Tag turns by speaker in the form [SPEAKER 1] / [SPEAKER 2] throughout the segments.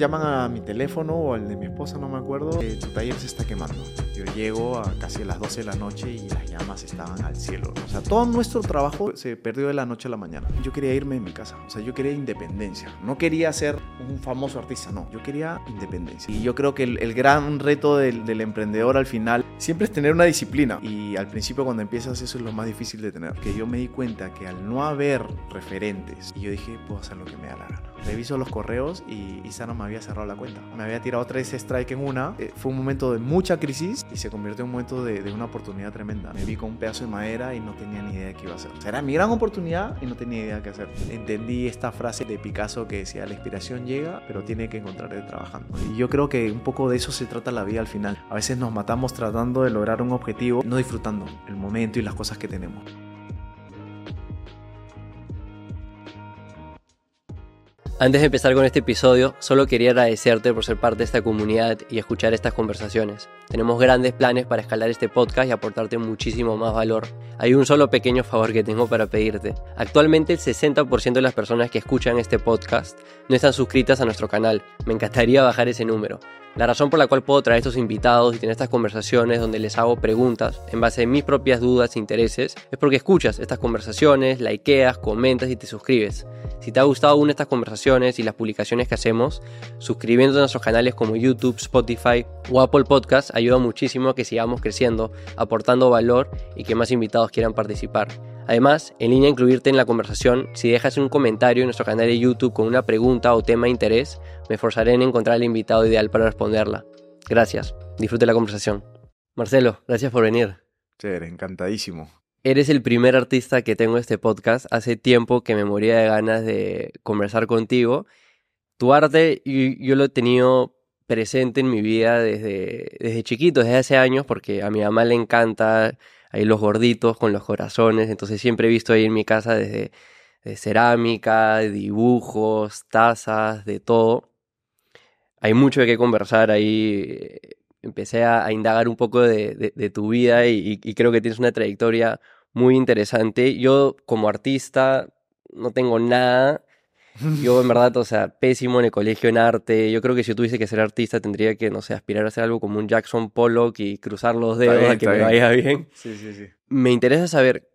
[SPEAKER 1] llaman a mi teléfono o al de mi esposa, no me acuerdo, tu taller se está quemando. Yo llego a casi a las 12 de la noche y las llamas estaban al cielo. O sea, todo nuestro trabajo se perdió de la noche a la mañana. Yo quería irme de mi casa, o sea, yo quería independencia. No quería ser un famoso artista, no, yo quería independencia. Y yo creo que el, el gran reto del, del emprendedor al final siempre es tener una disciplina. Y al principio cuando empiezas eso es lo más difícil de tener. Que yo me di cuenta que al no haber referentes, y yo dije, puedo hacer lo que me da la gana. Reviso los correos y Isano me había cerrado la cuenta. Me había tirado tres strike en una. Eh, fue un momento de mucha crisis y se convirtió en un momento de, de, una oportunidad tremenda. Me vi con un pedazo de madera y no tenía ni idea de qué iba a hacer. O sea, era mi gran oportunidad y no tenía idea de qué hacer. Entendí esta frase de Picasso que decía, la inspiración llega, pero tiene que encontrarse trabajando. Y yo creo que un poco de eso se trata la vida al final. A veces nos matamos tratando de lograr un objetivo, no disfrutando el momento y las cosas que tenemos.
[SPEAKER 2] Antes de empezar con este episodio, solo quería agradecerte por ser parte de esta comunidad y escuchar estas conversaciones. Tenemos grandes planes para escalar este podcast y aportarte muchísimo más valor. Hay un solo pequeño favor que tengo para pedirte. Actualmente el 60% de las personas que escuchan este podcast no están suscritas a nuestro canal. Me encantaría bajar ese número. La razón por la cual puedo traer estos invitados y tener estas conversaciones donde les hago preguntas en base a mis propias dudas e intereses es porque escuchas estas conversaciones, likeas, comentas y te suscribes. Si te ha gustado una de estas conversaciones y las publicaciones que hacemos, suscribiéndote a nuestros canales como YouTube, Spotify o Apple Podcast ayuda muchísimo a que sigamos creciendo, aportando valor y que más invitados quieran participar. Además, en línea incluirte en la conversación, si dejas un comentario en nuestro canal de YouTube con una pregunta o tema de interés, me esforzaré en encontrar el invitado ideal para responderla. Gracias, disfrute la conversación. Marcelo, gracias por venir.
[SPEAKER 1] Chévere, encantadísimo.
[SPEAKER 2] Eres el primer artista que tengo en este podcast. Hace tiempo que me moría de ganas de conversar contigo. Tu arte yo, lo he tenido presente en mi vida desde, desde chiquito, desde hace años, porque a mi mamá le encanta ahí los gorditos con los corazones, entonces siempre he visto ahí en mi casa desde de cerámica, de dibujos, tazas, de todo. Hay mucho de qué conversar ahí. Empecé a, indagar un poco de, de, tu vida y, y, creo que tienes una trayectoria muy interesante. Yo como artista no tengo nada. Yo en verdad, o sea, pésimo en el colegio en arte. Yo creo que si yo tuviese que ser artista tendría que, no sé, aspirar a hacer algo como un Jackson Pollock y cruzar los dedos bien, a que me bien. vaya bien.
[SPEAKER 1] Sí, sí, sí.
[SPEAKER 2] Me interesa saber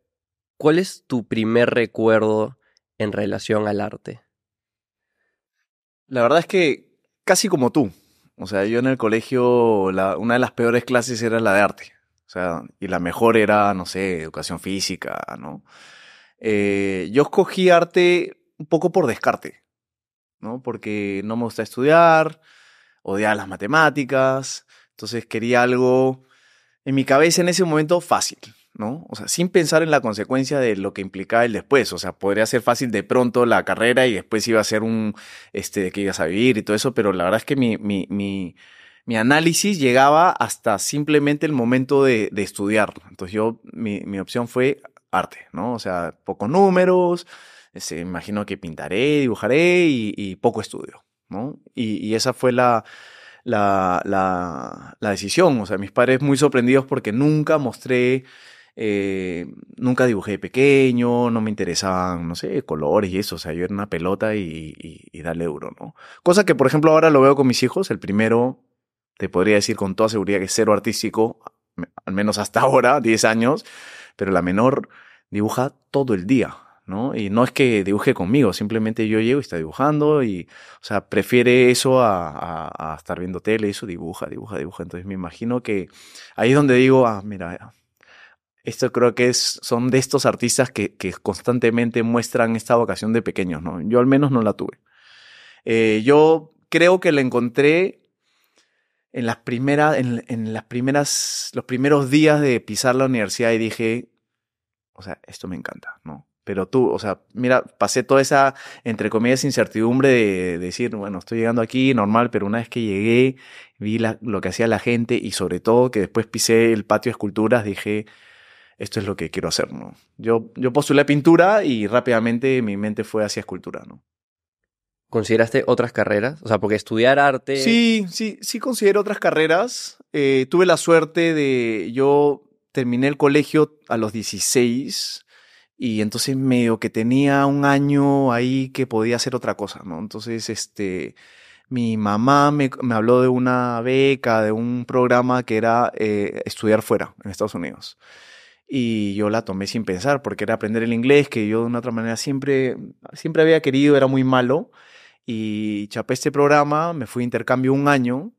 [SPEAKER 2] ¿cuál es tu primer recuerdo en relación al arte?
[SPEAKER 1] La verdad es que casi como tú. O sea, yo en el colegio, una de las peores clases era la de arte. O sea, y la mejor era, no sé, educación física, ¿no? Eh, yo escogí arte un poco por descarte, ¿no? Porque no me gusta estudiar, odiaba las matemáticas, entonces quería algo en mi cabeza en ese momento fácil, ¿no? O sea, sin pensar en la consecuencia de lo que implicaba el después. O sea, podría ser fácil de pronto la carrera y después iba a ser un, este, que ibas a vivir y todo eso, pero la verdad es que mi, mi, mi, mi análisis llegaba hasta simplemente el momento de, de estudiar. Entonces yo, mi, mi, opción fue arte, ¿no? O sea, pocos números, este, imagino que pintaré, dibujaré y, y poco estudio, ¿no? Y, y esa fue la, la, la, la decisión. O sea, mis padres muy sorprendidos porque nunca mostré eh, nunca dibujé de pequeño, no me interesaban, no sé, colores y eso, o sea, yo era una pelota y, y, y darle euro, ¿no? Cosa que, por ejemplo, ahora lo veo con mis hijos, el primero, te podría decir con toda seguridad que es cero artístico, al menos hasta ahora, 10 años, pero la menor dibuja todo el día, ¿no? Y no es que dibuje conmigo, simplemente yo llego y está dibujando y, o sea, prefiere eso a, a, a estar viendo tele, eso dibuja, dibuja, dibuja. Entonces me imagino que ahí es donde digo, ah, mira, esto creo que es, son de estos artistas que, que, constantemente muestran esta vocación de pequeños, ¿no? Yo al menos no la tuve. Eh, yo creo que la encontré en las primeras, en, en, las primeras, los primeros días de pisar la universidad y dije, o sea, esto me encanta, ¿no? Pero tú, o sea, mira, pasé toda esa, entre comillas, incertidumbre de, decir, bueno, estoy llegando aquí, normal, pero una vez que llegué, vi la, lo que hacía la gente y sobre todo que después pisé el patio de esculturas, dije, esto es lo que quiero hacer, ¿no? Yo, yo postulé pintura y rápidamente mi mente fue hacia escultura, ¿no?
[SPEAKER 2] ¿Consideraste otras carreras? O sea, porque estudiar arte...
[SPEAKER 1] Sí, sí, sí considero otras carreras. Eh, tuve la suerte de... Yo terminé el colegio a los 16 y entonces medio que tenía un año ahí que podía hacer otra cosa, ¿no? Entonces, este... mi mamá me, me habló de una beca, de un programa que era eh, estudiar fuera, en Estados Unidos. Y yo la tomé sin pensar, porque era aprender el inglés, que yo de una otra manera siempre, siempre había querido, era muy malo. Y chapé este programa, me fui a intercambio un año,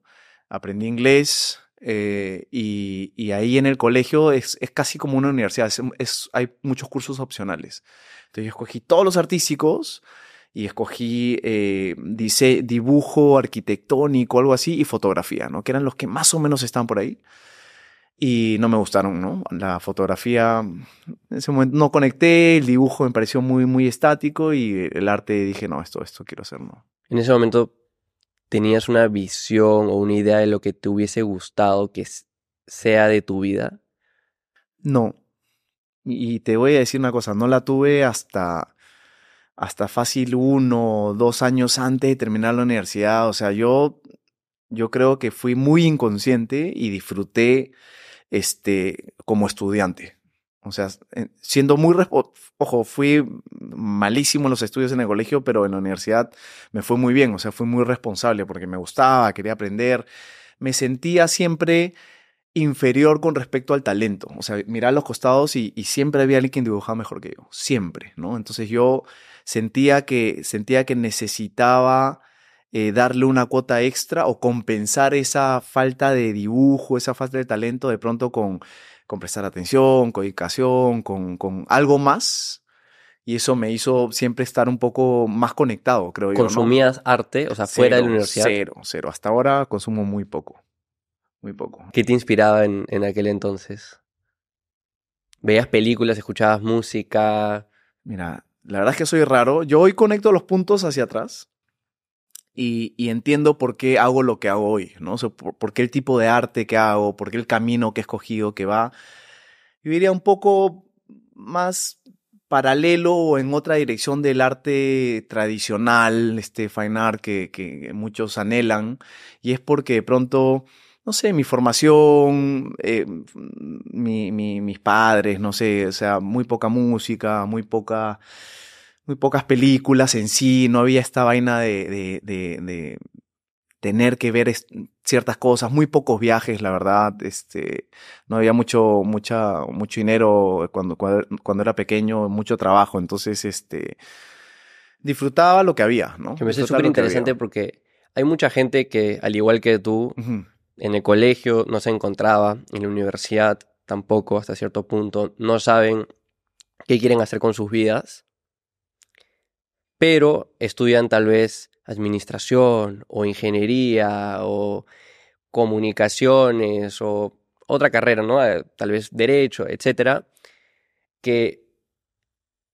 [SPEAKER 1] aprendí inglés, eh, y, y, ahí en el colegio es, es casi como una universidad, es, es, hay muchos cursos opcionales. Entonces yo escogí todos los artísticos y escogí eh, dice, dibujo arquitectónico, algo así, y fotografía, ¿no? Que eran los que más o menos estaban por ahí. Y no me gustaron, ¿no? La fotografía, en ese momento no conecté, el dibujo me pareció muy, muy estático y el arte dije, no, esto, esto quiero hacer, ¿no?
[SPEAKER 2] En ese momento tenías una visión o una idea de lo que te hubiese gustado que sea de tu vida?
[SPEAKER 1] No. Y te voy a decir una cosa, no la tuve hasta, hasta fácil uno o dos años antes de terminar la universidad. O sea, yo, yo creo que fui muy inconsciente y disfruté este, como estudiante. O sea, siendo muy... Ojo, fui malísimo en los estudios en el colegio, pero en la universidad me fue muy bien. O sea, fui muy responsable porque me gustaba, quería aprender. Me sentía siempre inferior con respecto al talento. O sea, miraba a los costados y, siempre había alguien que dibujaba mejor que yo. Siempre, ¿no? Entonces yo sentía que, sentía que necesitaba eh, darle una cuota extra o compensar esa falta de dibujo, esa falta de talento de pronto con con prestar atención, con dedicación, con, con algo más. Y eso me hizo siempre estar un poco más conectado, creo yo.
[SPEAKER 2] ¿Consumías arte? O sea, fuera de la universidad.
[SPEAKER 1] Cero, cero. Hasta ahora consumo muy poco. Muy poco.
[SPEAKER 2] ¿Qué te inspiraba en, en aquel entonces? ¿Veías películas, escuchabas música?
[SPEAKER 1] Mira, la verdad es que soy raro. Yo hoy conecto los puntos hacia atrás y, y, entiendo por qué hago lo que hago hoy, ¿no? O sea, por, por, qué el tipo de arte que hago, por qué el camino que he escogido que va, yo diría un poco más paralelo o en otra dirección del arte tradicional, este fine art que, que muchos anhelan, y es porque de pronto, no sé, mi formación, eh, mi, mi, mis padres, no sé, o sea, muy poca música, muy poca muy pocas películas en sí, no había esta vaina de, de, de, de tener que ver ciertas cosas, muy pocos viajes, la verdad, este, no había mucho, mucha, mucho dinero cuando, cuando, era pequeño, mucho trabajo, entonces, este, disfrutaba lo que había, ¿no?
[SPEAKER 2] Que me parece súper interesante porque hay mucha gente que, al igual que tú, uh -huh. en el colegio no se encontraba, en la universidad tampoco, hasta cierto punto, no saben qué quieren hacer con sus vidas pero estudian tal vez administración o ingeniería o comunicaciones o otra carrera, ¿no? Eh, tal vez derecho, etcétera, que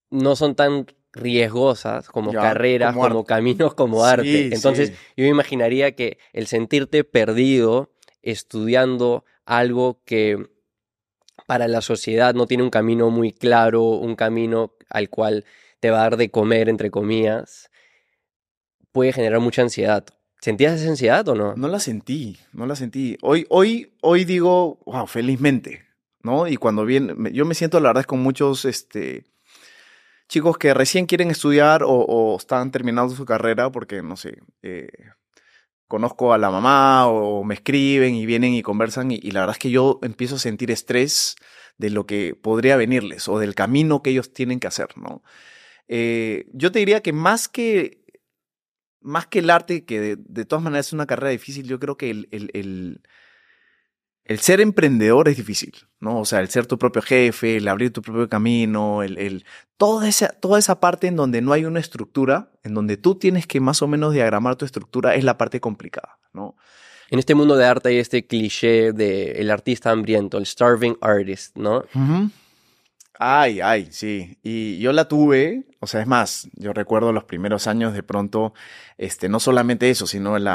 [SPEAKER 2] no son tan riesgosas como ya, carreras, como, como caminos, como arte. Sí, Entonces, sí. yo me imaginaría que el sentirte perdido estudiando algo que para la sociedad no tiene un camino muy claro, un camino al cual te va a dar de comer, entre comillas, puede generar mucha ansiedad. ¿Sentías esa ansiedad o no?
[SPEAKER 1] No la sentí, no la sentí. Hoy, hoy, hoy digo, wow, felizmente, ¿no? Y cuando viene, yo me siento, la verdad, con muchos, este, chicos que recién quieren estudiar o, están terminando su carrera porque, no sé, eh, conozco a la mamá o me escriben y vienen y conversan y la verdad es que yo empiezo a sentir estrés de lo que podría venirles o del camino que ellos tienen que hacer, ¿no? Eh, yo te diría que más que, más que el arte, que de, de, todas maneras es una carrera difícil, yo creo que el, el, el, el, ser emprendedor es difícil, ¿no? O sea, el ser tu propio jefe, el abrir tu propio camino, el, el, toda, esa, toda esa parte en donde no hay una estructura, en donde tú tienes que más o menos diagramar tu estructura, es la parte complicada, ¿no?
[SPEAKER 2] En este mundo de arte hay este cliché de el artista hambriento, el starving artist, ¿no?
[SPEAKER 1] Uh -huh. Ay, ay, sí. Y yo la tuve, o sea, es más, yo recuerdo los primeros años de pronto, este, no solamente eso, sino el,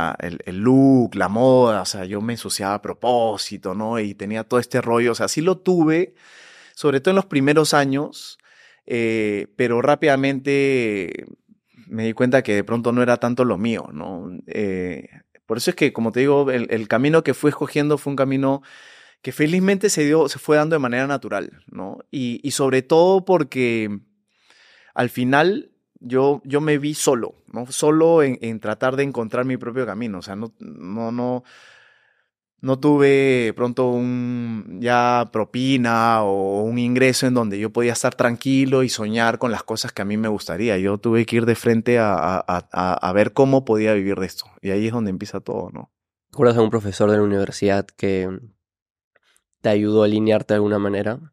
[SPEAKER 1] el, look, la moda, o sea, yo me ensuciaba a propósito, ¿no? Y tenía todo este rollo, o sea, sí lo tuve, sobre todo en los primeros años, eh, pero rápidamente me di cuenta que de pronto no era tanto lo mío, ¿no? Eh, por eso es que, como te digo, el, el camino que fui escogiendo fue un camino que felizmente se dio, se fue dando de manera natural, ¿no? Y, y sobre todo porque al final yo, yo me vi solo, ¿no? Solo en, en tratar de encontrar mi propio camino. O sea, no, no, no, no tuve pronto un ya propina o un ingreso en donde yo podía estar tranquilo y soñar con las cosas que a mí me gustaría. Yo tuve que ir de frente a, a, a, ver cómo podía vivir de esto. Y ahí es donde empieza todo, ¿no?
[SPEAKER 2] ¿Recuerdas a un profesor de la universidad que te ayudó a alinearte de alguna manera?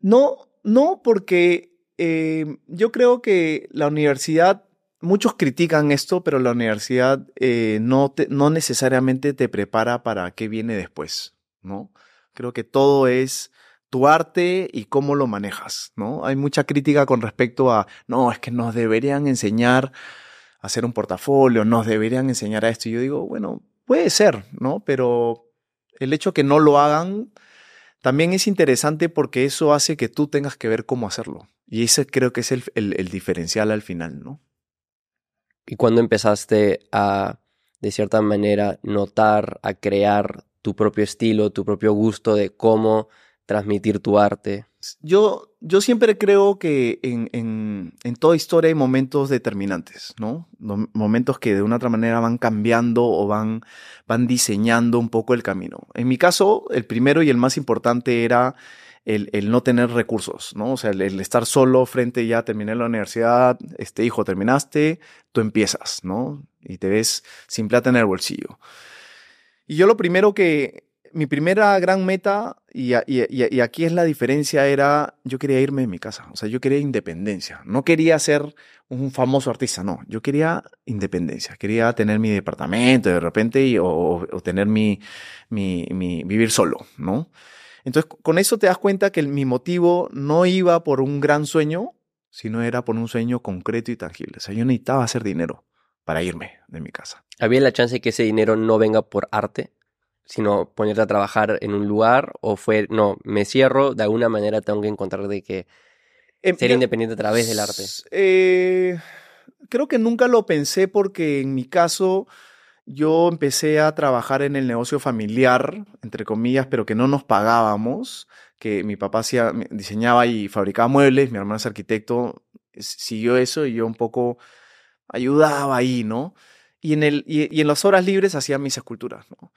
[SPEAKER 1] No, no, porque eh, yo creo que la universidad muchos critican esto, pero la universidad eh, no, no necesariamente te prepara para qué viene después, ¿no? Creo que todo es tu arte y cómo lo manejas, ¿no? Hay mucha crítica con respecto a, no, es que nos deberían enseñar a hacer un portafolio, nos deberían enseñar a esto. Y yo digo, bueno, puede ser, ¿no? Pero el hecho que no lo hagan también es interesante porque eso hace que tú tengas que ver cómo hacerlo. Y ese creo que es el, el, el diferencial al final, ¿no?
[SPEAKER 2] ¿Y cuándo empezaste a, de cierta manera, notar, a crear tu propio estilo, tu propio gusto de cómo transmitir tu arte?
[SPEAKER 1] Yo, yo siempre creo que en, en, toda historia hay momentos determinantes, ¿no? Momentos que de una otra manera van cambiando o van, van diseñando un poco el camino. En mi caso, el primero y el más importante era el, el, no tener recursos, ¿no? O sea, el, el, estar solo frente, ya terminé la universidad, este hijo, terminaste, tú empiezas, ¿no? Y te ves sin plata en el bolsillo. Y yo lo primero que, mi primera gran meta, y, aquí es la diferencia, era yo quería irme de mi casa, o sea, yo quería independencia, no quería ser un famoso artista, no, yo quería independencia, quería tener mi departamento de repente o, tener mi, mi, mi, vivir solo, ¿no? Entonces, con eso te das cuenta que mi motivo no iba por un gran sueño, sino era por un sueño concreto y tangible. O sea, yo necesitaba hacer dinero para irme de mi casa.
[SPEAKER 2] ¿Había la chance de que ese dinero no venga por arte, sino ponerte a trabajar en un lugar? ¿O fue, no, me cierro, de alguna manera tengo que encontrar de que eh, ser independiente a través del arte?
[SPEAKER 1] Eh, creo que nunca lo pensé porque en mi caso yo empecé a trabajar en el negocio familiar, entre comillas, pero que no nos pagábamos, que mi papá hacía, diseñaba y fabricaba muebles, mi hermano es arquitecto, siguió eso y yo un poco ayudaba ahí, ¿no? Y en, el, y, y en las horas libres hacía mis esculturas, ¿no?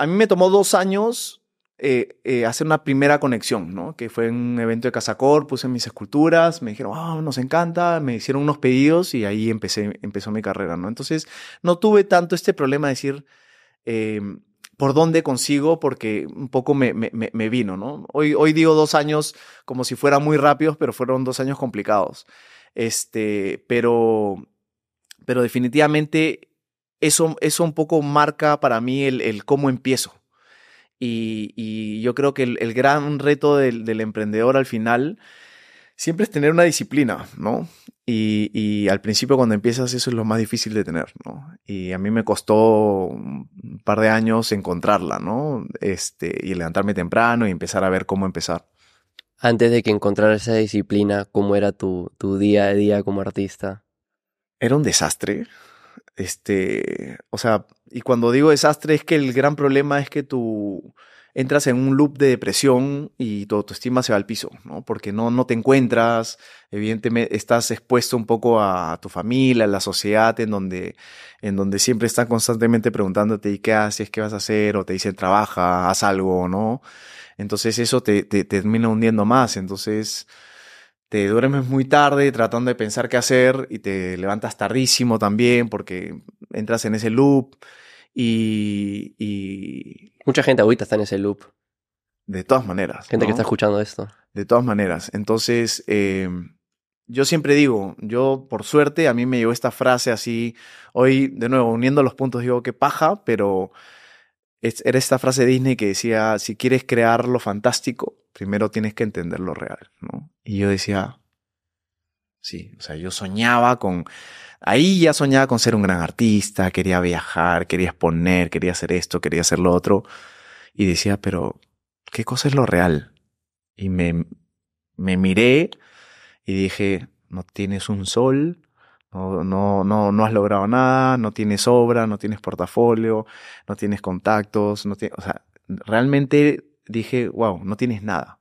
[SPEAKER 1] A mí me tomó dos años eh, eh, hacer una primera conexión, ¿no? Que fue en un evento de Casacor, puse mis esculturas, me dijeron, oh, nos encanta, me hicieron unos pedidos y ahí empecé, empezó mi carrera, ¿no? Entonces, no tuve tanto este problema de decir, eh, por dónde consigo, porque un poco me, vino, ¿no? Hoy, hoy digo dos años como si fueran muy rápidos, pero fueron dos años complicados. Este, pero, pero definitivamente eso, eso un poco marca para mí el, el cómo empiezo. Y, y yo creo que el, el gran reto del, del, emprendedor al final siempre es tener una disciplina, ¿no? Y, y, al principio cuando empiezas eso es lo más difícil de tener, ¿no? Y a mí me costó un par de años encontrarla, ¿no? Este, y levantarme temprano y empezar a ver cómo empezar.
[SPEAKER 2] Antes de que encontrara esa disciplina, ¿cómo era tu, tu día a día como artista?
[SPEAKER 1] Era un desastre. Este, o sea, y cuando digo desastre es que el gran problema es que tú entras en un loop de depresión y tu autoestima se va al piso, ¿no? Porque no, no te encuentras, evidentemente estás expuesto un poco a tu familia, a la sociedad, en donde, en donde siempre están constantemente preguntándote, ¿y qué haces? ¿Qué vas a hacer? O te dicen, trabaja, haz algo, ¿no? Entonces eso te, te, te termina hundiendo más. Entonces, te duermes muy tarde tratando de pensar qué hacer y te levantas tardísimo también porque entras en ese loop y, y...
[SPEAKER 2] Mucha gente ahorita está en ese loop.
[SPEAKER 1] De todas maneras.
[SPEAKER 2] Gente
[SPEAKER 1] ¿no?
[SPEAKER 2] que está escuchando esto.
[SPEAKER 1] De todas maneras. Entonces, eh, yo siempre digo, yo por suerte a mí me llegó esta frase así, hoy de nuevo uniendo los puntos digo que paja, pero es, era esta frase de Disney que decía, si quieres crear lo fantástico, primero tienes que entender lo real, ¿no? Y yo decía, sí, o sea, yo soñaba con, ahí ya soñaba con ser un gran artista, quería viajar, quería exponer, quería hacer esto, quería hacer lo otro, y decía, pero, ¿qué cosa es lo real? Y me, me miré y dije, no tienes un sol, no, no, no, no has logrado nada, no tienes obra, no tienes portafolio, no tienes contactos, no tienes, o sea, realmente dije, wow, no tienes nada.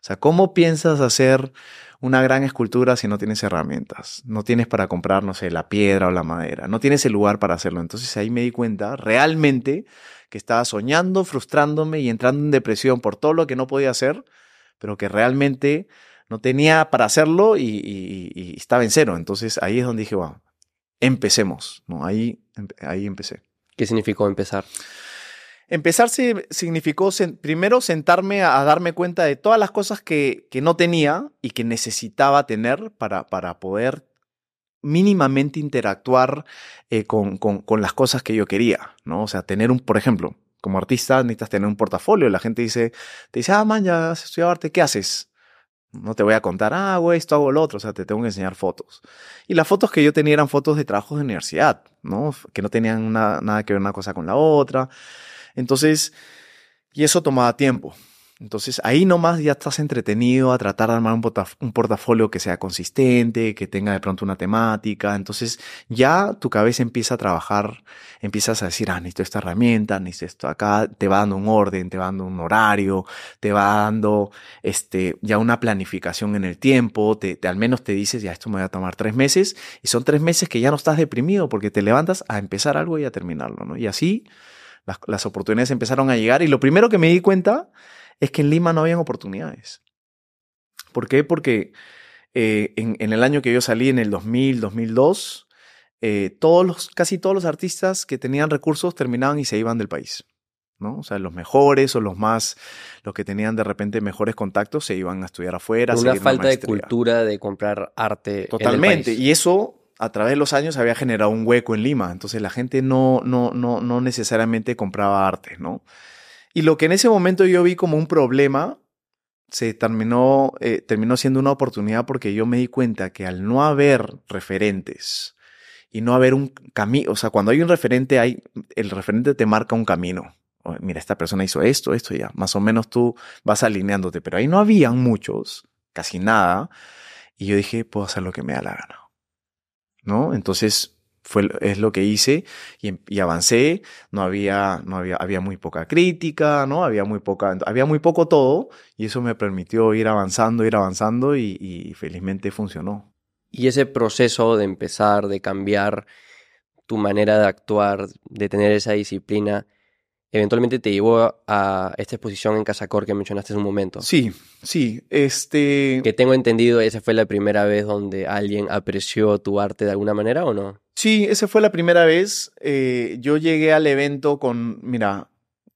[SPEAKER 1] O sea, ¿cómo piensas hacer una gran escultura si no tienes herramientas? No tienes para comprar, no sé, la piedra o la madera. No tienes el lugar para hacerlo. Entonces ahí me di cuenta realmente que estaba soñando, frustrándome y entrando en depresión por todo lo que no podía hacer, pero que realmente no tenía para hacerlo y, estaba en cero. Entonces ahí es donde dije, wow, empecemos. ¿no? Ahí, ahí empecé.
[SPEAKER 2] ¿Qué significó empezar?
[SPEAKER 1] Empezar significó primero sentarme a, darme cuenta de todas las cosas que, que no tenía y que necesitaba tener para, para poder mínimamente interactuar eh, con, con, con, las cosas que yo quería, ¿no? O sea, tener un, por ejemplo, como artista necesitas tener un portafolio. La gente dice, te dice, ah, man, ya has estudiado arte, ¿qué haces? No te voy a contar, ah, güey, esto hago lo otro, o sea, te tengo que enseñar fotos. Y las fotos que yo tenía eran fotos de trabajos de universidad, ¿no? Que no tenían nada que ver una cosa con la otra. Entonces, y eso tomaba tiempo. Entonces ahí nomás ya estás entretenido a tratar de armar un, portafolio que sea consistente, que tenga de pronto una temática. Entonces ya tu cabeza empieza a trabajar, empiezas a decir, ah, necesito esta herramienta, necesito esto acá, te va dando un orden, te va dando un horario, te va dando este, ya una planificación en el tiempo, te, al menos te dices, ya esto me va a tomar tres meses y son tres meses que ya no estás deprimido porque te levantas a empezar algo y a terminarlo, ¿no? Y así las, oportunidades empezaron a llegar y lo primero que me di cuenta es que en Lima no habían oportunidades. ¿Por qué? Porque eh, en, el año que yo salí, en el 2000, 2002, eh, todos los, casi todos los artistas que tenían recursos terminaban y se iban del país. ¿no? O sea, los mejores o los más, los que tenían de repente mejores contactos se iban a estudiar afuera.
[SPEAKER 2] Una falta de cultura de comprar arte.
[SPEAKER 1] Totalmente. Y eso a través de los años había generado un hueco en Lima, entonces la gente no, no, no, no necesariamente compraba arte, ¿no? Y lo que en ese momento yo vi como un problema, se terminó, eh, terminó siendo una oportunidad porque yo me di cuenta que al no haber referentes y no haber un camino, o sea, cuando hay un referente, hay, el referente te marca un camino. Mira, esta persona hizo esto, esto ya. Más o menos tú vas alineándote, pero ahí no habían muchos, casi nada. Y yo dije, puedo hacer lo que me da la gana. ¿no? Entonces fue, es lo que hice y, avancé, no había, no había, había muy poca crítica, ¿no? Había muy poca, había muy poco todo y eso me permitió ir avanzando, ir avanzando y, y felizmente funcionó.
[SPEAKER 2] Y ese proceso de empezar, de cambiar tu manera de actuar, de tener esa disciplina, eventualmente te llevó a esta exposición en Casacor que mencionaste hace un momento.
[SPEAKER 1] Sí, sí. Este.
[SPEAKER 2] Que tengo entendido, esa fue la primera vez donde alguien apreció tu arte de alguna manera o no?
[SPEAKER 1] Sí, esa fue la primera vez. Eh, yo llegué al evento con. Mira,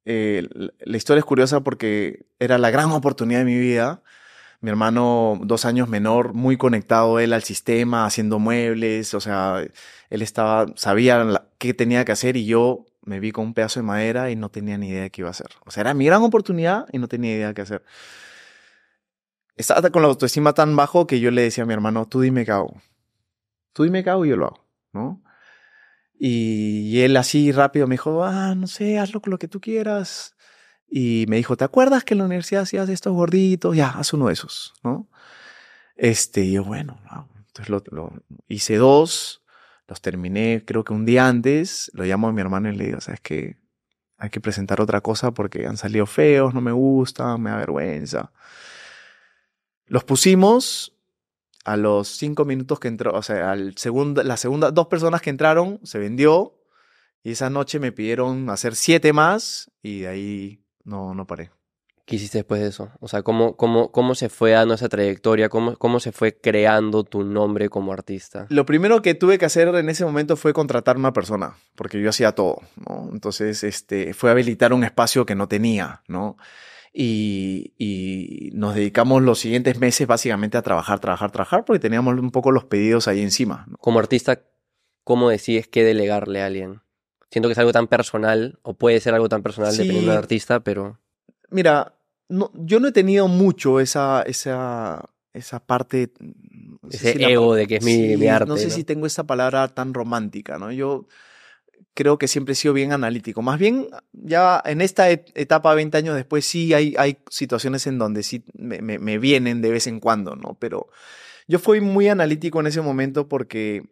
[SPEAKER 1] eh, la historia es curiosa porque era la gran oportunidad de mi vida. Mi hermano, dos años menor, muy conectado él al sistema, haciendo muebles, o sea, él estaba, sabía qué tenía que hacer y yo me vi con un pedazo de madera y no tenía ni idea de qué iba a hacer. O sea, era mi gran oportunidad y no tenía idea de qué hacer. Estaba con la autoestima tan bajo que yo le decía a mi hermano, tú dime qué hago. Tú dime qué hago y yo lo hago, ¿no? Y, él así rápido me dijo, ah, no sé, hazlo con lo que tú quieras. Y me dijo, ¿te acuerdas que en la universidad hacías estos gorditos? Ya, haz uno de esos, ¿no? Este, y yo, bueno, entonces lo, lo hice dos los terminé creo que un día antes, lo llamo a mi hermano y le digo, sabes que hay que presentar otra cosa porque han salido feos, no me gustan, me da vergüenza. Los pusimos a los cinco minutos que entró, o sea, al segundo, la segunda, dos personas que entraron, se vendió y esa noche me pidieron hacer siete más y de ahí no, no paré.
[SPEAKER 2] ¿Qué hiciste después de eso? O sea, ¿cómo, cómo, cómo se fue dando esa trayectoria? ¿Cómo, ¿Cómo se fue creando tu nombre como artista?
[SPEAKER 1] Lo primero que tuve que hacer en ese momento fue contratar una persona, porque yo hacía todo, ¿no? Entonces, este, fue habilitar un espacio que no tenía, ¿no? Y, y, nos dedicamos los siguientes meses básicamente a trabajar, trabajar, trabajar, porque teníamos un poco los pedidos ahí encima.
[SPEAKER 2] Como artista, ¿cómo decides qué delegarle a alguien? Siento que es algo tan personal, o puede ser algo tan personal dependiendo del artista, pero...
[SPEAKER 1] Mira, no, yo no he tenido mucho esa, esa, esa parte.
[SPEAKER 2] Ese ego de que es mi, arte.
[SPEAKER 1] No sé si tengo esa palabra tan romántica, ¿no? Yo creo que siempre he sido bien analítico. Más bien, ya en esta etapa, 20 años después, sí hay, hay situaciones en donde sí me, me, vienen de vez en cuando, ¿no? Pero yo fui muy analítico en ese momento porque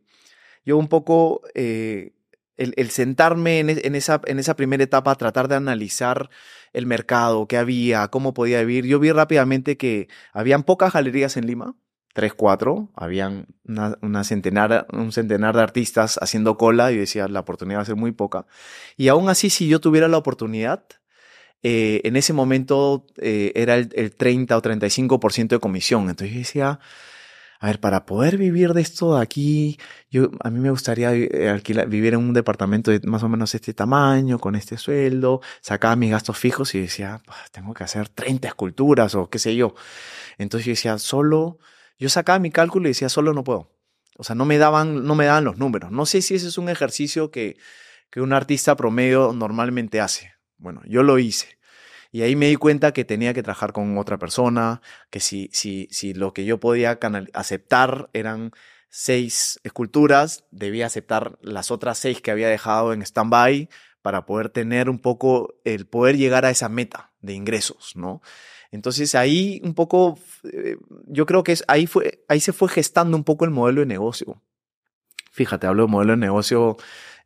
[SPEAKER 1] yo un poco. Eh, el, el sentarme en, e- en esa, en esa primera etapa, tratar de analizar el mercado, qué había, cómo podía vivir, yo vi rápidamente que habían pocas galerías en Lima, tres, cuatro, habían una, una centenar, un centenar de artistas haciendo cola y decía la oportunidad va a ser muy poca. Y aún así, si yo tuviera la oportunidad, eh, en ese momento eh, era el, el 30 o 35% de comisión. Entonces yo decía, a ver, para poder vivir de esto de aquí, yo, a mí me gustaría eh, alquilar, vivir en un departamento de más o menos este tamaño, con este sueldo, sacaba mis gastos fijos y decía, "Pues, tengo que hacer 30 esculturas o qué sé yo. Entonces yo decía, solo, yo sacaba mi cálculo y decía, solo no puedo. O sea, no me daban, no me daban los números. No sé si ese es un ejercicio que, que un artista promedio normalmente hace. Bueno, yo lo hice. Y ahí me di cuenta que tenía que trabajar con otra persona, que si, si, si lo que yo podía aceptar eran seis esculturas, debía aceptar las otras seis que había dejado en stand-by para poder tener un poco el poder llegar a esa meta de ingresos, ¿no? Entonces ahí un poco, eh, yo creo que es, ahí, fue, ahí se fue gestando un poco el modelo de negocio. Fíjate, hablo de modelo de negocio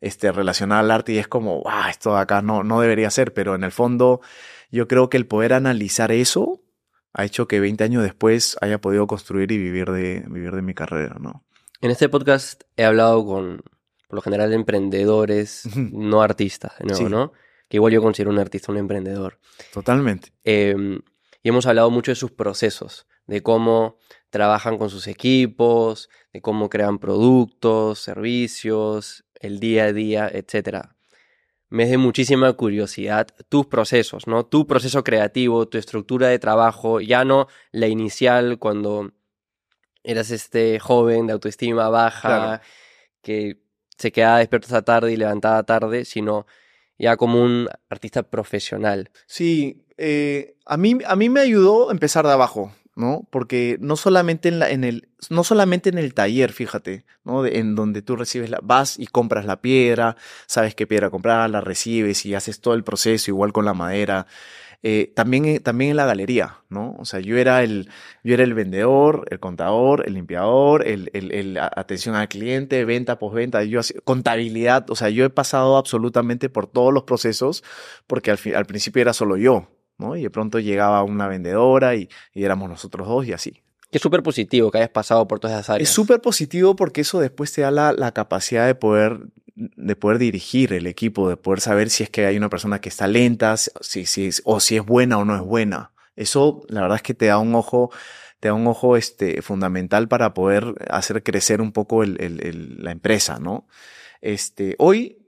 [SPEAKER 1] este, relacionado al arte y es como, wow, esto de acá no, no debería ser, pero en el fondo yo creo que el poder analizar eso ha hecho que 20 años después haya podido construir y vivir de, vivir de mi carrera, ¿no?
[SPEAKER 2] En este podcast he hablado con, por lo general, emprendedores, no artistas, de nuevo,
[SPEAKER 1] Sí.
[SPEAKER 2] ¿no? Que igual yo considero un artista un emprendedor.
[SPEAKER 1] Totalmente.
[SPEAKER 2] Eh, y hemos hablado mucho de sus procesos, de cómo trabajan con sus equipos, de cómo crean productos, servicios, el día a día, etc. Me es de muchísima curiosidad tus procesos, ¿no? Tu proceso creativo, tu estructura de trabajo, ya no la inicial cuando eras este joven de autoestima baja,
[SPEAKER 1] Claro.
[SPEAKER 2] que se quedaba despierto esa tarde y levantaba tarde, sino ya como un artista profesional.
[SPEAKER 1] Sí, eh, a, mí, a mí me ayudó empezar de abajo, ¿no? Porque no solamente en, la, en, el, no solamente en el taller, fíjate, ¿no? De- en donde tú recibes la, vas y compras la piedra, sabes qué piedra comprar, la recibes y haces todo el proceso, igual con la madera. Eh, también, eh, también en la galería, ¿no? O sea, yo era el, yo era el vendedor, el contador, el limpiador, el, el, el atención al cliente, venta, postventa, yo contabilidad, o sea, yo he pasado absolutamente por todos los procesos porque al, fi- al principio era solo yo, ¿no? Y de pronto llegaba una vendedora y, y éramos nosotros dos y así.
[SPEAKER 2] Que es súper positivo que hayas pasado por todas esas áreas.
[SPEAKER 1] Es súper positivo porque eso después te da la, la capacidad de poder, de poder dirigir el equipo, de poder saber si es que hay una persona que está lenta, si, si es, o si es buena o no es buena. Eso, la verdad es que te da un ojo, te da un ojo este, fundamental para poder hacer crecer un poco el, el- el- la empresa, ¿no? Este, hoy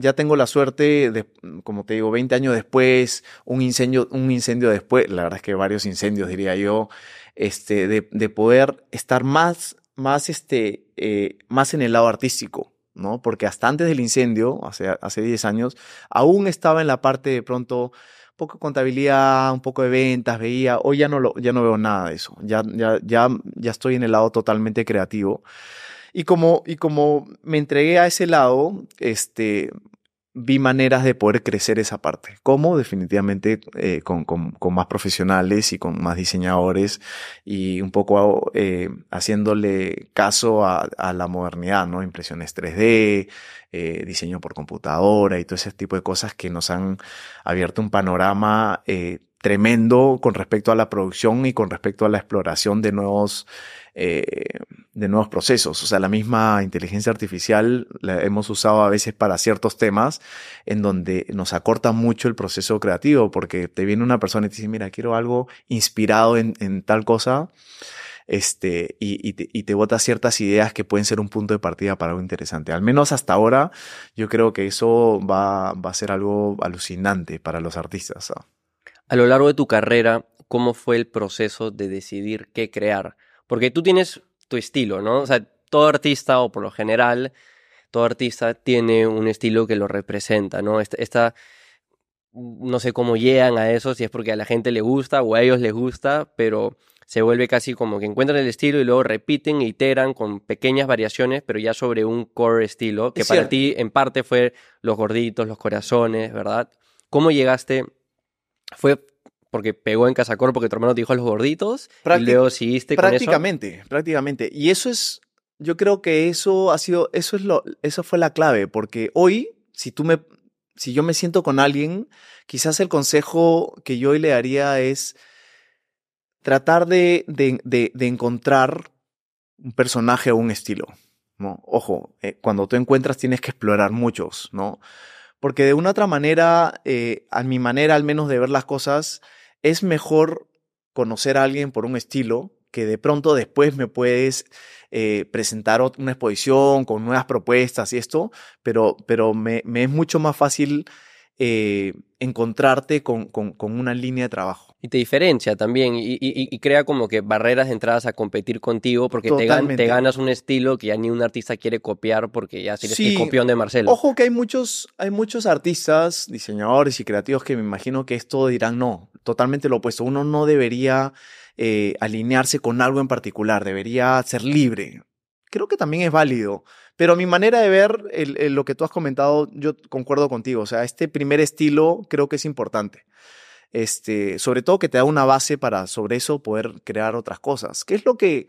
[SPEAKER 1] ya tengo la suerte de, como te digo, 20 años después, un incendio, un incendio después, la verdad es que varios incendios diría yo, este, de, de poder estar más, más, este, eh, más en el lado artístico, ¿no? Porque hasta antes del incendio, hace, hace 10 años, aún estaba en la parte de pronto, poco de contabilidad, un poco de ventas, veía, hoy ya no lo, ya no veo nada de eso, ya, ya, ya, ya estoy en el lado totalmente creativo. Y como, y como me entregué a ese lado, este, vi maneras de poder crecer esa parte. ¿Cómo? Definitivamente eh, con, con, con, más profesionales y con más diseñadores y un poco eh, haciéndole caso a, a, la modernidad, ¿no? Impresiones 3D, eh, diseño por computadora y todo ese tipo de cosas que nos han abierto un panorama eh, tremendo con respecto a la producción y con respecto a la exploración de nuevos eh, de nuevos procesos. O sea, la misma inteligencia artificial la hemos usado a veces para ciertos temas en donde nos acorta mucho el proceso creativo, porque te viene una persona y te dice, mira, quiero algo inspirado en, tal cosa, este, y, y, te, y te ciertas ideas que pueden ser un punto de partida para algo interesante. Al menos hasta ahora, yo creo que eso va, va a ser algo alucinante para los artistas.
[SPEAKER 2] A lo largo de tu carrera, ¿cómo fue el proceso de decidir qué crear? Porque tú tienes tu estilo, ¿no? O sea, todo artista, o por lo general, todo artista tiene un estilo que lo representa, ¿no? Esta, esta, no sé cómo llegan a eso, si es porque a la gente le gusta o a ellos les gusta, pero se vuelve casi como que encuentran el estilo y luego repiten e iteran con pequeñas variaciones, pero ya sobre un core estilo, que
[SPEAKER 1] Es
[SPEAKER 2] para
[SPEAKER 1] cierto.
[SPEAKER 2] ti en parte fue los gorditos, los corazones, ¿verdad? ¿Cómo llegaste? ¿Fue porque pegó en Casacor porque tu hermano te dijo los gorditos? y luego seguiste con eso.
[SPEAKER 1] Prácticamente, prácticamente. Y eso es, yo creo que eso ha sido, eso es lo, eso fue la clave, porque hoy, si tú me, si yo me siento con alguien, quizás el consejo que yo hoy le daría es tratar de, de, de, encontrar un personaje o un estilo. ¿no? Ojo, eh, cuando tú encuentras tienes que explorar muchos, ¿no? Porque de una otra manera, eh, a mi manera al menos de ver las cosas, es mejor conocer a alguien por un estilo que de pronto después me puedes eh, presentar una exposición con nuevas propuestas y esto, pero, pero me, me es mucho más fácil eh, encontrarte con, con, una línea de trabajo.
[SPEAKER 2] Y te diferencia también y, y, crea como que barreras de entradas a competir contigo porque te, te, ganas un estilo que ya ni un artista quiere copiar porque ya eres el copión de Marcelo.
[SPEAKER 1] Ojo que hay muchos, hay muchos artistas, diseñadores y creativos que me imagino que esto dirán no, totalmente lo opuesto. Uno no debería eh, alinearse con algo en particular, debería ser libre. Creo que también es válido. Pero mi manera de ver lo que tú has comentado, yo concuerdo contigo. O sea, este primer estilo creo que es importante. Este, sobre todo que te da una base para sobre eso poder crear otras cosas. ¿Qué es lo que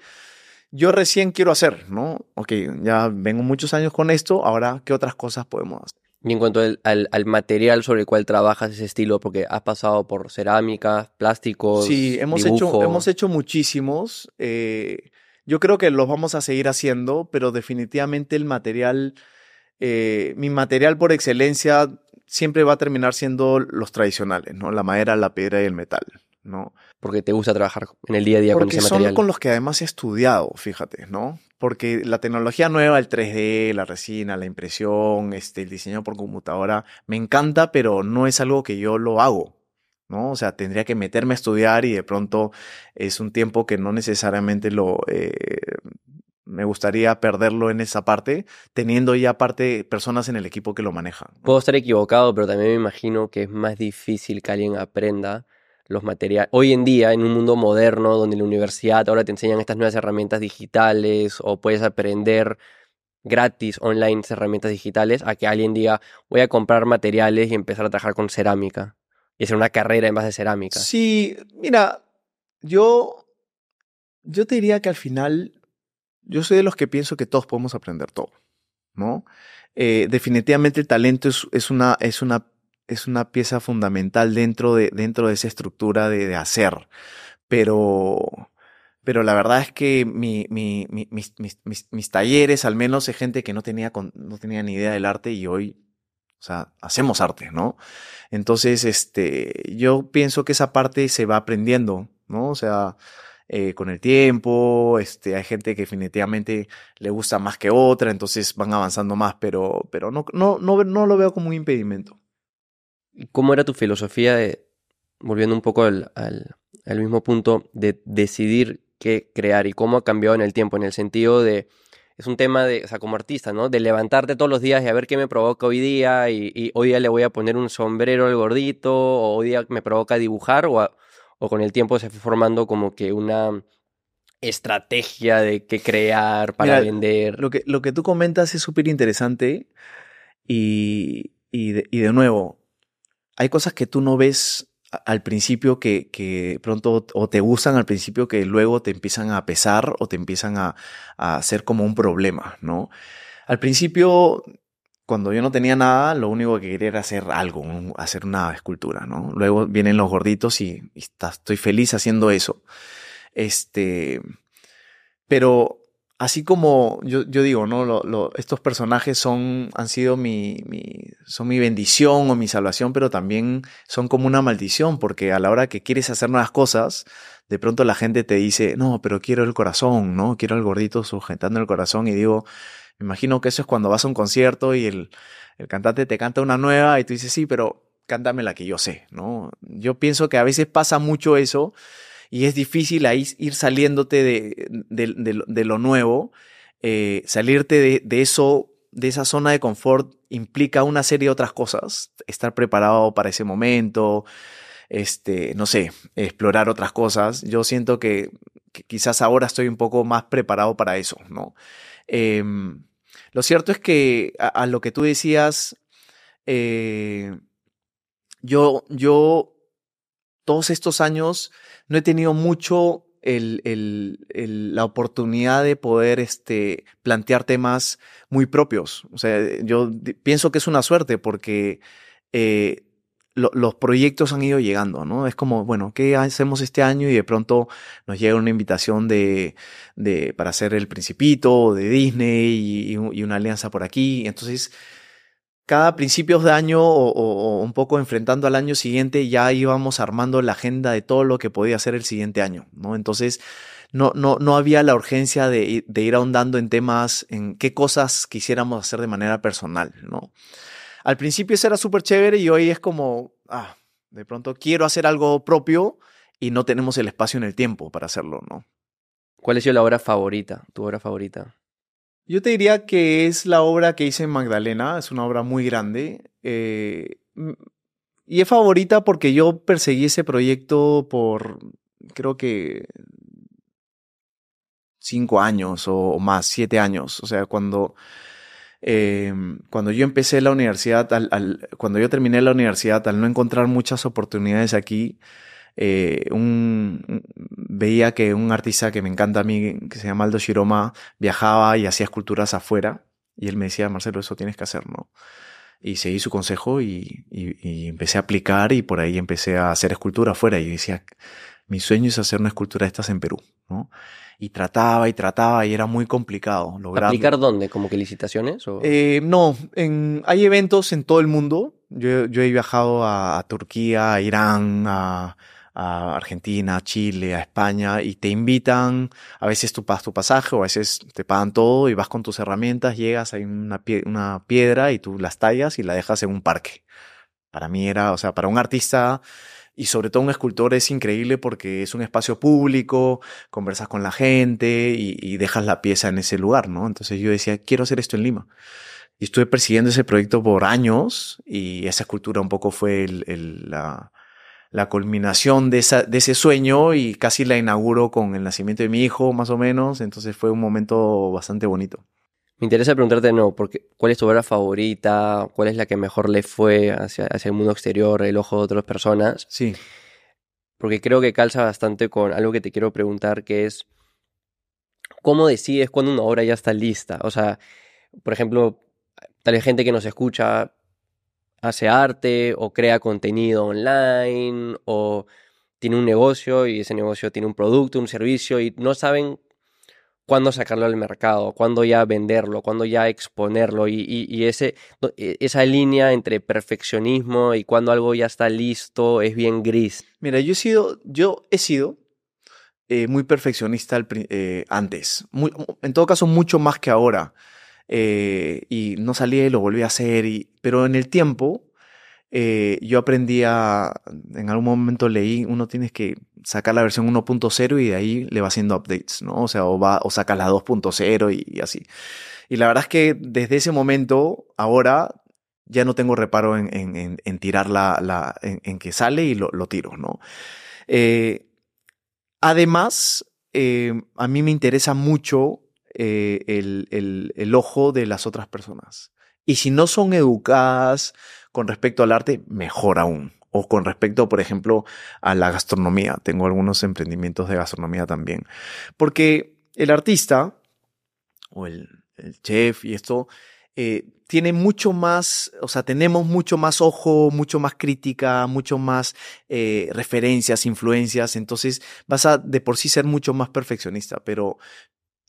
[SPEAKER 1] yo recién quiero hacer? ¿No? Ok, ya vengo muchos años con esto, ahora, ¿qué otras cosas podemos hacer?
[SPEAKER 2] Y en cuanto al, material sobre el cual trabajas ese estilo, porque has pasado por cerámica, plásticos.
[SPEAKER 1] Sí, hemos, hecho, hemos hecho muchísimos. Eh, yo creo que los vamos a seguir haciendo, pero definitivamente el material, eh, mi material por excelencia siempre va a terminar siendo los tradicionales, ¿no? La madera, la piedra y el metal, ¿no?
[SPEAKER 2] Porque te gusta trabajar en el día a día con ese material.
[SPEAKER 1] son con los que además he estudiado, fíjate, ¿no? Porque la tecnología nueva, el 3D, la resina, la impresión, este, el diseño por computadora, me encanta, pero no es algo que yo lo hago, ¿no? O sea, tendría que meterme a estudiar y de pronto es un tiempo que no necesariamente lo... Eh, me gustaría perderlo en esa parte, teniendo ya parte personas en el equipo que lo manejan.
[SPEAKER 2] Puedo estar equivocado, pero también me imagino que es más difícil que alguien aprenda los materiales. Hoy en día, en un mundo moderno, donde la universidad ahora te enseñan estas nuevas herramientas digitales o puedes aprender gratis online herramientas digitales, a que alguien diga, voy a comprar materiales y empezar a trabajar con cerámica y hacer una carrera en base a cerámica.
[SPEAKER 1] Sí, mira, yo, yo te diría que al final, yo soy de los que pienso que todos podemos aprender todo, ¿no? Eh, definitivamente el talento es, es, una, es, una, es una pieza fundamental dentro de, dentro de esa estructura de, hacer, pero, pero la verdad es que mi, mi, mis, talleres, al menos, hay gente que no tenía, no tenía ni idea del arte y hoy o sea, hacemos arte, ¿no? Entonces, este, yo pienso que esa parte se va aprendiendo, ¿no? O sea, eh, con el tiempo, este, hay gente que definitivamente le gusta más que otra, entonces van avanzando más, pero, pero no, no, no, no lo veo como un impedimento.
[SPEAKER 2] ¿Cómo era tu filosofía de, volviendo un poco al, al, al mismo punto, de decidir qué crear y cómo ha cambiado en el tiempo, en el sentido de es un tema de, o sea, como artista, ¿no? De levantarte todos los días y a ver qué me provoca hoy día y, hoy día le voy a poner un sombrero al gordito o hoy día me provoca dibujar o, o con el tiempo se fue formando como que una estrategia de qué crear para vender.
[SPEAKER 1] Lo que, lo que tú comentas es súper interesante y, y, y de nuevo, hay cosas que tú no ves al principio que, pronto o te gustan al principio que luego te empiezan a pesar o te empiezan a, a ser como un problema, ¿no? Al principio, cuando yo no tenía nada, lo único que quería era hacer algo, hacer una escultura, ¿no? Luego vienen los gorditos y, y estoy feliz haciendo eso. Este, pero así como yo, digo, ¿no? Lo, estos personajes son, han sido mi, son mi bendición o mi salvación, pero también son como una maldición, porque a la hora que quieres hacer nuevas cosas, de pronto la gente te dice, no, pero quiero el corazón, ¿no? Quiero el gordito sujetando el corazón y digo, me imagino que eso es cuando vas a un concierto y el, el cantante te canta una nueva y tú dices, sí, pero cántame la que yo sé, ¿no? Yo pienso que a veces pasa mucho eso y es difícil ahí ir saliéndote de, de, lo nuevo, eh, salirte de, de eso, de esa zona de confort implica una serie de otras cosas, estar preparado para ese momento, este, no sé, explorar otras cosas. Yo siento que, quizás ahora estoy un poco más preparado para eso, ¿no? Em, lo cierto es que a, lo que tú decías, eh, yo, yo todos estos años no he tenido mucho la oportunidad de poder este, plantear temas muy propios. O sea, yo pienso que es una suerte porque eh, lo, los proyectos han ido llegando, ¿no? Es como, bueno, ¿qué hacemos este año? Y de pronto nos llega una invitación de, de para hacer el Principito, de Disney y una alianza por aquí. Entonces, cada principios de año o, un poco enfrentando al año siguiente ya íbamos armando la agenda de todo lo que podía hacer el siguiente año, ¿no? Entonces no, no, no había la urgencia de, de ir ahondando en temas, en qué cosas quisiéramos hacer de manera personal, ¿no? Al principio eso era súper chévere y hoy es como, ah, de pronto quiero hacer algo propio y no tenemos el espacio en el tiempo para hacerlo, ¿no?
[SPEAKER 2] ¿Cuál es la obra favorita, tu obra favorita?
[SPEAKER 1] Yo te diría que es la obra que hice en Magdalena, es una obra muy grande. Eh, y es favorita porque yo perseguí ese proyecto por, creo que, cinco años o, más, siete años. O sea, cuando, eh, cuando yo empecé la universidad, cuando yo terminé la universidad, al no encontrar muchas oportunidades aquí, eh, un, veía que un artista que me encanta a mí, que se llama Aldo Shiroma, viajaba y hacía esculturas afuera. Y él me decía, Marcelo, eso tienes que hacer, ¿no? Y seguí su consejo y, y, y empecé a aplicar y por ahí empecé a hacer escultura afuera. Y decía, mi sueño es hacer una escultura de estas en Perú, ¿no? Y trataba y trataba y era muy complicado lograrlo.
[SPEAKER 2] ¿Aplicar dónde? ¿Como que licitaciones? O?
[SPEAKER 1] Eh, no, en, hay eventos en todo el mundo. Yo, yo he viajado a, a Turquía, a Irán, a, a Argentina, a Chile, a España y te invitan, a veces tú pagas tu pasaje o a veces te pagan todo y vas con tus herramientas, llegas, hay una, pie una piedra y tú las tallas y la dejas en un parque. Para mí era, o sea, para un artista y sobre todo un escultor es increíble porque es un espacio público, conversas con la gente y, y dejas la pieza en ese lugar, ¿no? Entonces yo decía, quiero hacer esto en Lima. Y estuve persiguiendo ese proyecto por años y esa escultura un poco fue el, el, la, la culminación de, esa, de ese sueño y casi la inauguro con el nacimiento de mi hijo, más o menos. Entonces fue un momento bastante bonito.
[SPEAKER 2] Me interesa preguntarte, no, porque, ¿cuál es tu obra favorita? ¿Cuál es la que mejor le fue hacia, hacia el mundo exterior, el ojo de otras personas?
[SPEAKER 1] Sí.
[SPEAKER 2] Porque creo que calza bastante con algo que te quiero preguntar, que es, ¿cómo decides cuando una obra ya está lista? O sea, por ejemplo, tal vez gente que nos escucha hace arte o crea contenido online o tiene un negocio y ese negocio tiene un producto, un servicio y no saben cuándo sacarlo al mercado, cuándo ya venderlo, cuándo ya exponerlo y, y, ese, esa línea entre perfeccionismo y cuando algo ya está listo es bien gris.
[SPEAKER 1] Mira, yo he sido, yo he sido eh, muy perfeccionista eh, antes, en todo caso mucho más que ahora. Eh, y no salía y lo volví a hacer, y, pero en el tiempo eh, yo aprendí a, en algún momento leí, uno tienes que sacar la versión 1.0 y de ahí le va haciendo updates, ¿no? O sea, o, va, o sacas la 2.0 y, así. Y la verdad es que desde ese momento, ahora, ya no tengo reparo en, en, en, en tirar la, en, que sale y lo, lo tiro, ¿no? Eh, además, a mí me interesa mucho eh, el, el, el, ojo de las otras personas. Y si no son educadas con respecto al arte, mejor aún. O con respecto, por ejemplo, a la gastronomía. Tengo algunos emprendimientos de gastronomía también. Porque el artista o el, el chef y esto eh, tiene mucho más, o sea, tenemos mucho más ojo, mucho más crítica, mucho más eh, referencias, influencias, entonces vas a de por sí ser mucho más perfeccionista, pero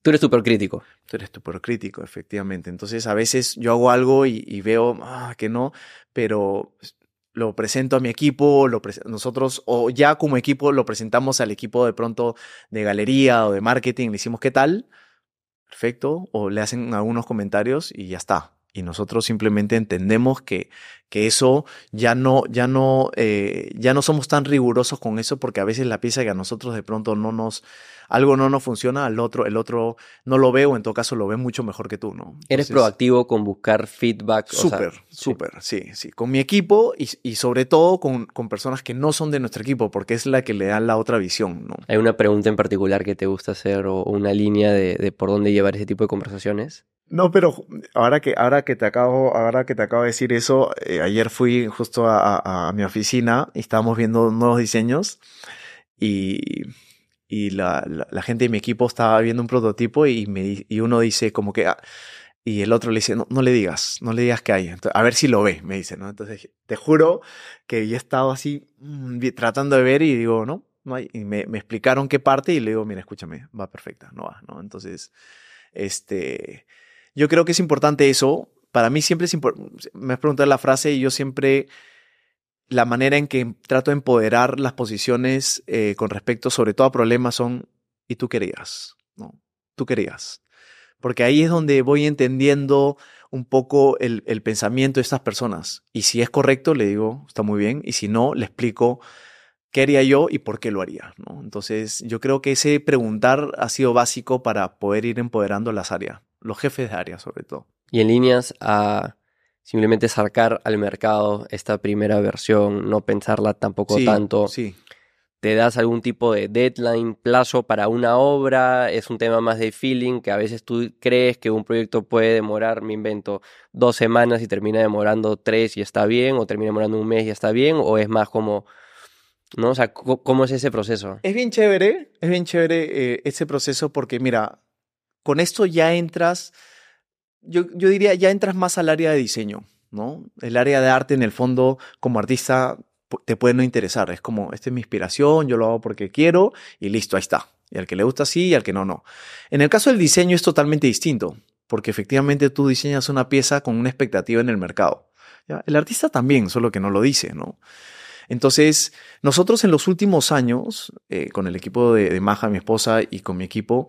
[SPEAKER 2] Tú eres súper crítico.
[SPEAKER 1] Tú eres súper crítico, efectivamente. Entonces, a veces yo hago algo y, veo ah, que no, pero lo presento a mi equipo, lo nosotros, o ya como equipo, lo presentamos al equipo de pronto de galería o de marketing, le decimos, ¿qué tal? Perfecto. O le hacen algunos comentarios y ya está. Y nosotros simplemente entendemos que, que eso ya no, ya no, eh, ya no somos tan rigurosos con eso porque a veces la pieza que a nosotros de pronto no nos, algo no nos funciona, al otro, el otro no lo ve o en todo caso lo ve mucho mejor que tú, ¿no?
[SPEAKER 2] Entonces, Eres proactivo con buscar feedback.
[SPEAKER 1] Súper, súper, sí. sí, sí. Con mi equipo y, y sobre todo con, con, personas que no son de nuestro equipo porque es la que le dan la otra visión, ¿no?
[SPEAKER 2] ¿Hay una pregunta en particular que te gusta hacer o una línea de, de por dónde llevar ese tipo de conversaciones?
[SPEAKER 1] No, pero ahora que, ahora que te acabo, ahora que te acabo de decir eso, eh, ayer fui justo a, a, a, mi oficina y estábamos viendo nuevos diseños y, y la, la, la gente de mi equipo estaba viendo un prototipo y, me, y uno dice como que, ah, y el otro le dice, no, no le digas, no le digas que hay, Entonces, a ver si lo ve, me dice, ¿no? Entonces, te juro que yo he estado así mm, tratando de ver y digo, no, no hay, y me, me explicaron qué parte y le digo, mira, escúchame, va perfecta, no va, ¿no? Entonces, este, yo creo que es importante eso. Para mí siempre es importante, me has preguntado la frase y yo siempre, la manera en que trato de empoderar las posiciones eh, con respecto sobre todo a problemas son, ¿y tú querías? ¿No? Tú querías. Porque ahí es donde voy entendiendo un poco el, pensamiento de estas personas. Y si es correcto, le digo, está muy bien. Y si no, le explico qué haría yo y por qué lo haría. Entonces, yo creo que ese preguntar ha sido básico para poder ir empoderando las áreas, los jefes de área sobre todo.
[SPEAKER 2] Y en líneas a simplemente sacar al mercado esta primera versión, no pensarla tampoco
[SPEAKER 1] sí,
[SPEAKER 2] tanto.
[SPEAKER 1] Sí.
[SPEAKER 2] ¿Te das algún tipo de deadline, plazo para una obra? ¿Es un tema más de feeling que a veces tú crees que un proyecto puede demorar, me invento, dos semanas y termina demorando tres y está bien? ¿O termina demorando un mes y está bien? ¿O es más como, ¿no? O sea, ¿cómo es ese proceso?
[SPEAKER 1] Es bien chévere, es bien chévere eh, ese proceso porque mira, con esto ya entras, yo, yo diría, ya entras más al área de diseño, ¿no? El área de arte en el fondo como artista te puede no interesar, es como, esta es mi inspiración, yo lo hago porque quiero y listo, ahí está. Y al que le gusta sí y al que no, no. En el caso del diseño es totalmente distinto, porque efectivamente tú diseñas una pieza con una expectativa en el mercado. El artista también, solo que no lo dice, ¿no? Entonces, nosotros en los últimos años, eh, con el equipo de, de Maja, mi esposa, y con mi equipo,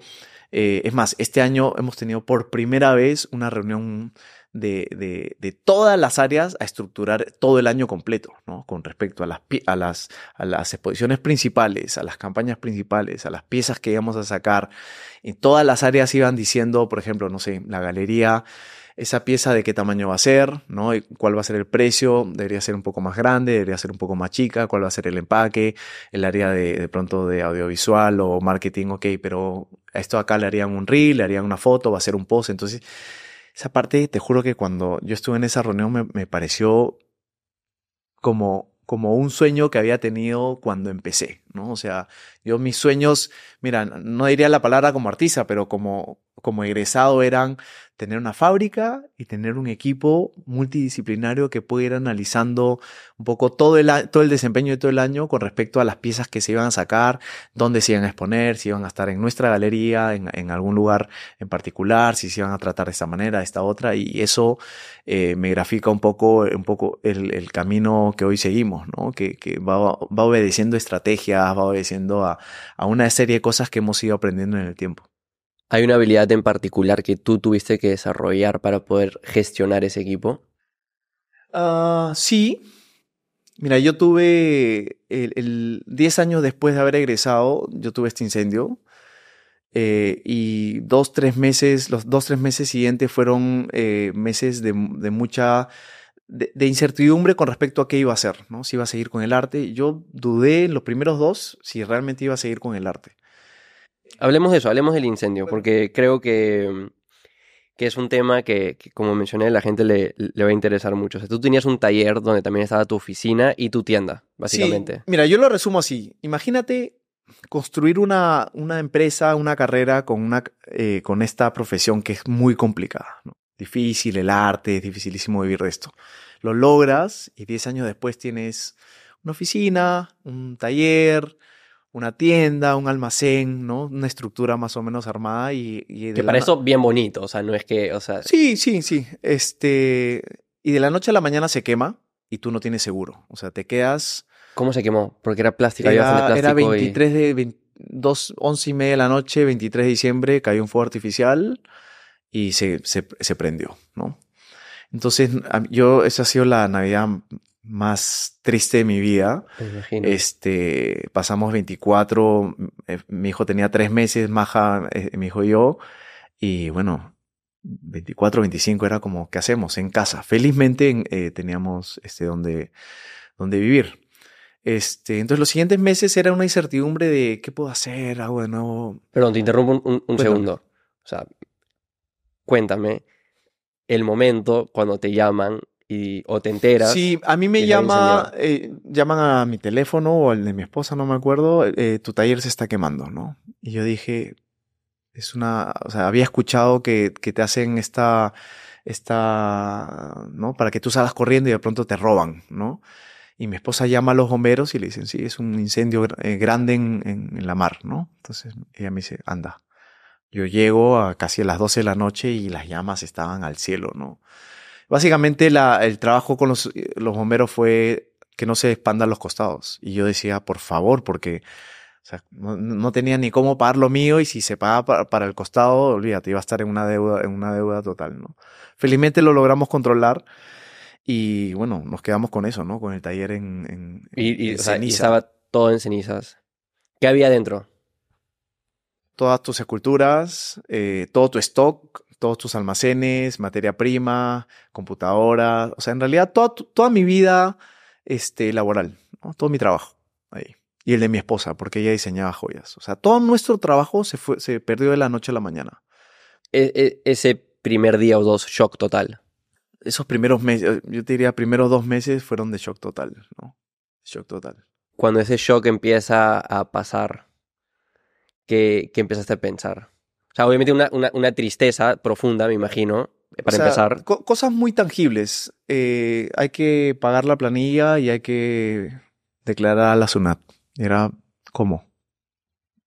[SPEAKER 1] eh, es más, este año hemos tenido por primera vez una reunión de, de, todas las áreas a estructurar todo el año completo, ¿no? Con respecto a las, a, las, a las exposiciones principales, a las campañas principales, a las piezas que íbamos a sacar. Y todas las áreas iban diciendo, por ejemplo, no sé, la galería esa pieza de qué tamaño va a ser, ¿no? Y cuál va a ser el precio, debería ser un poco más grande, debería ser un poco más chica, cuál va a ser el empaque, el área de, pronto de audiovisual o marketing, ok, pero a esto acá le harían un reel, le harían una foto, va a ser un post, entonces esa parte, te juro que cuando yo estuve en esa reunión me, me pareció como, como un sueño que había tenido cuando empecé, ¿no? O sea, yo mis sueños, mira, no diría la palabra como artista, pero como, como egresado eran tener una fábrica y tener un equipo multidisciplinario que puede ir analizando un poco todo el, todo el desempeño de todo el año con respecto a las piezas que se iban a sacar, dónde se iban a exponer, si iban a estar en nuestra galería, en, en algún lugar en particular, si se iban a tratar de esta manera, de esta otra, y eso eh, me grafica un poco, un poco el, el camino que hoy seguimos, ¿no? Que, que va, va obedeciendo estrategias, va obedeciendo a, a una serie de cosas que hemos ido aprendiendo en el tiempo.
[SPEAKER 2] ¿Hay una habilidad en particular que tú tuviste que desarrollar para poder gestionar ese equipo?
[SPEAKER 1] Ah, sí. Mira, yo tuve el, el 10 años después de haber egresado, yo tuve este incendio. eh, y dos, tres meses, los dos, tres meses siguientes fueron eh, meses de, mucha, de, de incertidumbre con respecto a qué iba a hacer, ¿no? Si iba a seguir con el arte. Yo dudé en los primeros dos si realmente iba a seguir con el arte.
[SPEAKER 2] Hablemos de eso, hablemos del incendio, porque creo que, que es un tema que, que, como mencioné, la gente le, le va a interesar mucho. O sea, tú tenías un taller donde también estaba tu oficina y tu tienda, básicamente.
[SPEAKER 1] Sí, mira, yo lo resumo así. Imagínate construir una, una empresa, una carrera con, una, eh, con esta profesión que es muy complicada. ¿no? Difícil el arte, es dificilísimo vivir de esto. Lo logras y 10 años después tienes una oficina, un taller, una tienda, un almacén, ¿no? Una estructura más o menos armada y... y de
[SPEAKER 2] Que para eso bien bonito, o sea, no es que, o sea,
[SPEAKER 1] Sí, sí, sí. Este... Y de la noche a la mañana se quema y tú no tienes seguro. O sea, te quedas...
[SPEAKER 2] ¿cómo se quemó? Porque era plástico,
[SPEAKER 1] Era, era
[SPEAKER 2] plástico y-
[SPEAKER 1] 23 de 20 dos, 11 y media de la noche, 23 de diciembre, cayó un fuego artificial y se, se, se prendió, ¿no? Entonces, yo, esa ha sido la Navidad más triste de mi vida. Este, pasamos 24, eh, mi hijo tenía tres meses, Maja, eh, mi hijo y yo, y bueno, 24, 25 era como, ¿qué hacemos? En casa. Felizmente en- eh, teníamos este, donde, donde vivir. Este, entonces los siguientes meses era una incertidumbre de qué puedo hacer, hago de nuevo.
[SPEAKER 2] Perdón, te interrumpo un, un- segundo. O sea, cuéntame el momento cuando te llaman y, o te enteras.
[SPEAKER 1] Sí, a mí me llama, eh, llaman a mi teléfono o al de mi esposa, no me acuerdo, eh, tu taller se está quemando, ¿no? Y yo dije, es una, o sea, había escuchado que, que te hacen esta, esta, ¿no? Para que tú salgas corriendo y de pronto te roban, ¿no? Y mi esposa llama a los bomberos y le dicen, sí, es un incendio eh, grande en, en- en la mar, ¿no? Entonces ella me dice, anda. Yo llego a casi a las 12 de la noche y las llamas estaban al cielo, ¿no? Básicamente la- el trabajo con los, los bomberos fue que no se expandan los costados. Y yo decía, por favor, porque o sea, no, no tenía ni cómo pagar lo mío y si se pagaba para, para el costado, olvídate, iba a estar en una deuda, en una deuda total, ¿no? Felizmente lo logramos controlar y bueno, nos quedamos con eso, ¿no? Con el taller en, en,
[SPEAKER 2] Y, y,
[SPEAKER 1] en
[SPEAKER 2] o sea, y
[SPEAKER 1] ceniza.
[SPEAKER 2] estaba todo en cenizas. ¿Qué había dentro?
[SPEAKER 1] Todas tus esculturas, eh, todo tu stock, todos tus almacenes, materia prima, computadora, o sea, en realidad toda, toda mi vida este, laboral, ¿no? todo mi trabajo ahí. Y el de mi esposa, porque ella diseñaba joyas. O sea, todo nuestro trabajo se, fue, se perdió de la noche a la mañana.
[SPEAKER 2] E- e- ese primer día o dos, shock total.
[SPEAKER 1] Esos primeros meses, yo te diría, primeros dos meses fueron de shock total, ¿no? Shock total.
[SPEAKER 2] Cuando ese shock empieza a pasar, ¿qué, qué empezaste a pensar? O sea, obviamente una, una, una tristeza profunda, me imagino, para
[SPEAKER 1] O sea,
[SPEAKER 2] empezar.
[SPEAKER 1] co- cosas muy tangibles. Eh, hay que pagar la planilla y hay que declarar a la SUNAT. Era, ¿cómo?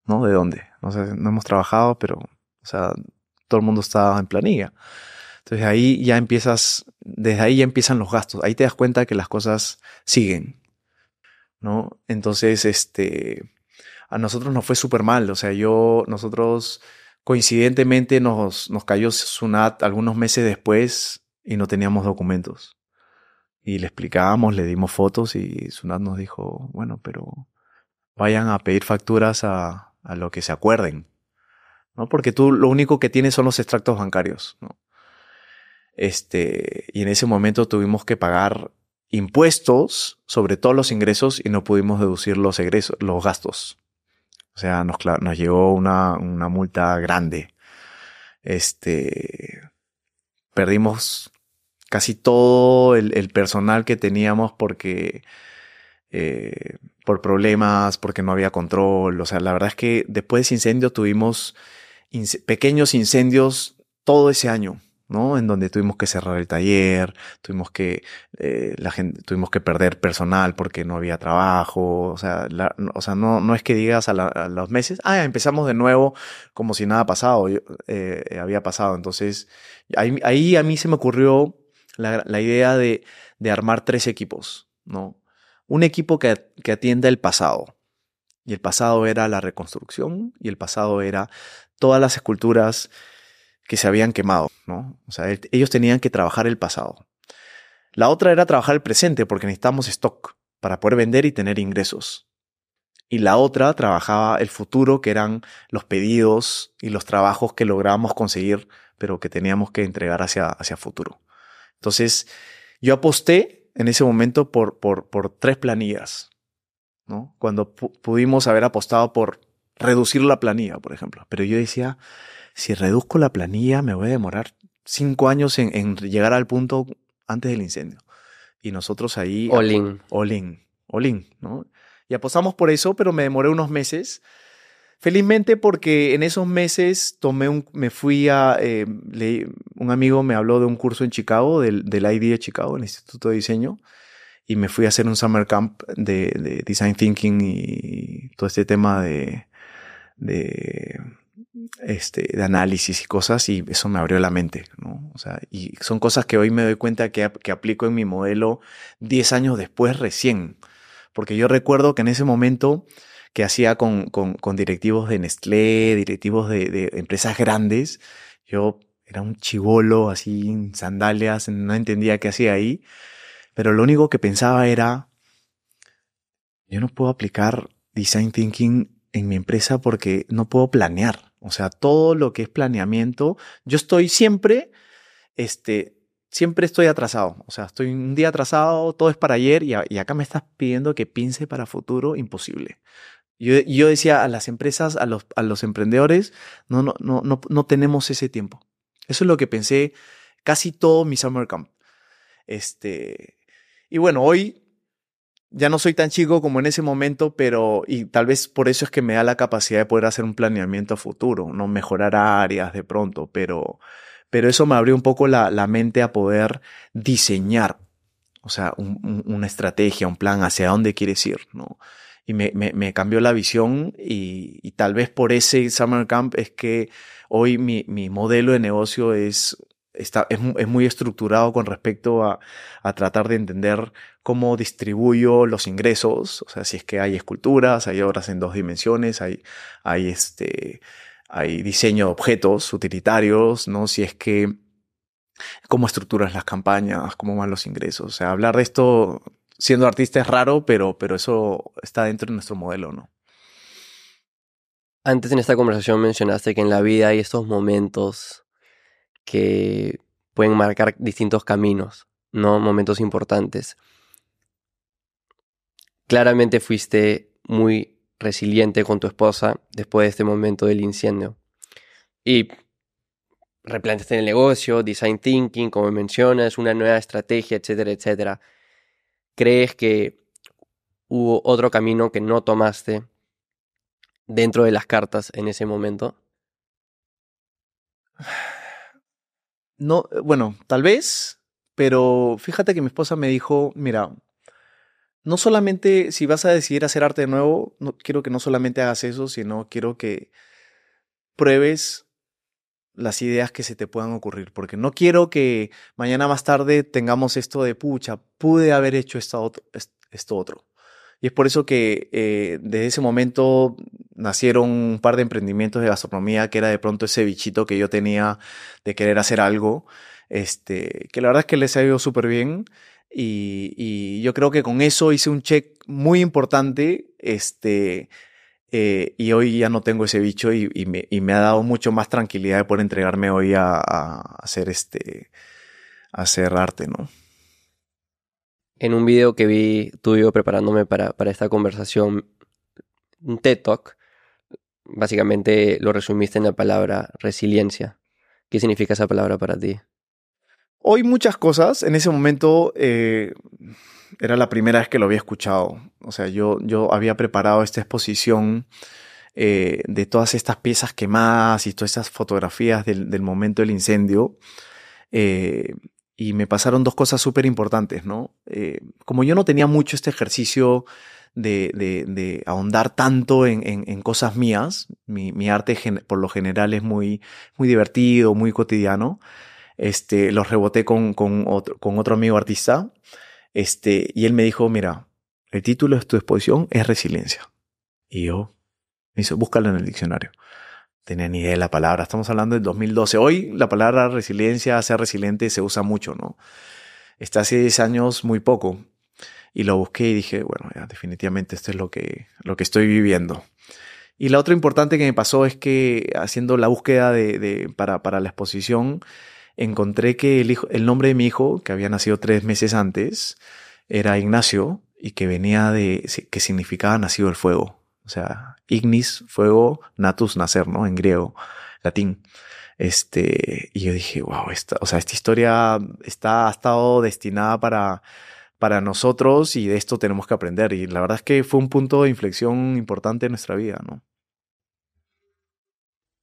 [SPEAKER 1] ¿No? ¿De dónde? No sé, no hemos trabajado, pero, o sea, todo el mundo está en planilla. Entonces ahí ya empiezas, desde ahí ya empiezan los gastos. Ahí te das cuenta que las cosas siguen, ¿no? Entonces, este, a nosotros nos fue súper mal. O sea, yo, nosotros coincidentemente nos, nos cayó Sunat algunos meses después y no teníamos documentos. Y le explicábamos, le dimos fotos y Sunat nos dijo, bueno, pero vayan a pedir facturas a, a lo que se acuerden, ¿no? Porque tú lo único que tienes son los extractos bancarios. Este, y en ese momento tuvimos que pagar impuestos sobre todos los ingresos y no pudimos deducir los egresos, los gastos. O sea, nos, nos llegó una, una multa grande. Este, perdimos casi todo el, el personal que teníamos porque, eh, por problemas, porque no había control. O sea, la verdad es que después de ese incendio tuvimos pequeños incendios todo ese año. ¿No? En donde tuvimos que cerrar el taller, tuvimos que, eh, la gente, tuvimos que perder personal porque no había trabajo, o sea, o sea no, no es que digas a, los meses, ah, empezamos de nuevo como si nada pasado, eh, había pasado. Entonces, ahí, ahí a mí se me ocurrió la, la idea de, de armar tres equipos, ¿no? Un equipo que, que atienda el pasado. Y el pasado era la reconstrucción y el pasado era todas las esculturas que se habían quemado, ¿no? O sea, el- ellos tenían que trabajar el pasado. La otra era trabajar el presente porque necesitamos stock para poder vender y tener ingresos. Y la otra trabajaba el futuro, que eran los pedidos y los trabajos que lográbamos conseguir, pero que teníamos que entregar hacia, hacia futuro. Entonces, yo aposté en ese momento por, por, por tres planillas, ¿no? Cuando pu- pudimos haber apostado por reducir la planilla, por ejemplo. Pero yo decía, si reduzco la planilla, me voy a demorar cinco años en, en llegar al punto antes del incendio. Y nosotros ahí...
[SPEAKER 2] All in.
[SPEAKER 1] All in, all in, ¿no? Y apostamos por eso, pero me demoré unos meses. Felizmente porque en esos meses tomé un, me fui a, eh, le- un amigo me habló de un curso en Chicago, del, del ID de Chicago, el Instituto de Diseño, y me fui a hacer un summer camp de, de design thinking y todo este tema de, de, este, de análisis y cosas, y eso me abrió la mente, ¿no? O sea, y son cosas que hoy me doy cuenta que, que aplico en mi modelo 10 años después recién. Porque yo recuerdo que en ese momento que hacía con, con, con directivos de Nestlé, directivos de, de empresas grandes, yo era un chivolo así en sandalias, no entendía qué hacía ahí, pero lo único que pensaba era, yo no puedo aplicar design thinking en mi empresa porque no puedo planear. O sea, todo lo que es planeamiento, yo estoy siempre, este, siempre estoy atrasado. O sea, estoy un día atrasado, todo es para ayer y, acá me estás pidiendo que piense para futuro, imposible. Yo, yo decía a las empresas, a los, a los emprendedores, no, no, no, no, no tenemos ese tiempo. Eso es lo que pensé casi todo mi summer camp. Este, y bueno, hoy ya no soy tan chico como en ese momento, pero y tal vez por eso es que me da la capacidad de poder hacer un planeamiento futuro, no mejorar áreas de pronto, pero, pero eso me abrió un poco la, la mente a poder diseñar, o sea, un, una estrategia, un plan hacia dónde quieres ir, ¿no? Y me, me, me cambió la visión y, y, tal vez por ese Summer Camp es que hoy mi, mi modelo de negocio es Está, es, es, muy estructurado con respecto a, a, tratar de entender cómo distribuyo los ingresos, o sea, si es que hay esculturas, hay obras en dos dimensiones, hay, hay, este, hay diseño de objetos utilitarios, ¿no? Si es que cómo estructuras las campañas, cómo van los ingresos. O sea, hablar de esto siendo artista es raro, pero, pero eso está dentro de nuestro modelo, ¿no?
[SPEAKER 2] Antes en esta conversación mencionaste que en la vida hay estos momentos que pueden marcar distintos caminos, ¿no? Momentos importantes. Claramente fuiste muy resiliente con tu esposa después de este momento del incendio. Y replanteaste el negocio, design thinking, como mencionas, una nueva estrategia, etcétera, etcétera. ¿Crees que hubo otro camino que no tomaste dentro de las cartas en ese momento?
[SPEAKER 1] No, bueno, tal vez, pero fíjate que mi esposa me dijo, mira, no solamente si vas a decidir hacer arte de nuevo, no, quiero que no solamente hagas eso, sino quiero que pruebes las ideas que se te puedan ocurrir, porque no quiero que mañana más tarde tengamos esto de pucha, pude haber hecho esto otro. Esto otro. Y es por eso que eh, desde ese momento nacieron un par de emprendimientos de gastronomía, que era de pronto ese bichito que yo tenía de querer hacer algo, este, que la verdad es que les ha ido súper bien. Y, yo creo que con eso hice un check muy importante, este, eh, y hoy ya no tengo ese bicho y, me, ha dado mucho más tranquilidad de poder entregarme hoy a, a hacer este, a hacer arte, ¿no?
[SPEAKER 2] En un video que vi tuyo preparándome para, para esta conversación, un TED Talk, básicamente lo resumiste en la palabra resiliencia. ¿Qué significa esa palabra para ti?
[SPEAKER 1] Hoy muchas cosas. En ese momento eh, era la primera vez que lo había escuchado. O sea, yo, yo había preparado esta exposición eh, de todas estas piezas quemadas y todas esas fotografías del, del momento del incendio. Eh, y me pasaron dos cosas súper importantes, ¿no? Eh, como yo no tenía mucho este ejercicio de, de, ahondar tanto en, en, en cosas mías, mi, mi arte por lo general es muy, muy divertido, muy cotidiano, este, los reboté con, con, otro, con otro amigo artista, este, y él me dijo, mira, el título de tu exposición es Resiliencia. Y yo, me hizo, búscalo en el diccionario tenía ni idea de la palabra. Estamos hablando del 2012. Hoy la palabra resiliencia, ser resiliente, se usa mucho, ¿no? Está hace 10 años muy poco. Y lo busqué y dije, bueno, ya, definitivamente esto es lo que, lo que estoy viviendo. Y la otra importante que me pasó es que haciendo la búsqueda de, de para, para la exposición, encontré que el, hijo, el nombre de mi hijo, que había nacido tres meses antes, era Ignacio y que venía de, que significaba nacido el fuego. O sea, ignis, fuego, natus, nacer, ¿no? En griego, latín. Este, y yo dije, wow, esta, o sea, esta historia está, ha estado destinada para, para nosotros y de esto tenemos que aprender. Y la verdad es que fue un punto de inflexión importante en nuestra vida, ¿no?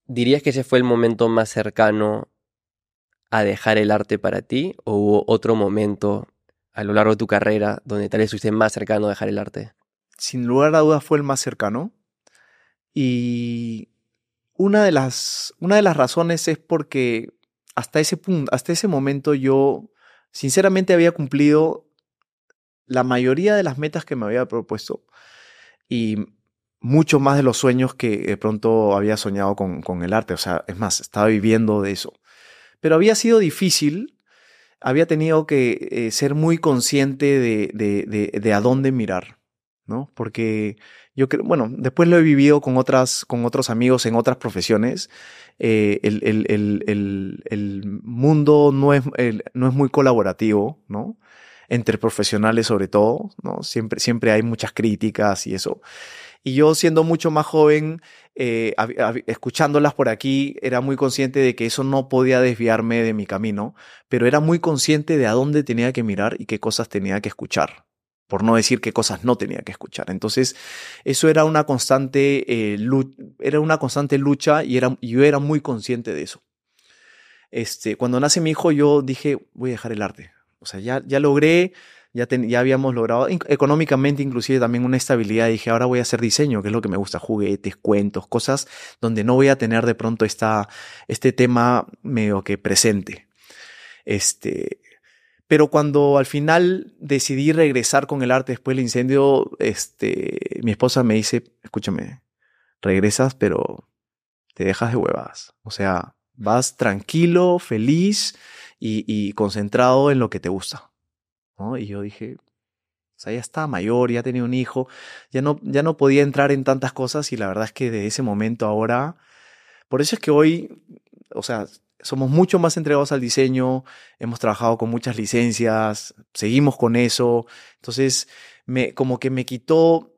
[SPEAKER 2] ¿Dirías que ese fue el momento más cercano a dejar el arte para ti? ¿O hubo otro momento a lo largo de tu carrera donde tal vez estuviste más cercano a dejar el arte?
[SPEAKER 1] sin lugar a dudas fue el más cercano. Y una de las, una de las razones es porque hasta ese punto, hasta ese momento yo sinceramente había cumplido la mayoría de las metas que me había propuesto y mucho más de los sueños que de pronto había soñado con, con el arte. O sea, es más, estaba viviendo de eso. Pero había sido difícil, había tenido que eh, ser muy consciente de, de, de, de a dónde mirar. ¿No? Porque yo creo, bueno, después lo he vivido con otras, con otros amigos en otras profesiones. Eh, el, el, el, el, mundo no es, no es muy colaborativo, ¿no? Entre profesionales sobre todo, ¿no? Siempre, siempre hay muchas críticas y eso. Y yo siendo mucho más joven, eh, escuchándolas por aquí, era muy consciente de que eso no podía desviarme de mi camino, pero era muy consciente de a dónde tenía que mirar y qué cosas tenía que escuchar, por no decir qué cosas no tenía que escuchar. Entonces, eso era una constante, eh, lu- era una constante lucha y, era, yo era muy consciente de eso. Este, cuando nace mi hijo, yo dije, voy a dejar el arte. O sea, ya, ya logré, ya, habíamos logrado económicamente inclusive también una estabilidad. Dije, ahora voy a hacer diseño, que es lo que me gusta, juguetes, cuentos, cosas donde no voy a tener de pronto esta, este tema medio que presente. Este, pero cuando al final decidí regresar con el arte después del incendio, este, mi esposa me dice, escúchame, regresas, pero te dejas de huevadas. O sea, vas tranquilo, feliz y, concentrado en lo que te gusta. ¿no? Y yo dije, o sea, ya estaba mayor, ya tenía un hijo, ya no, ya no podía entrar en tantas cosas y la verdad es que de ese momento ahora, por eso es que hoy, o sea, somos mucho más entregados al diseño, hemos trabajado con muchas licencias, seguimos con eso, entonces me, como que me quitó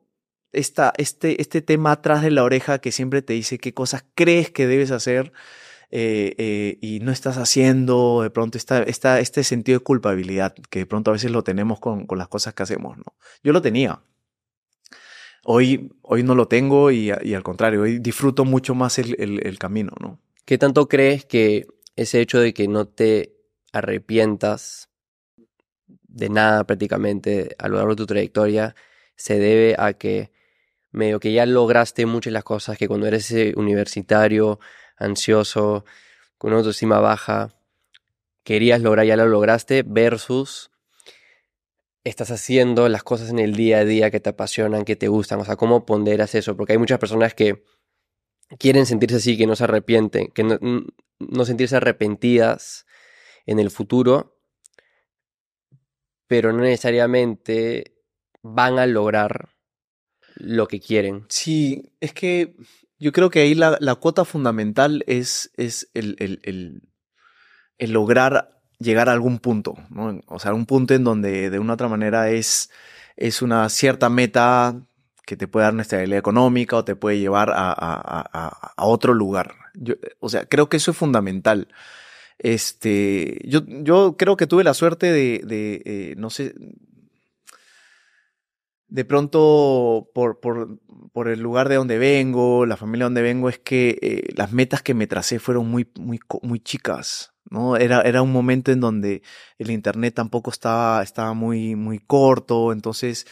[SPEAKER 1] esta, este, este tema atrás de la oreja que siempre te dice qué cosas crees que debes hacer eh, eh, y no estás haciendo, de pronto está, está este sentido de culpabilidad que de pronto a veces lo tenemos con, con las cosas que hacemos, ¿no? Yo lo tenía. Hoy, hoy no lo tengo y, al contrario, hoy disfruto mucho más el, el, el camino, ¿no?
[SPEAKER 2] ¿Qué tanto crees que ese hecho de que no te arrepientas de nada prácticamente a lo largo de tu trayectoria se debe a que medio que ya lograste muchas las cosas que cuando eres universitario, ansioso, con una autoestima baja, querías lograr, ya lo lograste, versus estás haciendo las cosas en el día a día que te apasionan, que te gustan, o sea, ¿cómo ponderas eso? Porque hay muchas personas que quieren sentirse así, que no se arrepienten, que no, no sentirse arrepentidas en el futuro, pero no necesariamente van a lograr lo que quieren.
[SPEAKER 1] Sí, es que yo creo que ahí la, la cuota fundamental es, es el, el, el, el, lograr llegar a algún punto, ¿no? O sea, un punto en donde de una u otra manera es, es una cierta meta que te puede dar una estabilidad económica o te puede llevar a, a, a, a otro lugar. Yo, o sea, creo que eso es fundamental. Este, yo, yo creo que tuve la suerte de, de eh, no sé, de pronto por, por, por, el lugar de donde vengo, la familia donde vengo, es que eh, las metas que me tracé fueron muy, muy, muy chicas. ¿no? Era, era un momento en donde el internet tampoco estaba, estaba muy, muy corto, entonces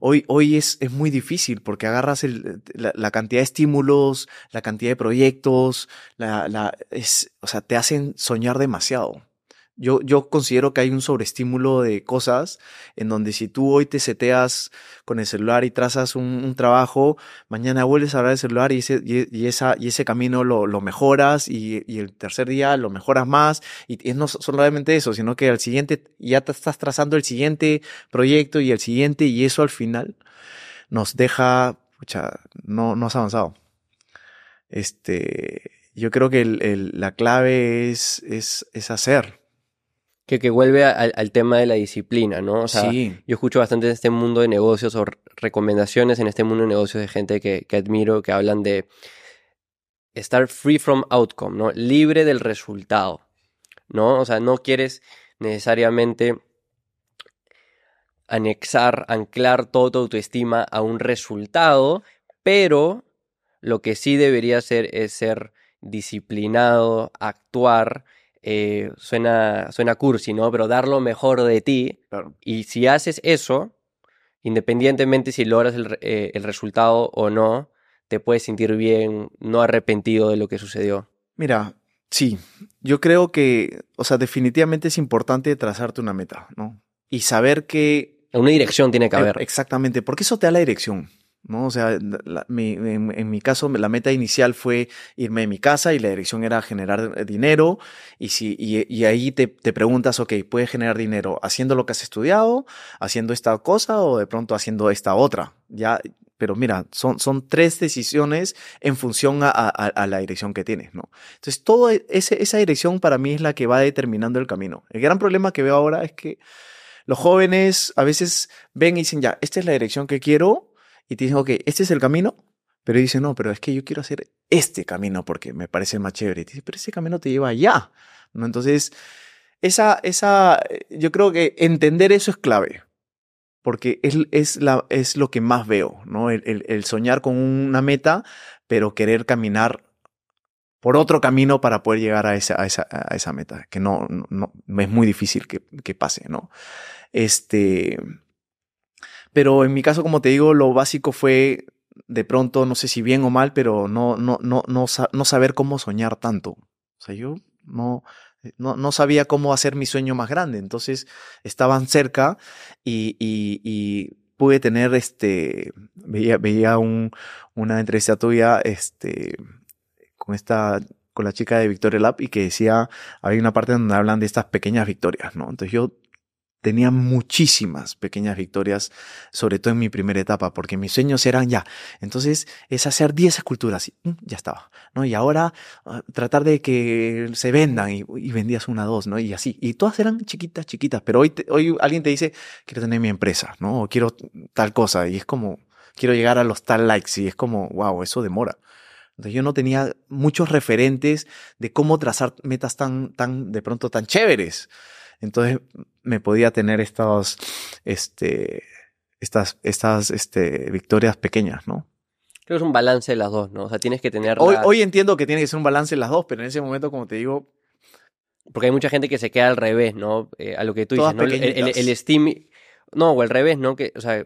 [SPEAKER 1] hoy, hoy es, es muy difícil porque agarras el, la, la, cantidad de estímulos, la cantidad de proyectos, la, la, es, o sea, te hacen soñar demasiado. Yo, yo considero que hay un sobreestímulo de cosas en donde si tú hoy te seteas con el celular y trazas un, trabajo, mañana vuelves a hablar del celular y ese, y, y esa, y ese camino lo, lo mejoras y, y, el tercer día lo mejoras más. Y, no solamente eso, sino que al siguiente ya te estás trazando el siguiente proyecto y el siguiente y eso al final nos deja, no, no has avanzado. Este, yo creo que el, el, la clave es, es, es hacer
[SPEAKER 2] que, que vuelve al, al, tema de la disciplina, ¿no? O sea,
[SPEAKER 1] sí.
[SPEAKER 2] yo escucho bastante en este mundo de negocios o recomendaciones en este mundo de negocios de gente que, que, admiro que hablan de estar free from outcome, ¿no? Libre del resultado, ¿no? O sea, no quieres necesariamente anexar, anclar toda tu autoestima a un resultado, pero lo que sí debería ser es ser disciplinado, actuar, eh, suena, suena cursi, ¿no? Pero dar lo mejor de ti.
[SPEAKER 1] Claro.
[SPEAKER 2] Y si haces eso, independientemente si logras el, eh, el, resultado o no, te puedes sentir bien, no arrepentido de lo que sucedió.
[SPEAKER 1] Mira, sí, yo creo que, o sea, definitivamente es importante trazarte una meta, ¿no? Y saber que...
[SPEAKER 2] Una dirección tiene que haber.
[SPEAKER 1] Exactamente, porque eso te da la dirección. ¿No? O sea, en, mi caso, la meta inicial fue irme de mi casa y la dirección era generar dinero. Y, si, y, ahí te, te, preguntas, ok, ¿puedes generar dinero haciendo lo que has estudiado, haciendo esta cosa o de pronto haciendo esta otra? Ya, pero mira, son, son tres decisiones en función a, a, la dirección que tienes, ¿no? Entonces, toda ese, esa dirección para mí es la que va determinando el camino. El gran problema que veo ahora es que los jóvenes a veces ven y dicen, ya, esta es la dirección que quiero, y te dicen, ok, este es el camino, Pero dice, no, pero es que yo quiero hacer este camino porque me parece más chévere. dice, pero ese camino te lleva allá. ¿no? Entonces, esa, esa, yo creo que entender eso es clave. Porque es, es, la, es lo que más veo, ¿no? El, el, el soñar con una meta, pero querer caminar por otro camino para poder llegar a esa, a esa, a esa meta, que no, no, no, es muy difícil que, que pase, ¿no? Este, pero en mi caso, como te digo, lo básico fue de pronto, no sé si bien o mal, pero no, no, no, no, no saber cómo soñar tanto. O sea, yo no, no, no, sabía cómo hacer mi sueño más grande. Entonces estaban cerca y, y, y pude tener este, veía, veía un, una entrevista tuya, este, con esta, con la chica de Victoria Lab y que decía, hay una parte donde hablan de estas pequeñas victorias, ¿no? Entonces yo tenía muchísimas pequeñas victorias, sobre todo en mi primera etapa, porque mis sueños eran ya. Entonces es hacer 10 esculturas y mm, ya estaba, ¿no? Y ahora uh, tratar de que se vendan y, vendías una, dos, ¿no? Y así. Y todas eran chiquitas, chiquitas, pero hoy, hoy alguien te dice, quiero tener mi empresa, ¿no? O quiero tal cosa y es como, quiero llegar a los tal likes y es como, wow, eso demora. Entonces yo no tenía muchos referentes de cómo trazar metas tan, tan, de pronto tan chéveres. Entonces me podía tener estos, este, estas, estas, este, victorias pequeñas, ¿no?
[SPEAKER 2] Creo que es un balance de las dos, ¿no? O sea, tienes que tener.
[SPEAKER 1] Hoy, hoy entiendo que tiene que ser un balance de las dos, pero en ese momento, como te digo.
[SPEAKER 2] Porque hay mucha gente que se queda al revés, ¿no? Eh, a lo que tú dices, ¿no? El, el. No, o al revés, ¿no? Que, o sea,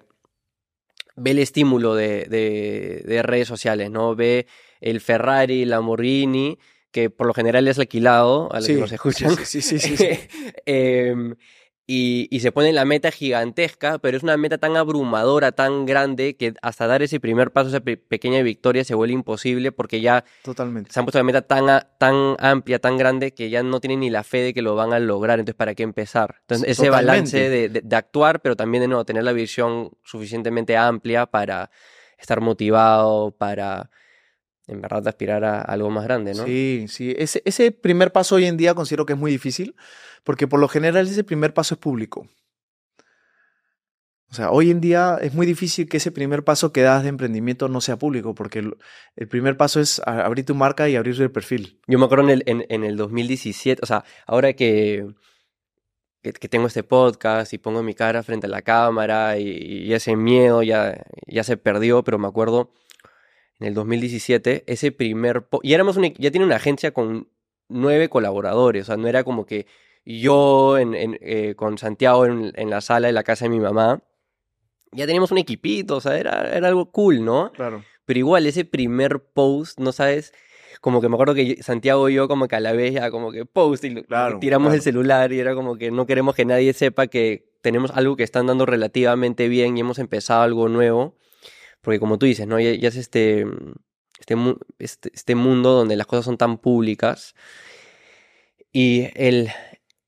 [SPEAKER 2] ve el estímulo de, de, de redes sociales, ¿no? Ve el Ferrari, Lamborghini, que por lo general es alquilado a los
[SPEAKER 1] sí,
[SPEAKER 2] que nos escuchan.
[SPEAKER 1] Sí, sí, sí. sí, sí.
[SPEAKER 2] eh, y, y, se pone la meta gigantesca, pero es una meta tan abrumadora, tan grande, que hasta dar ese primer paso, esa pe pequeña victoria, se vuelve imposible porque ya
[SPEAKER 1] Totalmente.
[SPEAKER 2] se han puesto la meta tan, a, tan amplia, tan grande, que ya no tienen ni la fe de que lo van a lograr. Entonces, ¿para qué empezar? Entonces, ese
[SPEAKER 1] Totalmente.
[SPEAKER 2] balance de, de, de, actuar, pero también de no tener la visión suficientemente amplia para estar motivado, para en verdad aspirar a algo más grande, ¿no?
[SPEAKER 1] Sí, sí. Ese, ese primer paso hoy en día considero que es muy difícil, porque por lo general ese primer paso es público. O sea, hoy en día es muy difícil que ese primer paso que das de emprendimiento no sea público, porque el, el primer paso es abrir tu marca y abrir el perfil.
[SPEAKER 2] Yo me acuerdo en el, en, en el 2017, o sea, ahora que, que, que, tengo este podcast y pongo mi cara frente a la cámara y, y ese miedo ya, ya se perdió, pero me acuerdo en el 2017, ese primer... y éramos un, ya tiene una agencia con nueve colaboradores, o sea, no era como que yo en, en, eh, con Santiago en, en, la sala de la casa de mi mamá, ya teníamos un equipito, o sea, era, era algo cool, ¿no?
[SPEAKER 1] Claro.
[SPEAKER 2] Pero igual, ese primer post, ¿no sabes? Como que me acuerdo que Santiago y yo como que a la vez ya como que post y
[SPEAKER 1] claro,
[SPEAKER 2] tiramos
[SPEAKER 1] claro.
[SPEAKER 2] el celular y era como que no queremos que nadie sepa que tenemos algo que está andando relativamente bien y hemos empezado algo nuevo. Porque como tú dices, ¿no? Ya, ya es este, este, este, este, mundo donde las cosas son tan públicas y el,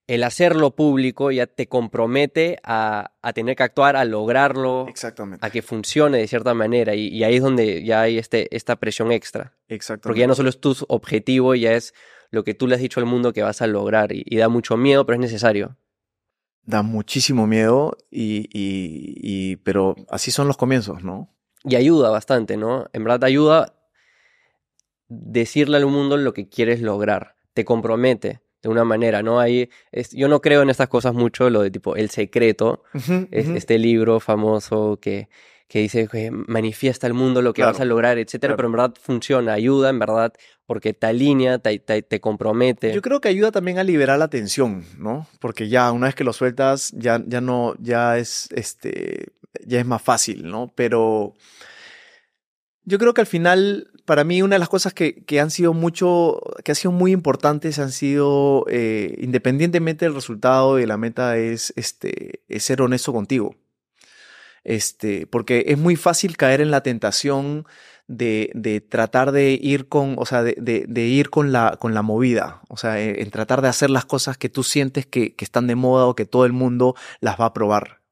[SPEAKER 2] el hacerlo público ya te compromete a, a, tener que actuar, a lograrlo,
[SPEAKER 1] Exactamente.
[SPEAKER 2] a que funcione de cierta manera y, y ahí es donde ya hay este, esta presión extra.
[SPEAKER 1] Exactamente.
[SPEAKER 2] Porque ya no solo es tu objetivo, ya es lo que tú le has dicho al mundo que vas a lograr y, y da mucho miedo, pero es necesario
[SPEAKER 1] da muchísimo miedo y, y, y, pero así son los comienzos, ¿no?
[SPEAKER 2] Y ayuda bastante, ¿no? En verdad ayuda decirle al mundo lo que quieres lograr. Te compromete de una manera, ¿no? Es, yo no creo en estas cosas mucho, lo de tipo El Secreto,
[SPEAKER 1] uh -huh,
[SPEAKER 2] es,
[SPEAKER 1] uh -huh.
[SPEAKER 2] este libro famoso que, que dice que manifiesta al mundo lo que
[SPEAKER 1] Claro,
[SPEAKER 2] vas a lograr, etcétera,
[SPEAKER 1] claro.
[SPEAKER 2] pero en verdad funciona, ayuda, en verdad, porque te alinea, te, te, te compromete.
[SPEAKER 1] Yo creo que ayuda también a liberar la tensión, ¿no? Porque ya una vez que lo sueltas, ya, ya no, ya es, este, ya es más fácil, ¿no? Pero yo creo que al final, para mí, una de las cosas que, que han sido mucho, que ha sido muy importantes han sido, eh, independientemente del resultado de la meta, es, este, es ser honesto contigo. Este, porque es muy fácil caer en la tentación de, de tratar de ir con, o sea, de, de, ir con la, con la movida, o sea, en, en tratar de hacer las cosas que tú sientes que, que, están de moda o que todo el mundo las va a probar.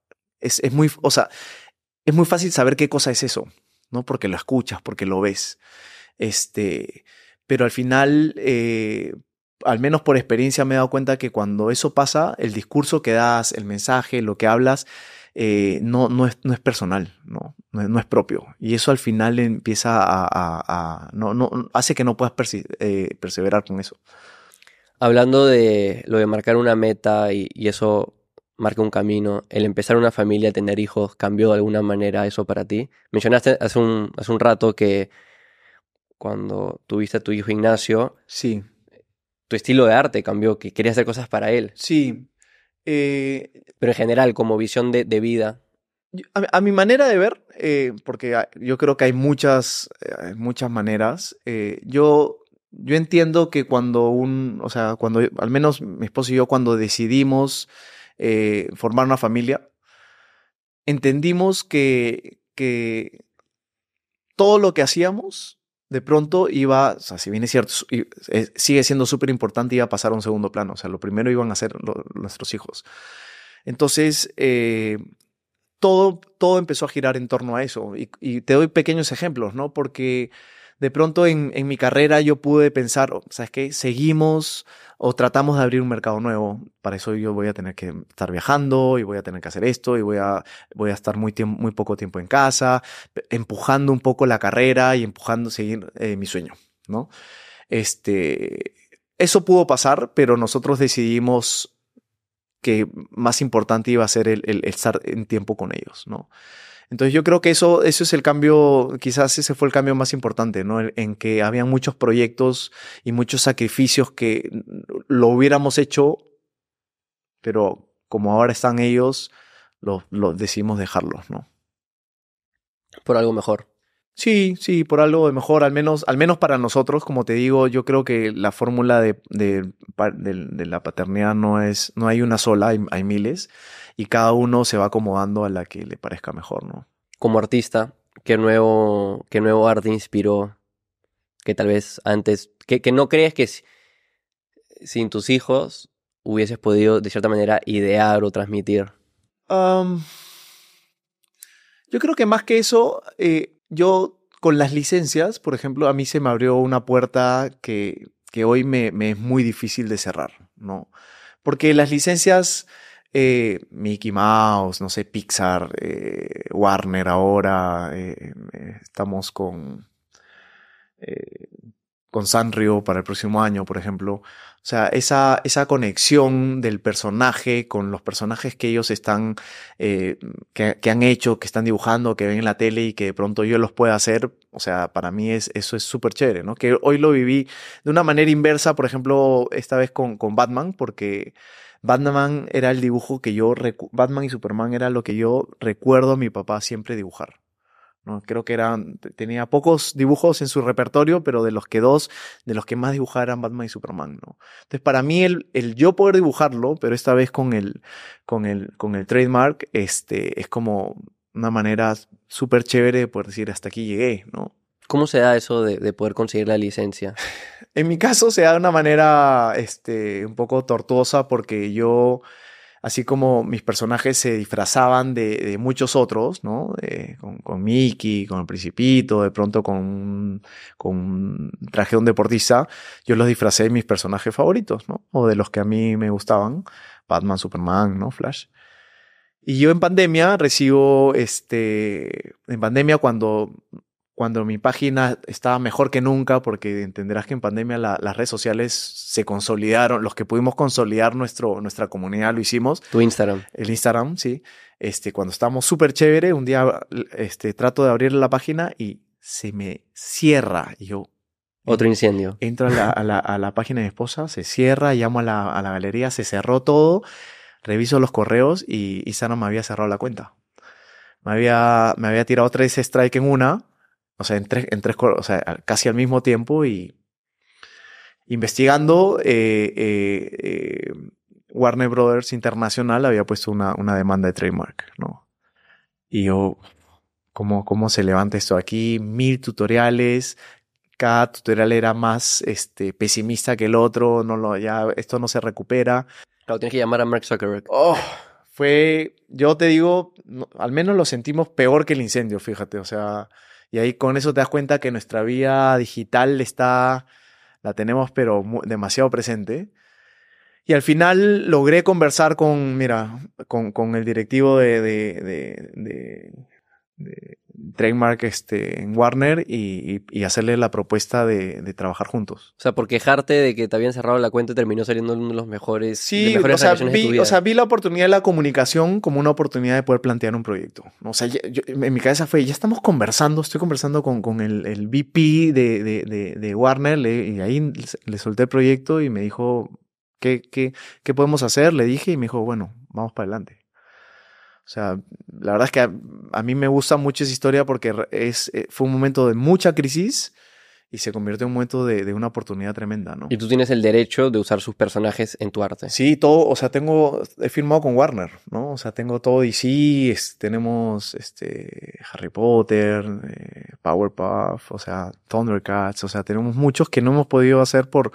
[SPEAKER 1] Es, es muy, o sea, es muy fácil saber qué cosa es eso, ¿no? Porque lo escuchas, porque lo ves. Este, pero al final, eh, al menos por experiencia me he dado cuenta que cuando eso pasa, el discurso que das, el mensaje, lo que hablas, eh, no, no, es, no es personal, ¿no? no, no es propio. Y eso al final empieza a, a- a- no, no, hace que no puedas eh, perseverar con eso.
[SPEAKER 2] Hablando de lo de marcar una meta y, y eso marca un camino, el empezar una familia, tener hijos, ¿cambió de alguna manera eso para ti? Mencionaste hace un, hace un rato que cuando tuviste a tu hijo Ignacio,
[SPEAKER 1] Sí,
[SPEAKER 2] tu estilo de arte cambió, que querías hacer cosas para él,
[SPEAKER 1] sí. Eh,
[SPEAKER 2] pero en general, como visión de, de vida,
[SPEAKER 1] A, a mi manera de ver, eh, porque yo creo que hay muchas, eh, muchas maneras, yo, yo entiendo que cuando un, o sea, cuando al menos mi esposo y yo cuando decidimos formar una familia, entendimos que, que todo lo que hacíamos de pronto iba, o sea, si bien es cierto, eh, sigue siendo súper importante, iba a pasar a un segundo plano, o sea, lo primero iban a ser nuestros hijos. Entonces, eh, todo, todo empezó a girar en torno a eso. Y, y te doy pequeños ejemplos, ¿no? Porque de pronto en, en mi carrera yo pude pensar, oh, ¿sabes qué? Seguimos o tratamos de abrir un mercado nuevo. Para eso yo voy a tener que estar viajando y voy a tener que hacer esto y voy a, voy a estar muy, muy poco tiempo en casa, empujando un poco la carrera y empujando seguir eh, mi sueño, ¿no? Este, eso pudo pasar, pero nosotros decidimos que más importante iba a ser el- el estar en tiempo con ellos, ¿no? Entonces yo creo que eso, eso es el cambio, quizás ese fue el cambio más importante, ¿no? En, en que había muchos proyectos y muchos sacrificios que lo hubiéramos hecho, pero como ahora están ellos, lo, lo decidimos dejarlos, ¿no?
[SPEAKER 2] por algo mejor.
[SPEAKER 1] Sí, sí, por algo de mejor, al menos, al menos para nosotros, como te digo, yo creo que la fórmula de, de, de- de la paternidad no es, no hay una sola, hay, hay miles, y cada uno se va acomodando a la que le parezca mejor, ¿no?
[SPEAKER 2] Como artista, ¿qué nuevo, qué nuevo arte inspiró? Que tal vez antes, que, que no crees que si- sin tus hijos hubieses podido de cierta manera idear o transmitir.
[SPEAKER 1] Yo creo que más que eso, eh, yo con las licencias, por ejemplo, a mí se me abrió una puerta que, que hoy me, me es muy difícil de cerrar, ¿no? Porque las licencias, eh, Mickey Mouse, no sé, Pixar, eh, Warner ahora, eh, estamos con, con Sanrio para el próximo año, por ejemplo. O sea, esa, esa conexión del personaje con los personajes que ellos están, que, que han hecho, que están dibujando, que ven en la tele y que de pronto yo los pueda hacer, o sea, para mí es, eso es súper chévere, ¿no? Que hoy lo viví de una manera inversa, por ejemplo, esta vez con, con Batman, porque Batman era el dibujo que yo, Batman y Superman era lo que yo recuerdo a mi papá siempre dibujar. ¿no? Creo que eran, tenía pocos dibujos en su repertorio, pero de los que dos, de los que más dibujaba eran Batman y Superman, ¿no? Entonces, para mí, el, el yo poder dibujarlo, pero esta vez con el, con el, con el trademark, este, es como una manera súper chévere de poder decir hasta aquí llegué, ¿no?
[SPEAKER 2] ¿Cómo se da eso de, de poder conseguir la licencia?
[SPEAKER 1] En mi caso se da de una manera este, un poco tortuosa porque yo, así como mis personajes se disfrazaban de, muchos otros, ¿no? Con, con Mickey, con el Principito, de pronto con un, con un traje de un deportista, yo los disfracé de mis personajes favoritos, ¿no? O de los que a mí me gustaban, Batman, Superman, ¿no? Flash. Y yo en pandemia recibo, este, en pandemia cuando cuando mi página estaba mejor que nunca, porque entenderás que en pandemia la- las redes sociales se consolidaron, los que pudimos consolidar nuestro, nuestra comunidad lo hicimos,
[SPEAKER 2] Tu Instagram.
[SPEAKER 1] el Instagram, sí, este, cuando estábamos súper chévere, un día este, trato de abrir la página y se me cierra, y yo
[SPEAKER 2] Otro incendio.
[SPEAKER 1] entro a la, a la- a la página de mi esposa, se cierra, llamo a la, a la galería, se cerró todo, reviso los correos y Instagram me había cerrado la cuenta. Me había, me había tirado tres strike en una, o sea, en tres, en tres, o sea, casi al mismo tiempo y investigando, eh, eh, eh, Warner Brothers Internacional había puesto una, una demanda de trademark, ¿no? Y yo, ¿cómo, cómo se levanta esto aquí? Mil tutoriales, cada tutorial era más este, pesimista que el otro, no lo, ya esto no se recupera.
[SPEAKER 2] Claro, tienes que llamar a Mark Zuckerberg.
[SPEAKER 1] Oh, fue, yo te digo, no- al menos lo sentimos peor que el incendio, fíjate, o sea, y ahí con eso te das cuenta que nuestra vía digital está, la tenemos pero demasiado presente. Y al final logré conversar con, mira, con, con el directivo de, de, de, de- trademark este, en Warner y, y, hacerle la propuesta de, de, trabajar juntos.
[SPEAKER 2] O sea, por quejarte de que te habían cerrado la cuenta terminó saliendo uno de los mejores.
[SPEAKER 1] Sí,
[SPEAKER 2] o,
[SPEAKER 1] sea, vi, o sea, vi la oportunidad de la comunicación como una oportunidad de poder plantear un proyecto. O sea, yo, en mi cabeza fue, ya estamos conversando, estoy conversando con, con el, el VP de, de, de Warner y ahí le solté el proyecto y me dijo, ¿qué, qué, ¿qué podemos hacer? Le dije y me dijo, bueno, vamos para adelante. O sea, la verdad es que a, mí me gusta mucho esa historia porque es, eh, fue un momento de mucha crisis y se convierte en un momento de, una oportunidad tremenda, ¿no?
[SPEAKER 2] Y tú tienes el derecho de usar sus personajes en tu arte.
[SPEAKER 1] Sí, todo, o sea, tengo, he firmado con Warner, ¿no? O sea, tengo todo DC, tenemos este, Harry Potter, eh, Powerpuff, o sea, Thundercats, o sea, tenemos muchos que no hemos podido hacer por,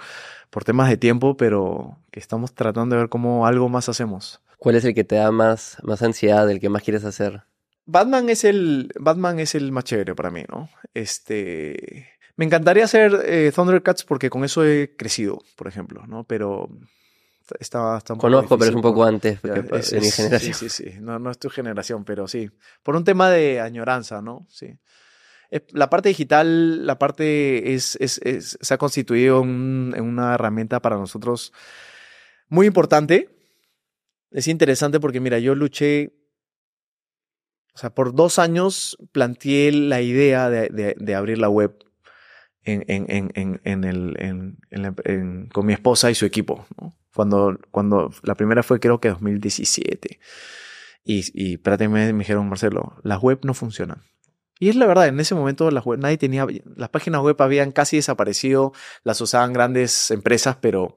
[SPEAKER 1] por temas de tiempo, pero que estamos tratando de ver cómo algo más hacemos.
[SPEAKER 2] ¿Cuál es el que te da más, más ansiedad, el que más quieres hacer?
[SPEAKER 1] Batman es el, Batman es el más chévere para mí, ¿no? Este, me encantaría hacer eh, Thundercats porque con eso he crecido, por ejemplo, ¿no? Pero está
[SPEAKER 2] un Conozco, pero es un poco antes de mi generación.
[SPEAKER 1] Sí, sí, sí. No, no es tu generación, pero sí. Por un tema de añoranza, ¿no? Sí. La parte digital, la parte es, es, se ha constituido en una herramienta para nosotros muy importante es interesante porque, mira, yo luché, o sea, por dos años planteé la idea de, abrir la web en, en, en, en el, con mi esposa y su equipo. Cuando, cuando la primera fue creo que 2017. Y, y prácticamente me dijeron, Marcelo, las web no funcionan. Y es la verdad, en ese momento las web, nadie tenía, las páginas web habían casi desaparecido, las usaban grandes empresas, pero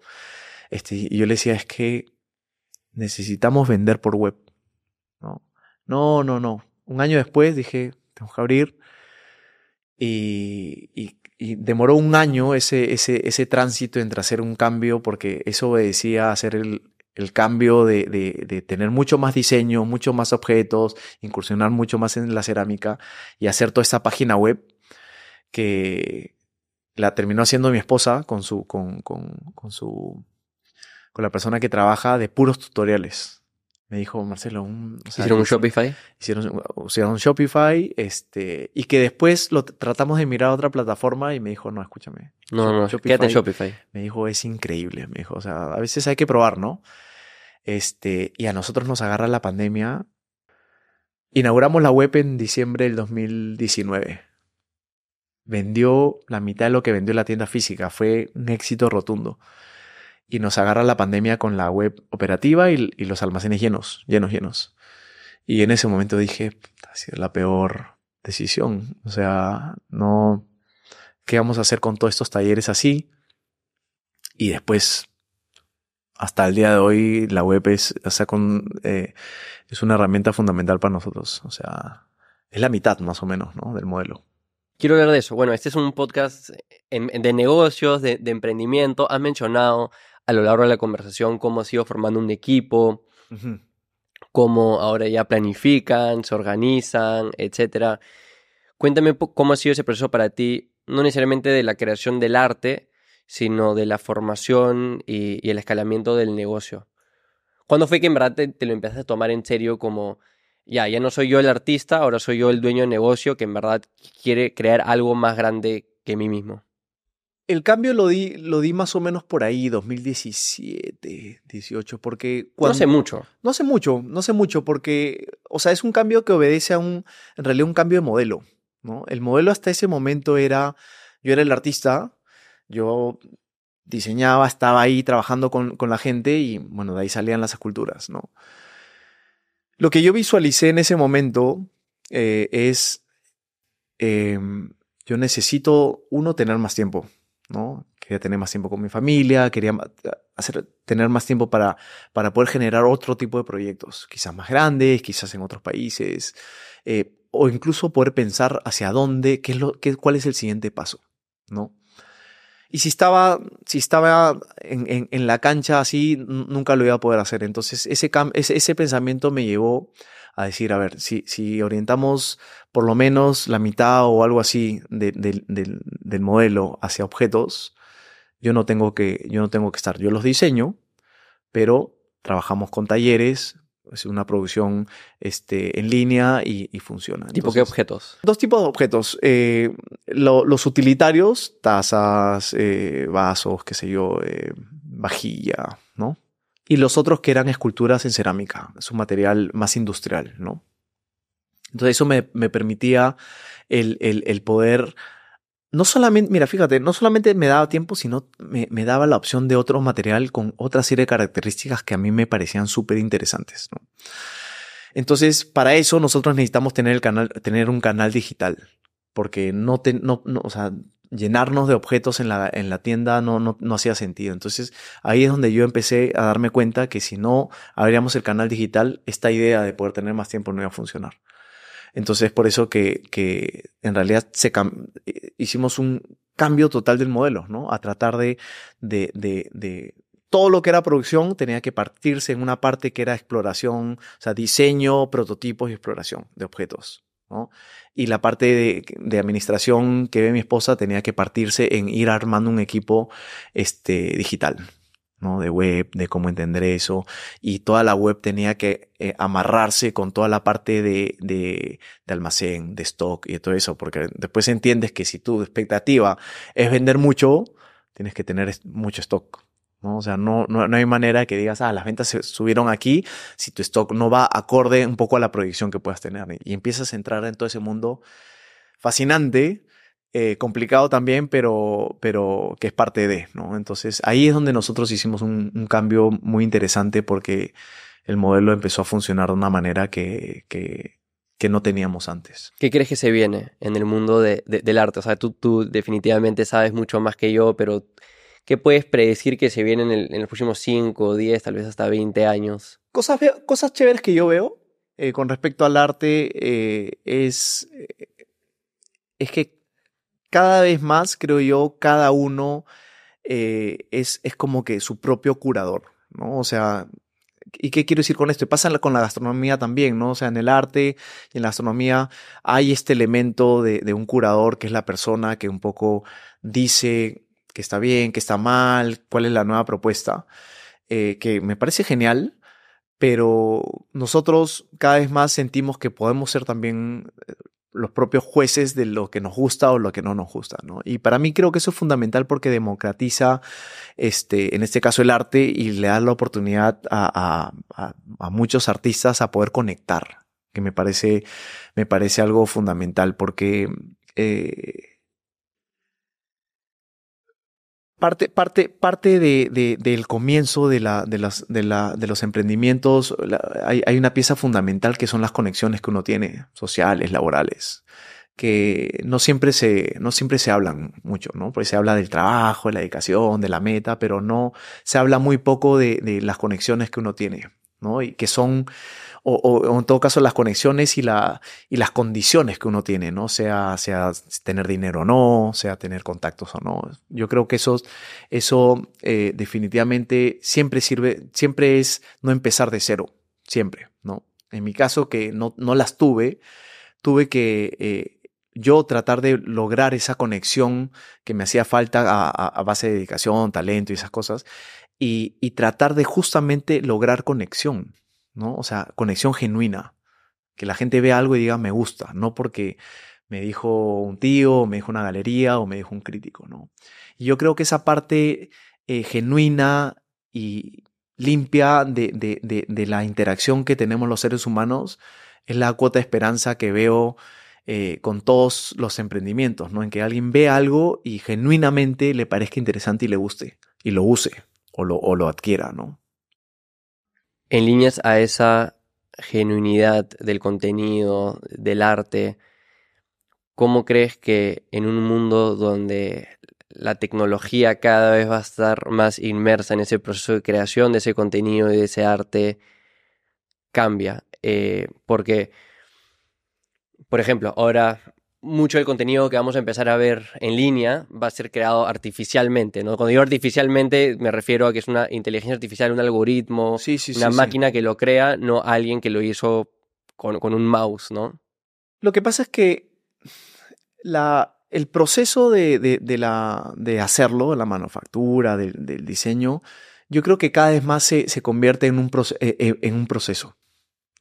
[SPEAKER 1] este, yo le decía, es que necesitamos vender por web. No, no, no. no. Un año después dije, tengo que abrir. Y, y, demoró un año ese, ese, ese tránsito entre hacer un cambio, porque eso obedecía a hacer el, el cambio de, de, de, tener mucho más diseño, mucho más objetos, incursionar mucho más en la cerámica y hacer toda esta página web que la terminó haciendo mi esposa con su, con, con, con su con la persona que trabaja de puros tutoriales. Me dijo, Marcelo, un,
[SPEAKER 2] ¿hicieron un Shopify?
[SPEAKER 1] Hicieron, hicieron un Shopify, este, y que después lo tratamos de mirar a otra plataforma y me dijo, no, escúchame.
[SPEAKER 2] No, no, Shopify, quédate en Shopify.
[SPEAKER 1] Me dijo, es increíble, me dijo, o sea, a veces hay que probar, ¿no? Este, y a nosotros nos agarra la pandemia. Inauguramos la web en diciembre del 2019. Vendió la mitad de lo que vendió la tienda física. Fue un éxito rotundo y nos agarra la pandemia con la web operativa y, los almacenes llenos, llenos, llenos. Y en ese momento dije, ha sido la peor decisión. O sea, no, ¿qué vamos a hacer con todos estos talleres así? Y después, hasta el día de hoy, la web es, o sea, con, eh, es una herramienta fundamental para nosotros. O sea, es la mitad más o menos, ¿no? Del modelo.
[SPEAKER 2] Quiero hablar de eso. Bueno, este es un podcast de negocios, de, de emprendimiento. Has mencionado a lo largo de la conversación cómo has ido formando un equipo, cómo ahora ya planifican, se organizan, etc. Cuéntame cómo ha sido ese proceso para ti, no necesariamente de la creación del arte, sino de la formación y, el escalamiento del negocio. ¿Cuándo fue que en verdad te, te, lo empezaste a tomar en serio como, ya, ya no soy yo el artista, ahora soy yo el dueño de negocio que en verdad quiere crear algo más grande que mí mismo?
[SPEAKER 1] El cambio lo di, lo di más o menos por ahí, 2017, 18, porque...
[SPEAKER 2] no hace mucho.
[SPEAKER 1] No hace mucho, no hace mucho, porque, o sea, es un cambio que obedece a un, en realidad, un cambio de modelo, ¿no? El modelo hasta ese momento era, yo era el artista, yo diseñaba, estaba ahí trabajando con, con la gente y, bueno, de ahí salían las esculturas, ¿no? Lo que yo visualicé en ese momento eh, es, em, yo necesito, uno, tener más tiempo ¿no? Quería tener más tiempo con mi familia, quería hacer, tener más tiempo para, para poder generar otro tipo de proyectos, quizás más grandes, quizás en otros países, eh, o incluso poder pensar hacia dónde, qué es lo, qué, cuál es el siguiente paso, ¿no? Y si estaba, si estaba en, en, la cancha así, nunca lo iba a poder hacer. Entonces, ese, ese, ese pensamiento me llevó a decir, a ver, si, si orientamos por lo menos la mitad o algo así del modelo hacia objetos, yo no tengo que, yo no tengo que estar. Yo los diseño, pero trabajamos con talleres, Es una producción este, en línea y, funciona.
[SPEAKER 2] ¿Tipo qué objetos?
[SPEAKER 1] Dos tipos de objetos. Eh, los utilitarios, tazas, eh, vasos, qué sé yo, eh, vajilla, ¿no? Y los otros que eran esculturas en cerámica, es un material más industrial, ¿no? Entonces eso me, permitía el, el poder no solamente, mira, fíjate, no solamente me daba tiempo, sino me, daba la opción de otro material con otra serie de características que a mí me parecían súper interesantes. Entonces, para eso nosotros necesitamos tener, el canal, tener un canal digital, porque no, no, o sea, llenarnos de objetos en la, en la tienda no, no, no hacía sentido. Entonces, ahí es donde yo empecé a darme cuenta que si no abríamos el canal digital, esta idea de poder tener más tiempo no iba a funcionar. Entonces, por eso que, que en realidad se eh, hicimos un cambio total del modelo, ¿no? A tratar de, de, de, de todo lo que era producción tenía que partirse en una parte que era exploración, o sea, diseño, prototipos y exploración de objetos. ¿No? Y la parte de, administración que ve mi esposa tenía que partirse en ir armando un equipo este, digital, ¿no? De web, de cómo entender eso. Y toda la web tenía que eh, amarrarse con toda la parte de, de, de, almacén, de stock y todo eso, porque después entiendes que si tu expectativa es vender mucho, tienes que tener mucho stock. ¿No? O sea, no, no, no hay manera que digas, ah, las ventas se subieron aquí si tu stock no va acorde un poco a la proyección que puedas tener. Y empiezas a entrar en todo ese mundo fascinante eh, complicado también, pero, pero que es parte de, ¿no? Entonces ahí es donde nosotros hicimos un, cambio muy interesante porque el modelo empezó a funcionar de una manera que, que, no teníamos antes.
[SPEAKER 2] ¿Qué crees que se viene en el mundo de, del arte? O sea, tú, tú definitivamente sabes mucho más que yo, pero ¿qué puedes predecir que se viene en, los próximos 5, 10, tal vez hasta 20 años?
[SPEAKER 1] Cosas, cosas chéveres que yo veo eh, con respecto al arte eh, es, es que cada vez más, creo yo, cada uno eh, es, es como que su propio curador, ¿no? O sea, ¿Y qué quiero decir con esto? Pasa con la gastronomía también, ¿no? O sea, en el arte y en la gastronomía hay este elemento de, un curador que es la persona que un poco dice que está bien, que está mal, cuál es la nueva propuesta, eh, que me parece genial, pero nosotros cada vez más sentimos que podemos ser también eh, los propios jueces de lo que nos gusta o lo que no nos gusta, ¿no? Y para mí creo que eso es fundamental porque democratiza, este, en este caso el arte y le da la oportunidad a muchos artistas a poder conectar, que me parece, me parece algo fundamental porque eh, parte, parte, parte de, del comienzo de, la, de, las, de, la, de los emprendimientos, hay, hay, una pieza fundamental que son las conexiones que uno tiene, sociales, laborales, que no siempre se, no siempre se hablan mucho, ¿no? Porque se habla del trabajo, de la dedicación, de la meta, pero no, se habla muy poco de, de las conexiones que uno tiene, ¿no? Y que son o, en todo caso las conexiones y, la, y las condiciones que uno tiene, ¿no? Sea, sea tener dinero o no, sea tener contactos o no. Yo creo que eso, eso eh, definitivamente siempre sirve, siempre es no empezar de cero, siempre, ¿no? En mi caso que no, no las tuve, tuve que eh, yo tratar de lograr esa conexión que me hacía falta a, base de dedicación, talento y esas cosas, y, y tratar de justamente lograr conexión. ¿No? O sea, conexión genuina. Que la gente vea algo y diga me gusta, no porque me dijo un tío, o me dijo una galería o me dijo un crítico, ¿no? Y yo creo que esa parte eh, genuina y limpia de, de, de, la interacción que tenemos los seres humanos es la cuota de esperanza que veo eh, con todos los emprendimientos, ¿no? En que alguien ve algo y genuinamente le parezca interesante y le guste, y lo use o lo, o lo adquiera, ¿no?
[SPEAKER 2] En líneas a esa genuinidad del contenido, del arte, ¿cómo crees que en un mundo donde la tecnología cada vez va a estar más inmersa en ese proceso de creación de ese contenido y de ese arte, cambia? Eh, porque, por ejemplo, ahora mucho del contenido que vamos a empezar a ver en línea va a ser creado artificialmente, ¿no? Cuando digo artificialmente me refiero a que es una inteligencia artificial, un algoritmo, una máquina que lo crea, no alguien que lo hizo con, un mouse, ¿no?
[SPEAKER 1] Lo que pasa es que la, el proceso de, la, de hacerlo, la manufactura, del, diseño, yo creo que cada vez más se, convierte en un, eh, eh, en un proceso.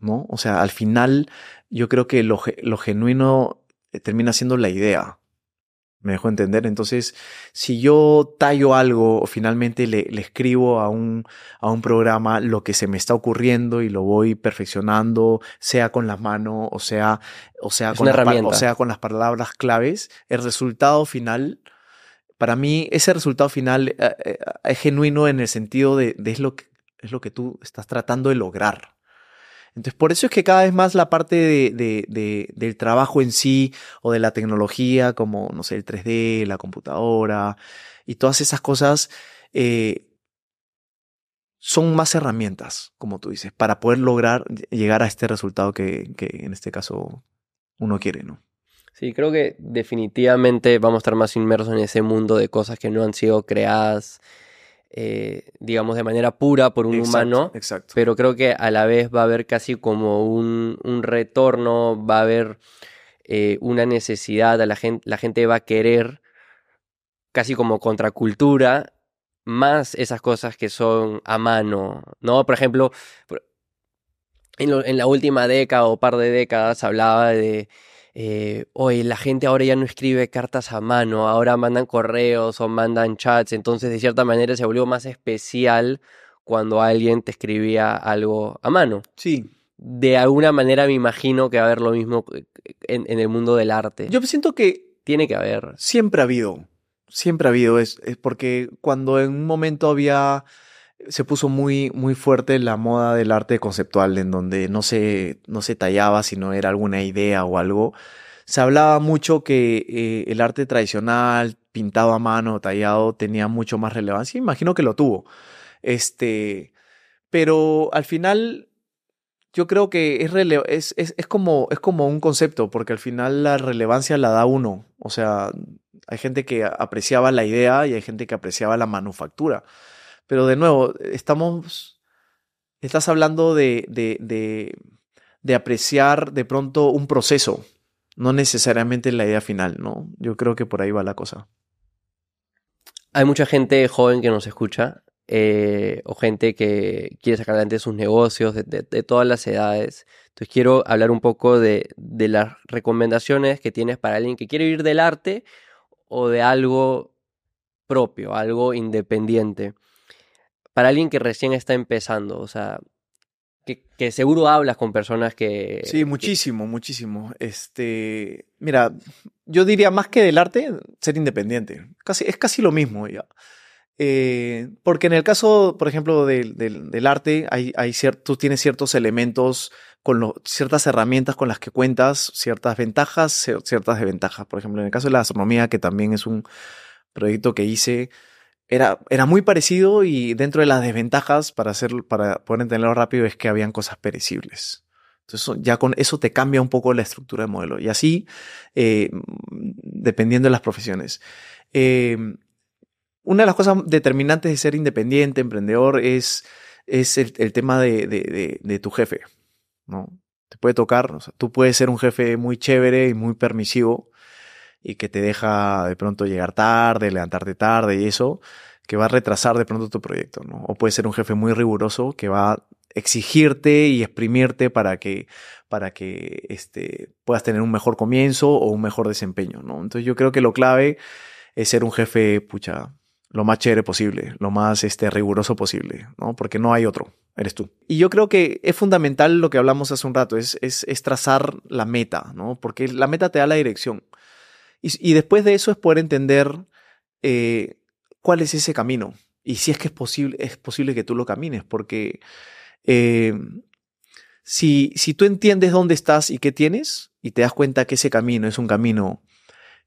[SPEAKER 1] ¿no? O sea, al final yo creo que lo, lo genuino termina siendo la idea. Me dejo entender. Entonces, si yo tallo algo o finalmente le, le, escribo a un, a un programa lo que se me está ocurriendo y lo voy perfeccionando, sea con las manos o sea, o sea, con, las, o sea con las palabras claves, el resultado final, para mí, ese resultado final eh, eh, es genuino en el sentido de, de es, lo que, es lo que tú estás tratando de lograr. Entonces, por eso es que cada vez más la parte de, del trabajo en sí o de la tecnología, como, no sé, el 3D, la computadora y todas esas cosas, eh, son más herramientas, como tú dices, para poder lograr llegar a este resultado que, que en este caso uno quiere, ¿no?
[SPEAKER 2] Sí, creo que definitivamente vamos a estar más inmersos en ese mundo de cosas que no han sido creadas eh, digamos, de manera pura por un humano,
[SPEAKER 1] exacto.
[SPEAKER 2] pero creo que a la vez va a haber casi como un, retorno, va a haber eh, una necesidad, a la gente, la gente va a querer casi como contracultura más esas cosas que son a mano, ¿no? Por ejemplo, en, en la última década o par de décadas hablaba de eh, oye, la gente ahora ya no escribe cartas a mano, ahora mandan correos o mandan chats, entonces de cierta manera se volvió más especial cuando alguien te escribía algo a mano.
[SPEAKER 1] Sí.
[SPEAKER 2] De alguna manera me imagino que va a haber lo mismo en, el mundo del arte.
[SPEAKER 1] Yo siento que...
[SPEAKER 2] Tiene que haber.
[SPEAKER 1] Siempre ha habido. Siempre ha habido. Es, es porque cuando en un momento había se puso muy, muy fuerte la moda del arte conceptual, en donde no se, no se tallaba, sino era alguna idea o algo. Se hablaba mucho que eh, el arte tradicional, pintado a mano, tallado, tenía mucho más relevancia. Imagino que lo tuvo. Este, pero al final, yo creo que es, es, es, es, como, es como un concepto, porque al final la relevancia la da uno. O sea, hay gente que apreciaba la idea y hay gente que apreciaba la manufactura. Pero de nuevo, estamos, estás hablando de, de, de, apreciar de pronto un proceso, no necesariamente la idea final, ¿no? Yo creo que por ahí va la cosa.
[SPEAKER 2] Hay mucha gente joven que nos escucha, eh, o gente que quiere sacar adelante sus negocios de, de, todas las edades. Entonces quiero hablar un poco de, de, las recomendaciones que tienes para alguien que quiere vivir del arte o de algo propio, algo independiente para alguien que recién está empezando? O sea, que, seguro hablas con personas que...
[SPEAKER 1] Sí, muchísimo, muchísimo. Este, mira, yo diría más que del arte, ser independiente. Casi, es casi lo mismo ya. Eh, porque en el caso, por ejemplo, del, del, arte, hay, hay tú tienes ciertos elementos, con ciertas herramientas con las que cuentas, ciertas ventajas, ciertas desventajas. Por ejemplo, en el caso de la astronomía, que también es un proyecto que hice, era, era muy parecido y dentro de las desventajas para, hacer, para poder entenderlo rápido es que habían cosas perecibles. Entonces ya con eso te cambia un poco la estructura de modelo. Y así, eh, dependiendo de las profesiones. Eh, una de las cosas determinantes de ser independiente, emprendedor, es, es el, tema de, de, de, tu jefe. ¿no? Te puede tocar, tú puedes ser un jefe muy chévere y muy permisivo, y que te deja de pronto llegar tarde, levantarte tarde y eso, que va a retrasar de pronto tu proyecto, ¿no? O puede ser un jefe muy riguroso que va a exigirte y exprimirte para que, para que este, puedas tener un mejor comienzo o un mejor desempeño, ¿no? Entonces yo creo que lo clave es ser un jefe, pucha, lo más chévere posible, lo más este, riguroso posible, ¿no? Porque no hay otro, eres tú. Y yo creo que es fundamental lo que hablamos hace un rato, es, es, es trazar la meta, ¿no? Porque la meta te da la dirección. Y, después de eso es poder entender eh, cuál es ese camino. Y si es que es posible, es posible que tú lo camines, porque eh, si, si tú entiendes dónde estás y qué tienes y te das cuenta que ese camino es un camino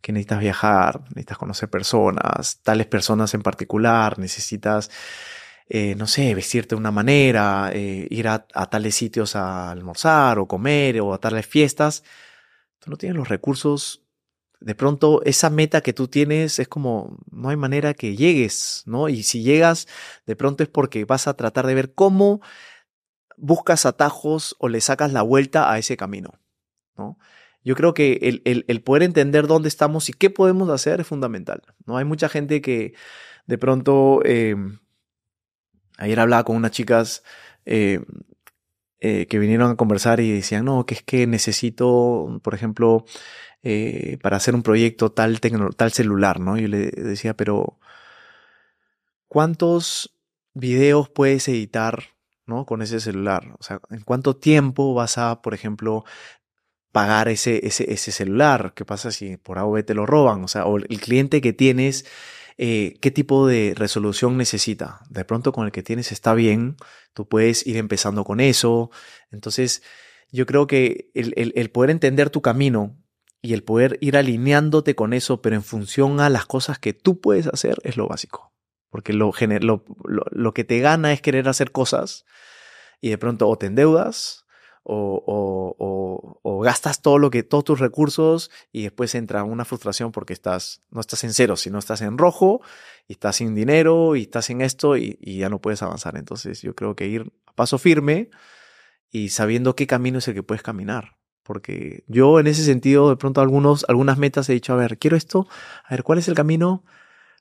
[SPEAKER 1] que necesitas viajar, necesitas conocer personas, tales personas en particular, necesitas, eh, no sé, vestirte de una manera, ir a, a, tales sitios a almorzar o comer o a tales fiestas, tú no tienes los recursos de pronto esa meta que tú tienes es como no hay manera que llegues, ¿no? Y si llegas, de pronto es porque vas a tratar de ver cómo buscas atajos o le sacas la vuelta a ese camino, ¿no? Yo creo que el, el, poder entender dónde estamos y qué podemos hacer es fundamental, ¿no? Hay mucha gente que de pronto, eh, ayer hablaba con unas chicas, eh, eh, que vinieron a conversar y decían, no, que es que necesito, por ejemplo, eh, para hacer un proyecto tal, tal celular, ¿no? Yo le decía, pero ¿cuántos videos puedes editar, ¿no? Con ese celular. O sea, ¿en cuánto tiempo vas a, por ejemplo, pagar ese, ese, ese celular? ¿Qué pasa si por A te lo roban? O sea, o el cliente que tienes, eh, ¿qué tipo de resolución necesita? De pronto con el que tienes está bien, tú puedes ir empezando con eso. Entonces, yo creo que el, el, el poder entender tu camino y el poder ir alineándote con eso, pero en función a las cosas que tú puedes hacer, es lo básico. Porque lo, lo, lo, que te gana es querer hacer cosas y de pronto o te endeudas o, o, o, gastas todo lo que, todos tus recursos y después entra una frustración porque estás, no estás en cero, sino estás en rojo y estás sin dinero y estás en esto y, y ya no puedes avanzar. Entonces yo creo que ir a paso firme y sabiendo qué camino es el que puedes caminar. Porque yo en ese sentido, de pronto algunos, algunas metas he dicho, a ver, quiero esto, a ver, ¿cuál es el camino?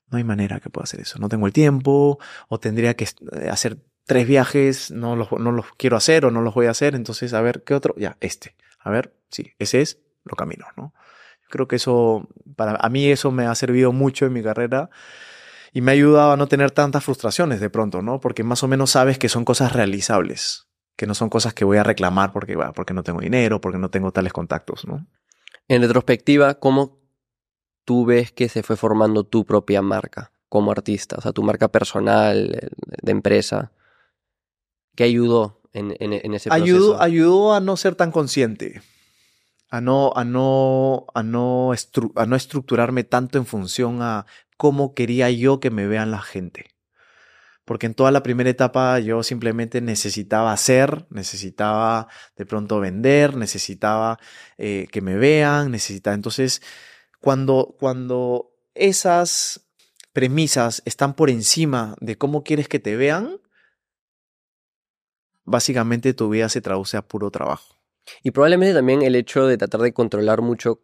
[SPEAKER 1] No hay manera que pueda hacer eso. No tengo el tiempo o tendría que eh, hacer tres viajes, no los, no los quiero hacer o no los voy a hacer. Entonces, a ver, ¿qué otro? Ya, este. A ver, sí, ese es, lo camino, ¿no? Creo que eso, para a mí eso me ha servido mucho en mi carrera y me ha ayudado a no tener tantas frustraciones de pronto, ¿no? Porque más o menos sabes que son cosas realizables, que no son cosas que voy a reclamar porque, bueno, porque no tengo dinero, porque no tengo tales contactos, ¿no?
[SPEAKER 2] En retrospectiva, ¿cómo tú ves que se fue formando tu propia marca como artista? O sea, tu marca personal, eh, de empresa. ¿Qué ayudó en, en, ese proceso?
[SPEAKER 1] Ayudó, ayudó a no ser tan consciente. A no, a, no, a, no a no estructurarme tanto en función a cómo quería yo que me vean la gente. Porque en toda la primera etapa yo simplemente necesitaba hacer, necesitaba de pronto vender, necesitaba eh, que me vean, necesitaba. Entonces, cuando, cuando esas premisas están por encima de cómo quieres que te vean, básicamente tu vida se traduce a puro trabajo.
[SPEAKER 2] Y probablemente también el hecho de tratar de controlar mucho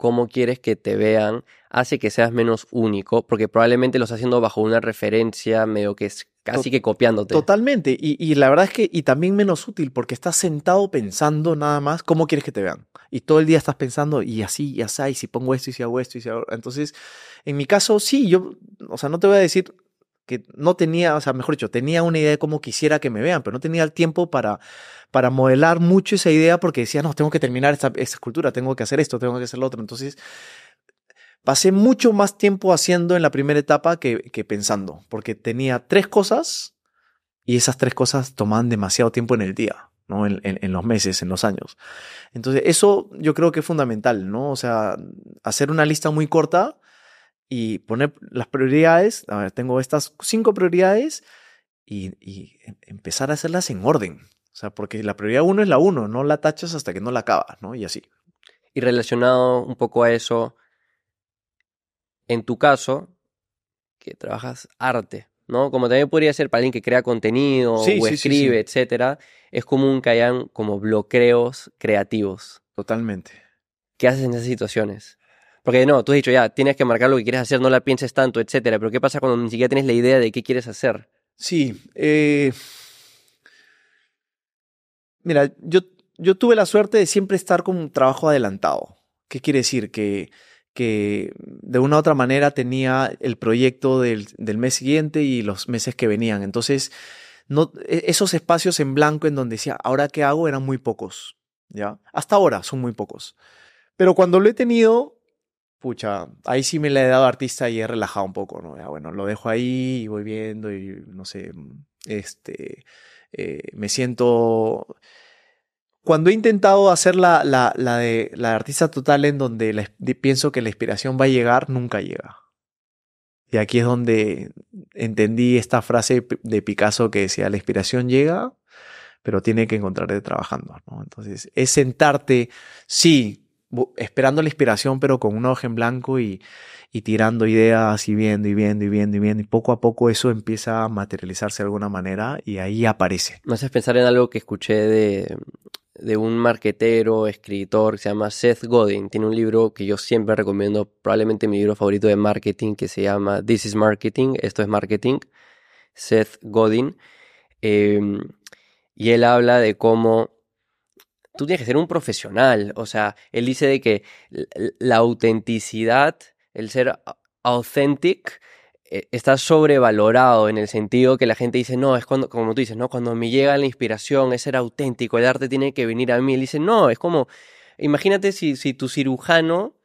[SPEAKER 2] cómo quieres que te vean hace que seas menos único, porque probablemente lo estás haciendo bajo una referencia medio que es casi que copiándote.
[SPEAKER 1] Totalmente. Y, y, la verdad es que, y también menos útil, porque estás sentado pensando nada más cómo quieres que te vean. Y todo el día estás pensando, y así, y así, y si pongo esto, y si hago esto, y si hago... Entonces, en mi caso, sí, yo, o sea, no te voy a decir que no tenía, o sea, mejor dicho, tenía una idea de cómo quisiera que me vean, pero no tenía el tiempo para, para modelar mucho esa idea porque decía, no, tengo que terminar esta, esta escultura, tengo que hacer esto, tengo que hacer lo otro. Entonces, pasé mucho más tiempo haciendo en la primera etapa que, que pensando, porque tenía tres cosas y esas tres cosas tomaban demasiado tiempo en el día. ¿no? En, en, en, los meses, en los años. Entonces, eso yo creo que es fundamental, ¿no? O sea, hacer una lista muy corta y poner las prioridades, a ver, tengo estas cinco prioridades y, y, em, empezar a hacerlas en orden. O sea, porque la prioridad uno es la uno, no la tachas hasta que no la acabas, ¿no? Y así.
[SPEAKER 2] Y relacionado un poco a eso, en tu caso, que trabajas arte, ¿no? Como también podría ser para alguien que crea contenido
[SPEAKER 1] sí,
[SPEAKER 2] o
[SPEAKER 1] sí,
[SPEAKER 2] escribe,
[SPEAKER 1] sí,
[SPEAKER 2] etcétera, es común que hayan como bloqueos creativos.
[SPEAKER 1] Totalmente.
[SPEAKER 2] ¿Qué haces en esas situaciones? Porque no, tú has dicho ya, tienes que marcar lo que quieres hacer, no la pienses tanto, etcétera. Pero ¿qué pasa cuando ni siquiera tienes la idea de qué quieres hacer?
[SPEAKER 1] Sí. Eh... Mira, yo, yo tuve la suerte de siempre estar con un trabajo adelantado. ¿Qué quiere decir? Que, que de una u otra manera tenía el proyecto del, del mes siguiente y los meses que venían. Entonces, no, esos espacios en blanco en donde decía, ¿ahora qué hago? eran muy pocos. ¿ya? Hasta ahora son muy pocos. Pero cuando lo he tenido, pucha, ahí sí me la he dado artista y he relajado un poco, ¿no? Bueno, lo dejo ahí y voy viendo y no sé, este, eh, me siento... Cuando he intentado hacer la, la, de, la artista total en donde pienso que la inspiración va a llegar, nunca llega. Y aquí es donde entendí esta frase de Picasso que decía, la inspiración llega, pero tiene que encontrarte trabajando. Entonces, es sentarte, sí, esperando la inspiración, pero con una hoja en blanco y, y tirando ideas y viendo y viendo y viendo y viendo. Y poco a poco eso empieza a materializarse de alguna manera y ahí aparece.
[SPEAKER 2] Me haces pensar en algo que escuché de, de un marquetero, escritor que se llama Seth Godin. Tiene un libro que yo siempre recomiendo, probablemente mi libro favorito de marketing, que se llama This is Marketing, esto es marketing. Seth Godin. Eh, y él habla de cómo tú tienes que ser un profesional. O sea, él dice de que la autenticidad, el ser authentic, eh, está sobrevalorado en el sentido que la gente dice, no, es cuando, como tú dices, no, cuando me llega la inspiración, es ser auténtico, el arte tiene que venir a mí. Él dice, no, es como, imagínate si, si tu cirujano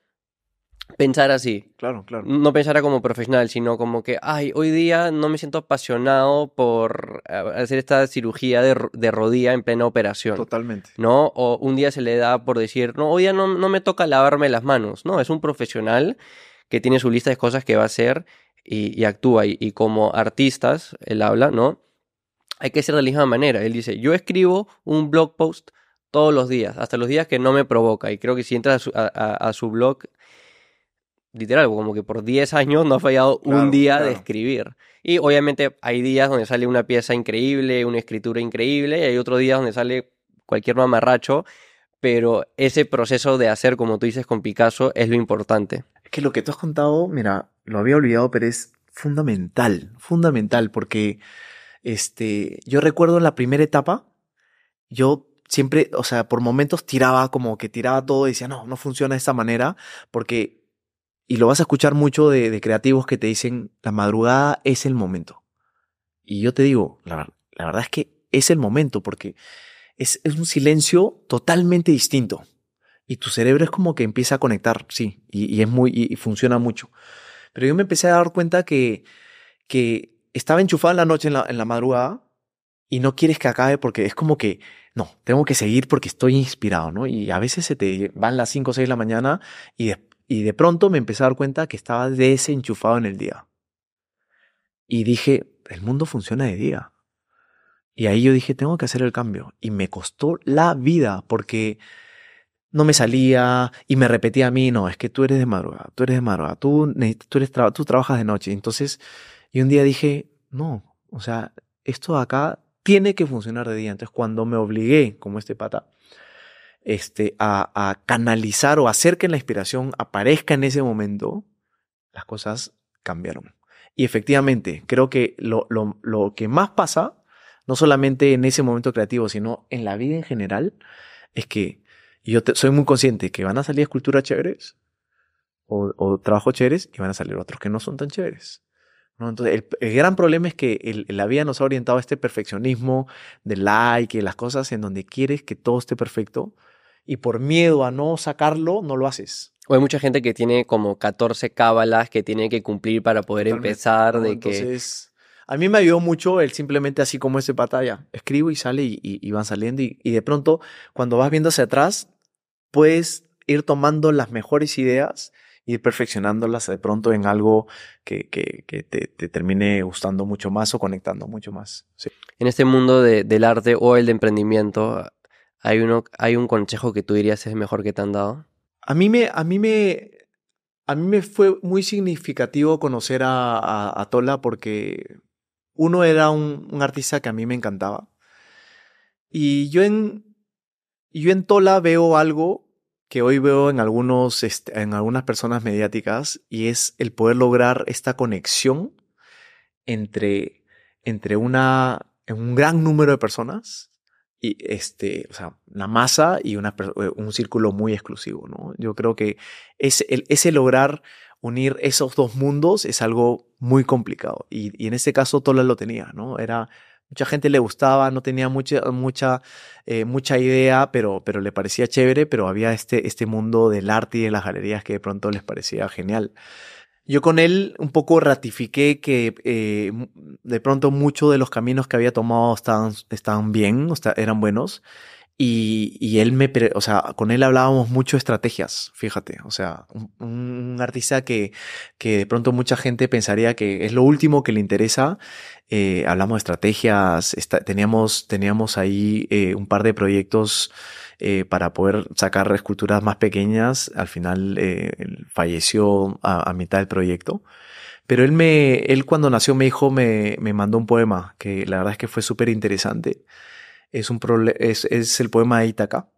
[SPEAKER 2] pensar así.
[SPEAKER 1] Claro, claro.
[SPEAKER 2] No pensara como profesional, sino como que, ay, hoy día no me siento apasionado por eh, hacer esta cirugía de, de rodilla en plena operación.
[SPEAKER 1] Totalmente.
[SPEAKER 2] ¿No? O un día se le da por decir, no, hoy día no, no me toca lavarme las manos. No, es un profesional que tiene su lista de cosas que va a hacer y, actúa. Y, como artistas, él habla, ¿no? Hay que ser de la misma manera. Él dice, yo escribo un blog post todos los días, hasta los días que no me provoca. Y creo que si entras a su, blog, literal, como que por 10 años no ha fallado un día de escribir. Y obviamente hay días donde sale una pieza increíble, una escritura increíble, y hay otros días donde sale cualquier mamarracho, pero ese proceso de hacer, como tú dices con Picasso, es lo importante.
[SPEAKER 1] Es que lo que tú has contado, mira, lo había olvidado, pero es fundamental, fundamental, porque este, yo recuerdo en la primera etapa, yo siempre, o sea, por momentos tiraba como que tiraba todo y decía, no, no funciona de esta manera, porque, y lo vas a escuchar mucho de, creativos que te dicen, la madrugada es el momento. Y yo te digo, la, la verdad es que es el momento, porque es, es un silencio totalmente distinto. Y tu cerebro es como que empieza a conectar, sí, y, es muy, y funciona mucho. Pero yo me empecé a dar cuenta que, que estaba enchufado en la noche, en la, en la madrugada, y no quieres que acabe porque es como que, no, tengo que seguir porque estoy inspirado, ¿no? Y a veces se te van las 5 o 6 de la mañana y y de pronto me empecé a dar cuenta que estaba desenchufado en el día. Y dije, el mundo funciona de día. Y ahí yo dije, tengo que hacer el cambio. Y me costó la vida porque no me salía y me repetía a mí, no, es que tú eres de madrugada, tú eres de madrugada, tú, tú, trabajas de noche. Entonces, y un día dije, no, o sea, esto acá tiene que funcionar de día. Entonces, cuando me obligué, como este pata, este, a, a canalizar o hacer que la inspiración aparezca en ese momento, las cosas cambiaron. Y efectivamente, creo que lo, lo, lo que más pasa, no solamente en ese momento creativo, sino en la vida en general, es que yo soy muy consciente que van a salir esculturas chéveres o, o trabajos chéveres y van a salir otros que no son tan chéveres. ¿no? Entonces, el, gran problema es que el, la vida nos ha orientado a este perfeccionismo de like y las cosas en donde quieres que todo esté perfecto y por miedo a no sacarlo, no lo haces.
[SPEAKER 2] O hay mucha gente que tiene como 14 cábalas que tiene que cumplir para poder empezar. De
[SPEAKER 1] Entonces, a mí me ayudó mucho el simplemente así como ese pantalla. Escribo y sale y, y, van saliendo. Y, y, de pronto, cuando vas viendo hacia atrás, puedes ir tomando las mejores ideas y ir perfeccionándolas de pronto en algo que, que, te, termine gustando mucho más o conectando mucho más.
[SPEAKER 2] En este mundo del arte o el de emprendimiento, ¿hay, uno, ¿hay un consejo que tú dirías es mejor que te han dado?
[SPEAKER 1] A mí me, a mí me, a mí me fue muy significativo conocer a, a, Tola porque uno era un, un, artista que a mí me encantaba. Y yo en, yo en Tola veo algo que hoy veo en, algunos, este, en algunas personas mediáticas y es el poder lograr esta conexión entre, entre una, un gran número de personas y este, o sea, la masa y una, eh, un círculo muy exclusivo, ¿no? Yo creo que ese, ese lograr unir esos dos mundos es algo muy complicado y, y en este caso Tola lo tenía, ¿no? Era mucha gente le gustaba, no tenía mucha, mucha, eh, mucha idea, pero, pero le parecía chévere, pero había este, este mundo del arte y de las galerías que de pronto les parecía genial. Yo con él un poco ratifiqué que eh, de pronto muchos de los caminos que había tomado estaban, estaban bien, eran buenos. Y, y, él me, o sea, con él hablábamos mucho estrategias, fíjate, o sea, un, artista que, que de pronto mucha gente pensaría que es lo último que le interesa. Eh, hablamos de estrategias, teníamos, teníamos ahí eh, un par de proyectos eh, para poder sacar esculturas más pequeñas. Al final eh, falleció a, a, mitad del proyecto. Pero él me, él cuando nació me dijo, me, me mandó un poema que la verdad es que fue súper interesante es, un es, es el poema de Ítaca,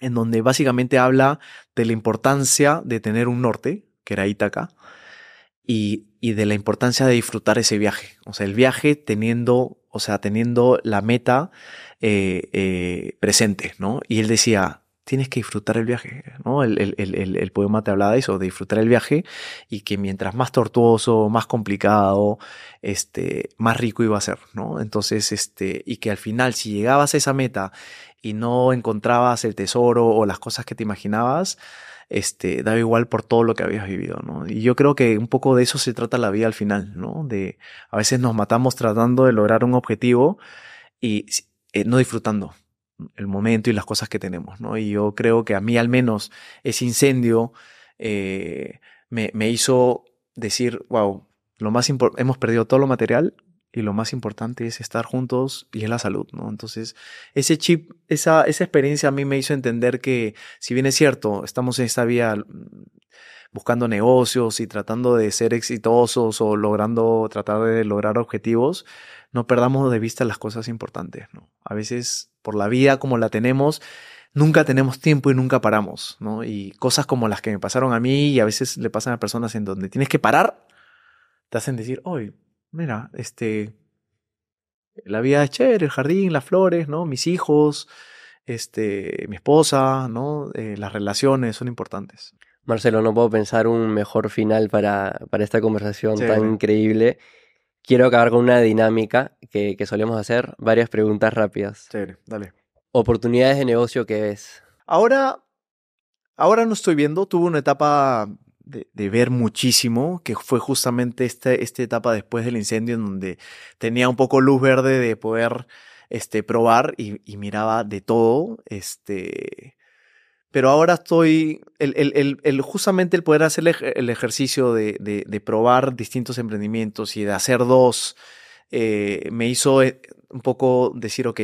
[SPEAKER 1] en donde básicamente habla de la importancia de tener un norte, que era Ítaca, y, y, de la importancia de disfrutar ese viaje. O sea, el viaje teniendo, o sea, teniendo la meta eh, eh, presente, ¿no? Y él decía, tienes que disfrutar el viaje, ¿no? El, el, el, el, poema te hablaba de eso, de disfrutar el viaje y que mientras más tortuoso, más complicado, este, más rico iba a ser, ¿no? Entonces, este, y que al final, si llegabas a esa meta y no encontrabas el tesoro o las cosas que te imaginabas, este, daba igual por todo lo que habías vivido, ¿no? Y yo creo que un poco de eso se trata la vida al final, ¿no? De, a veces nos matamos tratando de lograr un objetivo y eh, no disfrutando, el momento y las cosas que tenemos, ¿no? Y yo creo que a mí al menos ese incendio eh, me, me, hizo decir, wow, lo más hemos perdido todo lo material y lo más importante es estar juntos y es la salud, ¿no? Entonces, ese chip, esa, esa experiencia a mí me hizo entender que, si bien es cierto, estamos en esta vía mm, buscando negocios y tratando de ser exitosos o logrando, tratar de lograr objetivos, no perdamos de vista las cosas importantes, ¿no? A veces, por la vida como la tenemos, nunca tenemos tiempo y nunca paramos, ¿no? Y cosas como las que me pasaron a mí y a veces le pasan a personas en donde tienes que parar, te hacen decir, oye, mira, este, la vida es chévere, el jardín, las flores, ¿no? Mis hijos, este, mi esposa, ¿no? Eh, las relaciones son importantes.
[SPEAKER 2] Marcelo, no puedo pensar un mejor final para, para esta conversación tan increíble quiero acabar con una dinámica que, que solemos hacer, varias preguntas rápidas.
[SPEAKER 1] Sí, dale.
[SPEAKER 2] Oportunidades de negocio que ves.
[SPEAKER 1] Ahora, ahora no estoy viendo, tuve una etapa de, de, ver muchísimo, que fue justamente esta, esta etapa después del incendio en donde tenía un poco luz verde de poder este, probar y, y miraba de todo. Este, pero ahora estoy, el, el, el, justamente el poder hacer el ejercicio de, de, de, probar distintos emprendimientos y de hacer dos, eh, me hizo eh, un poco decir, ok,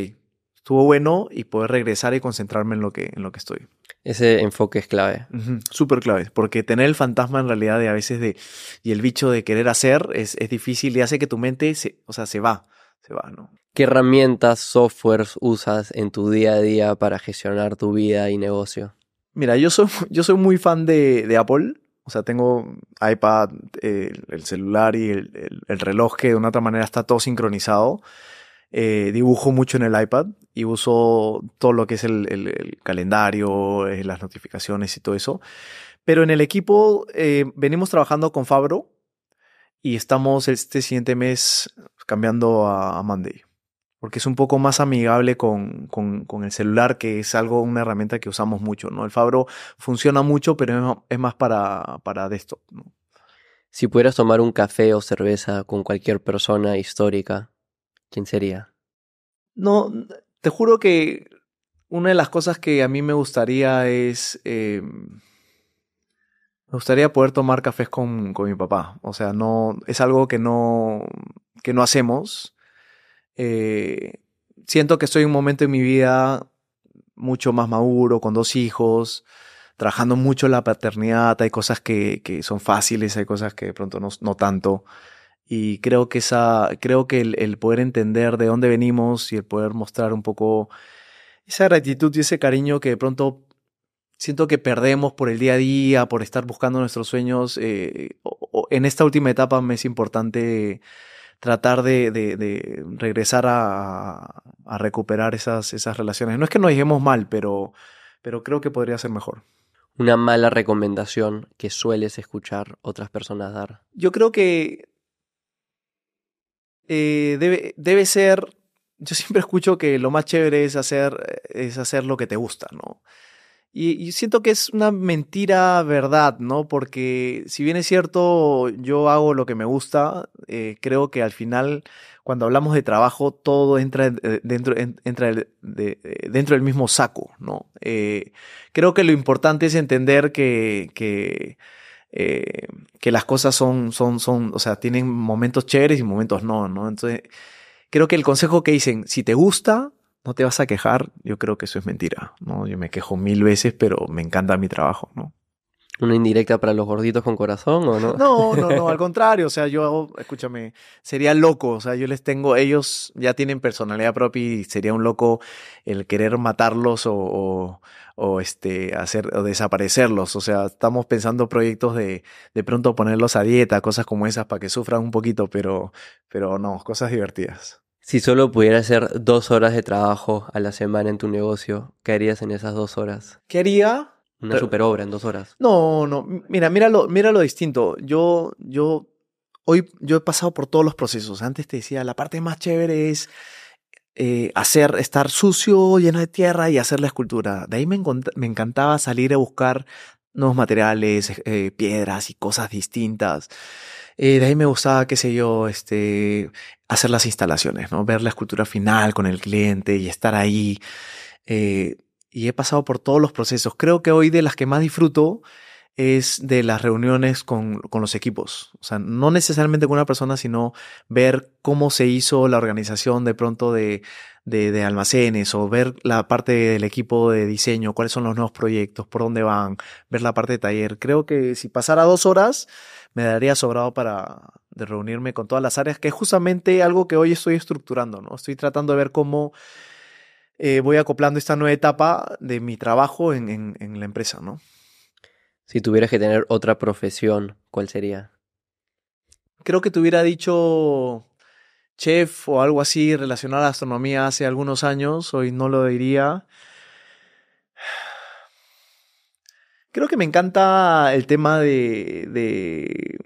[SPEAKER 1] estuvo bueno y poder regresar y concentrarme en lo que, en lo que estoy.
[SPEAKER 2] Ese enfoque es clave.
[SPEAKER 1] Uh -huh, Súper clave, porque tener el fantasma en realidad de a veces de, y el bicho de querer hacer es, es difícil y hace que tu mente, se, o sea, se va, se va, ¿no?
[SPEAKER 2] ¿Qué herramientas, softwares usas en tu día a día para gestionar tu vida y negocio?
[SPEAKER 1] Mira, yo soy, yo soy muy fan de, de Apple. O sea, tengo iPad, eh, el celular y el, el, el, reloj que de una otra manera está todo sincronizado. Eh, dibujo mucho en el iPad y uso todo lo que es el, el calendario, eh, las notificaciones y todo eso. Pero en el equipo venimos trabajando con Fabro y estamos este siguiente mes cambiando a, a Monday porque es un poco más amigable con, con, con, el celular, que es algo, una herramienta que usamos mucho, ¿no? El Fabro funciona mucho, pero es más para, para desktop, ¿no?
[SPEAKER 2] Si pudieras tomar un café o cerveza con cualquier persona histórica, ¿quién sería?
[SPEAKER 1] No, te juro que una de las cosas que a mí me gustaría es... Eh, me gustaría poder tomar cafés con, con mi papá. O sea, no, es algo que no, que no hacemos eh, siento que estoy en un momento en mi vida mucho más maduro, con dos hijos, trabajando mucho la paternidad, hay cosas que, que son fáciles, hay cosas que de pronto no, no tanto. Y creo que esa, creo que el, el, poder entender de dónde venimos y el poder mostrar un poco esa gratitud y ese cariño que de pronto siento que perdemos por el día a día, por estar buscando nuestros sueños. Eh, en esta última etapa me es importante tratar de, de, de regresar a, a, recuperar esas, esas relaciones. No es que nos dejemos mal, pero, pero creo que podría ser mejor.
[SPEAKER 2] Una mala recomendación que sueles escuchar otras personas dar.
[SPEAKER 1] Yo creo que eh, debe, debe ser, yo siempre escucho que lo más chévere es hacer, es hacer lo que te gusta, ¿no? Y, siento que es una mentira verdad, ¿no? Porque si bien es cierto, yo hago lo que me gusta, eh, creo que al final, cuando hablamos de trabajo, todo entra dentro, entra de, dentro del mismo saco, ¿no? Eh, creo que lo importante es entender que, que, eh, que las cosas son, son, son, o sea, tienen momentos chéveres y momentos no, ¿no? Entonces, creo que el consejo que dicen, si te gusta, no te vas a quejar, yo creo que eso es mentira, ¿no? Yo me quejo mil veces, pero me encanta mi trabajo, ¿no?
[SPEAKER 2] ¿Una indirecta para los gorditos con corazón o no?
[SPEAKER 1] No, no, no, al contrario, o sea, yo hago, escúchame, sería loco, o sea, yo les tengo, ellos ya tienen personalidad propia y sería un loco el querer matarlos o, o, o este, hacer, o desaparecerlos, o sea, estamos pensando proyectos de, de pronto ponerlos a dieta, cosas como esas para que sufran un poquito, pero, pero no, cosas divertidas.
[SPEAKER 2] Si solo pudieras hacer dos horas de trabajo a la semana en tu negocio, ¿qué harías en esas dos horas?
[SPEAKER 1] ¿Qué haría?
[SPEAKER 2] Una
[SPEAKER 1] Pero-
[SPEAKER 2] super obra en dos horas.
[SPEAKER 1] No, no, mira, mira lo, mira lo distinto. Yo, yo, hoy, yo he pasado por todos los procesos. Antes te decía, la parte más chévere es eh, hacer, estar sucio, lleno de tierra y hacer la escultura. De ahí me, me encantaba salir a buscar nuevos materiales, eh, piedras y cosas distintas. Eh, de ahí me gustaba, qué sé yo, este, hacer las instalaciones, ¿no? Ver la escultura final con el cliente y estar ahí. Eh, y he pasado por todos los procesos. Creo que hoy de las que más disfruto es de las reuniones con, con los equipos. O sea, no necesariamente con una persona, sino ver cómo se hizo la organización de pronto de, de, de almacenes o ver la parte del equipo de diseño, cuáles son los nuevos proyectos, por dónde van, ver la parte de taller. Creo que si pasara dos horas, me daría sobrado para de reunirme con todas las áreas, que es justamente algo que hoy estoy estructurando, ¿no? Estoy tratando de ver cómo eh, voy acoplando esta nueva etapa de mi trabajo en, en, en la empresa, ¿no?
[SPEAKER 2] Si tuvieras que tener otra profesión, ¿cuál sería?
[SPEAKER 1] Creo que te hubiera dicho chef o algo así relacionado a la astronomía hace algunos años, hoy no lo diría. Creo que me encanta el tema de, de,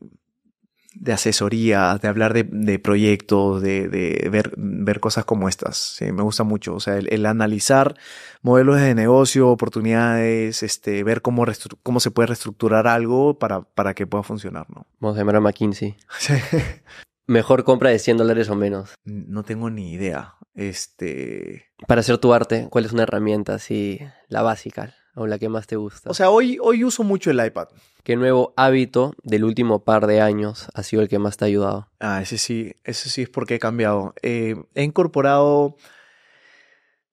[SPEAKER 1] de asesoría, de hablar de, de proyectos, de, de ver, ver cosas como estas. Sí, me gusta mucho. O sea, el, el analizar modelos de negocio, oportunidades, este, ver cómo, cómo se puede reestructurar algo para, para que pueda funcionar, ¿no?
[SPEAKER 2] Vamos a llamar a McKinsey. Mejor compra de 100 dólares o menos.
[SPEAKER 1] No tengo ni idea. Este.
[SPEAKER 2] Para hacer tu arte, ¿cuál es una herramienta así, la básica o la que más te gusta?
[SPEAKER 1] O sea, hoy, hoy uso mucho el iPad.
[SPEAKER 2] ¿Qué nuevo hábito del último par de años ha sido el que más te ha ayudado?
[SPEAKER 1] Ah, ese sí, ese sí es porque he cambiado. Eh, he incorporado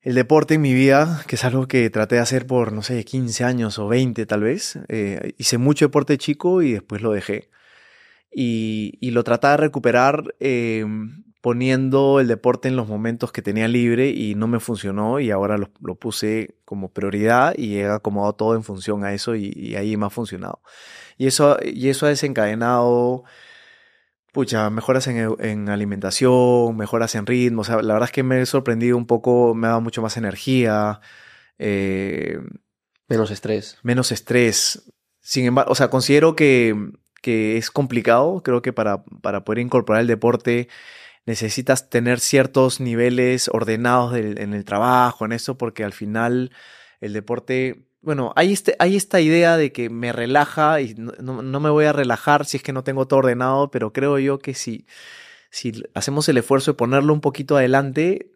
[SPEAKER 1] el deporte en mi vida, que es algo que traté de hacer por, no sé, 15 años o 20 tal vez. Eh, hice mucho deporte chico y después lo dejé. Y, y lo trataba de recuperar eh, poniendo el deporte en los momentos que tenía libre y no me funcionó y ahora lo, lo puse como prioridad y he acomodado todo en función a eso y, y ahí me ha funcionado. Y eso, y eso ha desencadenado pucha, mejoras en alimentación, mejoras en ritmo. O sea, la verdad es que me he sorprendido un poco, me ha dado mucho más energía, eh,
[SPEAKER 2] Menos estrés.
[SPEAKER 1] menos estrés. Sin embargo, o sea, considero que, que es complicado. Creo que para, para poder incorporar el deporte necesitas tener ciertos niveles ordenados del- en el trabajo, en eso, porque al final el deporte, bueno, hay, este, hay esta idea de que me relaja y no, no- me voy a relajar si es que no tengo todo ordenado, pero creo yo que si, si hacemos el esfuerzo de ponerlo un poquito adelante,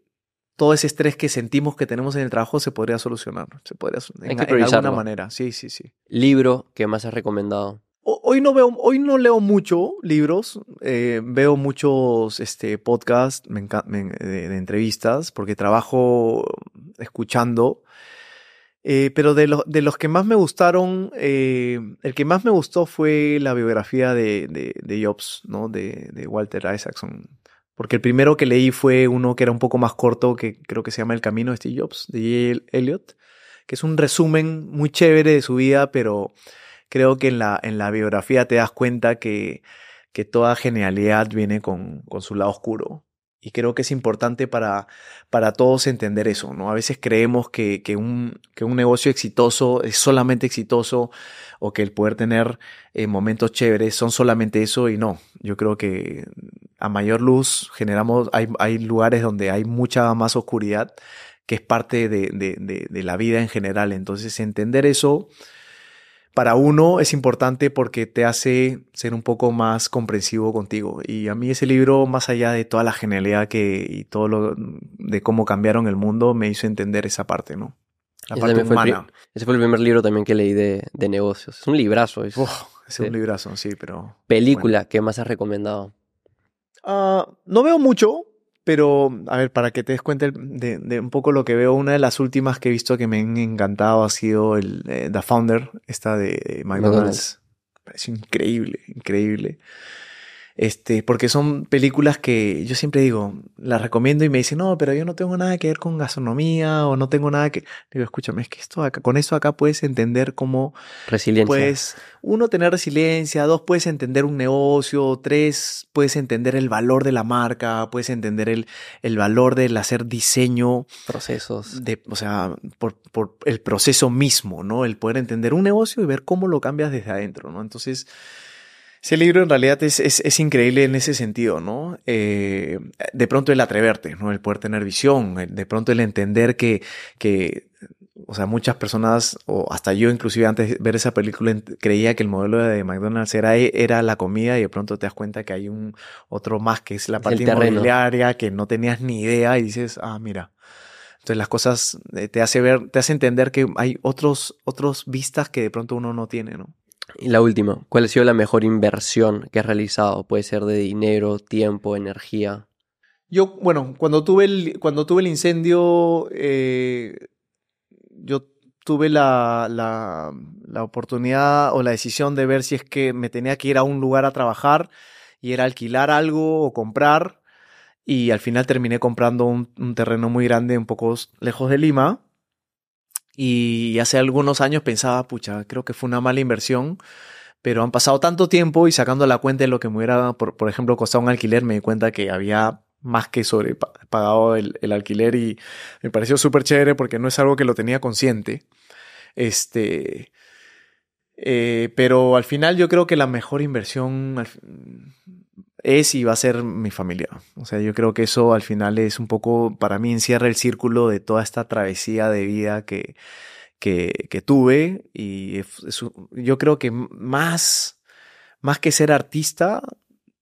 [SPEAKER 1] todo ese estrés que sentimos que tenemos en el trabajo se podría solucionar. Se podría, sol-
[SPEAKER 2] Hay
[SPEAKER 1] en,
[SPEAKER 2] que
[SPEAKER 1] en alguna manera. Sí, sí, sí.
[SPEAKER 2] Libro que más has recomendado.
[SPEAKER 1] Ho- Hoy no veo, hoy no leo mucho libros, eh, veo muchos este, podcasts me me- de, entrevistas porque trabajo escuchando. Eh, pero de, los de los que más me gustaron, eh, el que más me gustó fue la biografía de, de, de Jobs, ¿no? De, de Walter Isaacson. Porque el primero que leí fue uno que era un poco más corto, que creo que se llama El Camino de Steve Jobs, de J. Elliot, que es un resumen muy chévere de su vida, pero creo que en la, en la biografía te das cuenta que, que toda genialidad viene con, con su lado oscuro. Y creo que es importante para, para todos entender eso, ¿no? A veces creemos que, que, un, que un negocio exitoso es solamente exitoso o que el poder tener eh, momentos chéveres son solamente eso y no. Yo creo que a mayor luz generamos, hay, hay lugares donde hay mucha más oscuridad que es parte de, de, de, de la vida en general. Entonces entender eso para uno es importante porque te hace ser un poco más comprensivo contigo. Y a mí ese libro, más allá de toda la genialidad que, y todo lo de cómo cambiaron el mundo, me hizo entender esa parte, ¿no? La
[SPEAKER 2] Ese
[SPEAKER 1] parte
[SPEAKER 2] también fue
[SPEAKER 1] humana.
[SPEAKER 2] Ese fue el primer libro también que leí de, de negocios. Es un librazo. Es
[SPEAKER 1] es un librazo, sí, pero...
[SPEAKER 2] película que más has recomendado.
[SPEAKER 1] Ah, no veo mucho, pero a ver, para que te des cuenta de, de, un poco lo que veo, una de las últimas que he visto que me han encantado ha sido el eh, The Founder, esta de, McDonald's. McDonald's. Parece increíble, increíble. Este, porque son películas que yo siempre digo, las recomiendo y me dicen, no, pero yo no tengo nada que ver con gastronomía o no tengo nada que. Digo, escúchame, es que esto acá, con eso acá puedes entender cómo.
[SPEAKER 2] Resiliencia.
[SPEAKER 1] Puedes, uno, tener resiliencia, dos, puedes entender un negocio, tres, puedes entender el valor de la marca, puedes entender el, el valor del hacer diseño.
[SPEAKER 2] Procesos.
[SPEAKER 1] De, o sea, por, por el proceso mismo, ¿no? El poder entender un negocio y ver cómo lo cambias desde adentro, ¿no? Entonces ese libro en realidad es, es, increíble en ese sentido, ¿no? Eh, de pronto el atreverte, ¿no? El poder tener visión, de pronto el entender que, que, o sea, muchas personas, o hasta yo inclusive antes de ver esa película, creía que el modelo de McDonald's era, era la comida y de pronto te das cuenta que hay un otro más que es la parte inmobiliaria que no tenías ni idea y dices, ah, mira. Entonces las cosas eh, te hace ver, te hace entender que hay otros, otros vistas que de pronto uno no tiene, ¿no?
[SPEAKER 2] Y la última, ¿cuál ha sido la mejor inversión que has realizado? Puede ser de dinero, tiempo, energía.
[SPEAKER 1] Yo, bueno, cuando tuve el, cuando tuve el incendio, eh, yo tuve la, la, oportunidad o la decisión de ver si es que me tenía que ir a un lugar a trabajar y era alquilar algo o comprar. Y al final terminé comprando un terreno muy grande, un poco lejos de Lima. Y hace algunos años pensaba, pucha, creo que fue una mala inversión, pero han pasado tanto tiempo y sacando la cuenta de lo que me hubiera, por, por ejemplo, costado un alquiler, me di cuenta que había más que sobrepagado el, el alquiler y me pareció súper chévere porque no es algo que lo tenía consciente. Este, eh, pero al final yo creo que la mejor inversión es y va a ser mi familia. O sea, yo creo que eso al final es un poco, para mí encierra el círculo de toda esta travesía de vida que, que, tuve y yo creo que más, más que ser artista,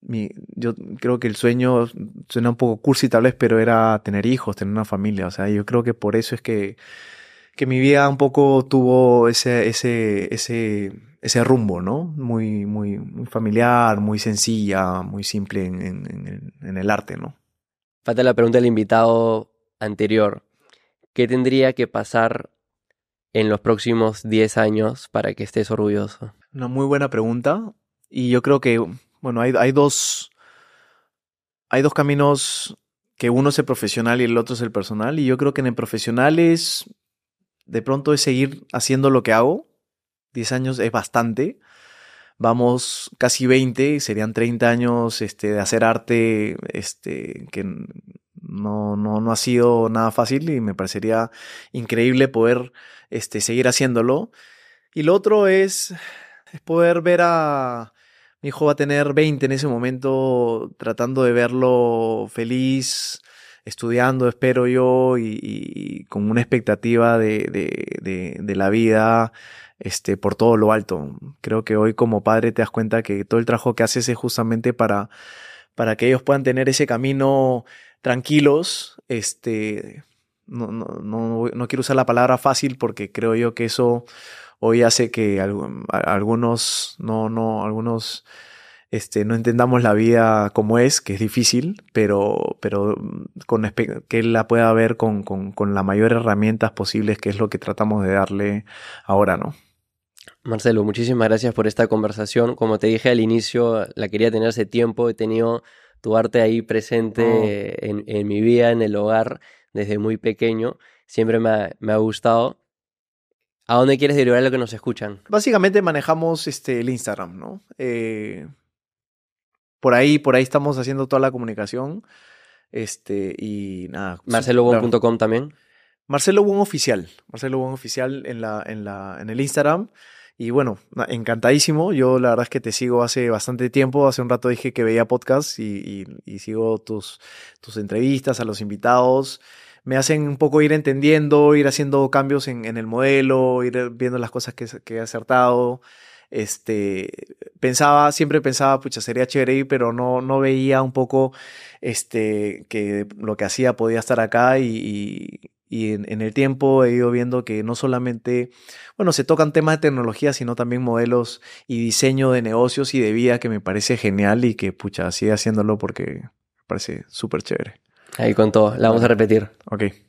[SPEAKER 1] yo creo que el sueño suena un poco cursi tal vez, pero era tener hijos, tener una familia. O sea, yo creo que por eso es que, que mi vida un poco tuvo ese, ese, ese ese rumbo, ¿no? Muy, muy, muy familiar, muy sencilla, muy simple en, en, el arte, ¿no?
[SPEAKER 2] Falta la pregunta del invitado anterior. ¿Qué tendría que pasar en los próximos 10 años para que estés orgulloso?
[SPEAKER 1] Una muy buena pregunta. Y yo creo que, bueno, hay, hay dos. Hay dos caminos que uno es el profesional y el otro es el personal. Y yo creo que en el profesional es. De pronto es seguir haciendo lo que hago 10 años es bastante. Vamos casi 20, serían 30 años este, de hacer arte este, que no, no, no ha sido nada fácil y me parecería increíble poder este, seguir haciéndolo. Y lo otro es, es poder ver a... Mi hijo va a tener 20 en ese momento, tratando de verlo feliz, estudiando, espero yo, y, con una expectativa de, de, de la vida este, por todo lo alto. Creo que hoy como padre te das cuenta que todo el trabajo que haces es justamente para, para que ellos puedan tener ese camino tranquilos. Este, no, no, no, no quiero usar la palabra fácil porque creo yo que eso hoy hace que algunos, no, no, algunos, este, no entendamos la vida como es, que es difícil, pero, pero con, que él la pueda ver con, con, con las mayores herramientas posibles, que es lo que tratamos de darle ahora, ¿no?
[SPEAKER 2] Marcelo, muchísimas gracias por esta conversación. Como te dije al inicio, la quería tener hace tiempo. He tenido tu arte ahí presente oh. en, mi vida, en el hogar, desde muy pequeño. Siempre me ha, gustado. ¿A dónde quieres derivar lo que nos escuchan?
[SPEAKER 1] Básicamente manejamos este, el Instagram, ¿no? Eh, por ahí, por ahí estamos haciendo toda la comunicación. Este, y nada.
[SPEAKER 2] MarceloBon.com también.
[SPEAKER 1] Marcelo Bon Oficial. Marcelo Bon Oficial en, la, en, la, en el Instagram. Y bueno, encantadísimo. Yo la verdad es que te sigo hace bastante tiempo. Hace un rato dije que veía podcast y, sigo tus, tus entrevistas a los invitados. Me hacen un poco ir entendiendo, ir haciendo cambios en, el modelo, ir viendo las cosas que, he acertado. Este, pensaba, siempre pensaba, pucha, sería chévere pero no, no veía un poco, este, que lo que hacía podía estar acá y en, el tiempo he ido viendo que no solamente, bueno, se tocan temas de tecnología, sino también modelos y diseño de negocios y de vida que me parece genial y que, pucha, sigue haciéndolo porque me parece súper chévere.
[SPEAKER 2] Ahí con todo, la vamos a repetir.
[SPEAKER 1] Ok.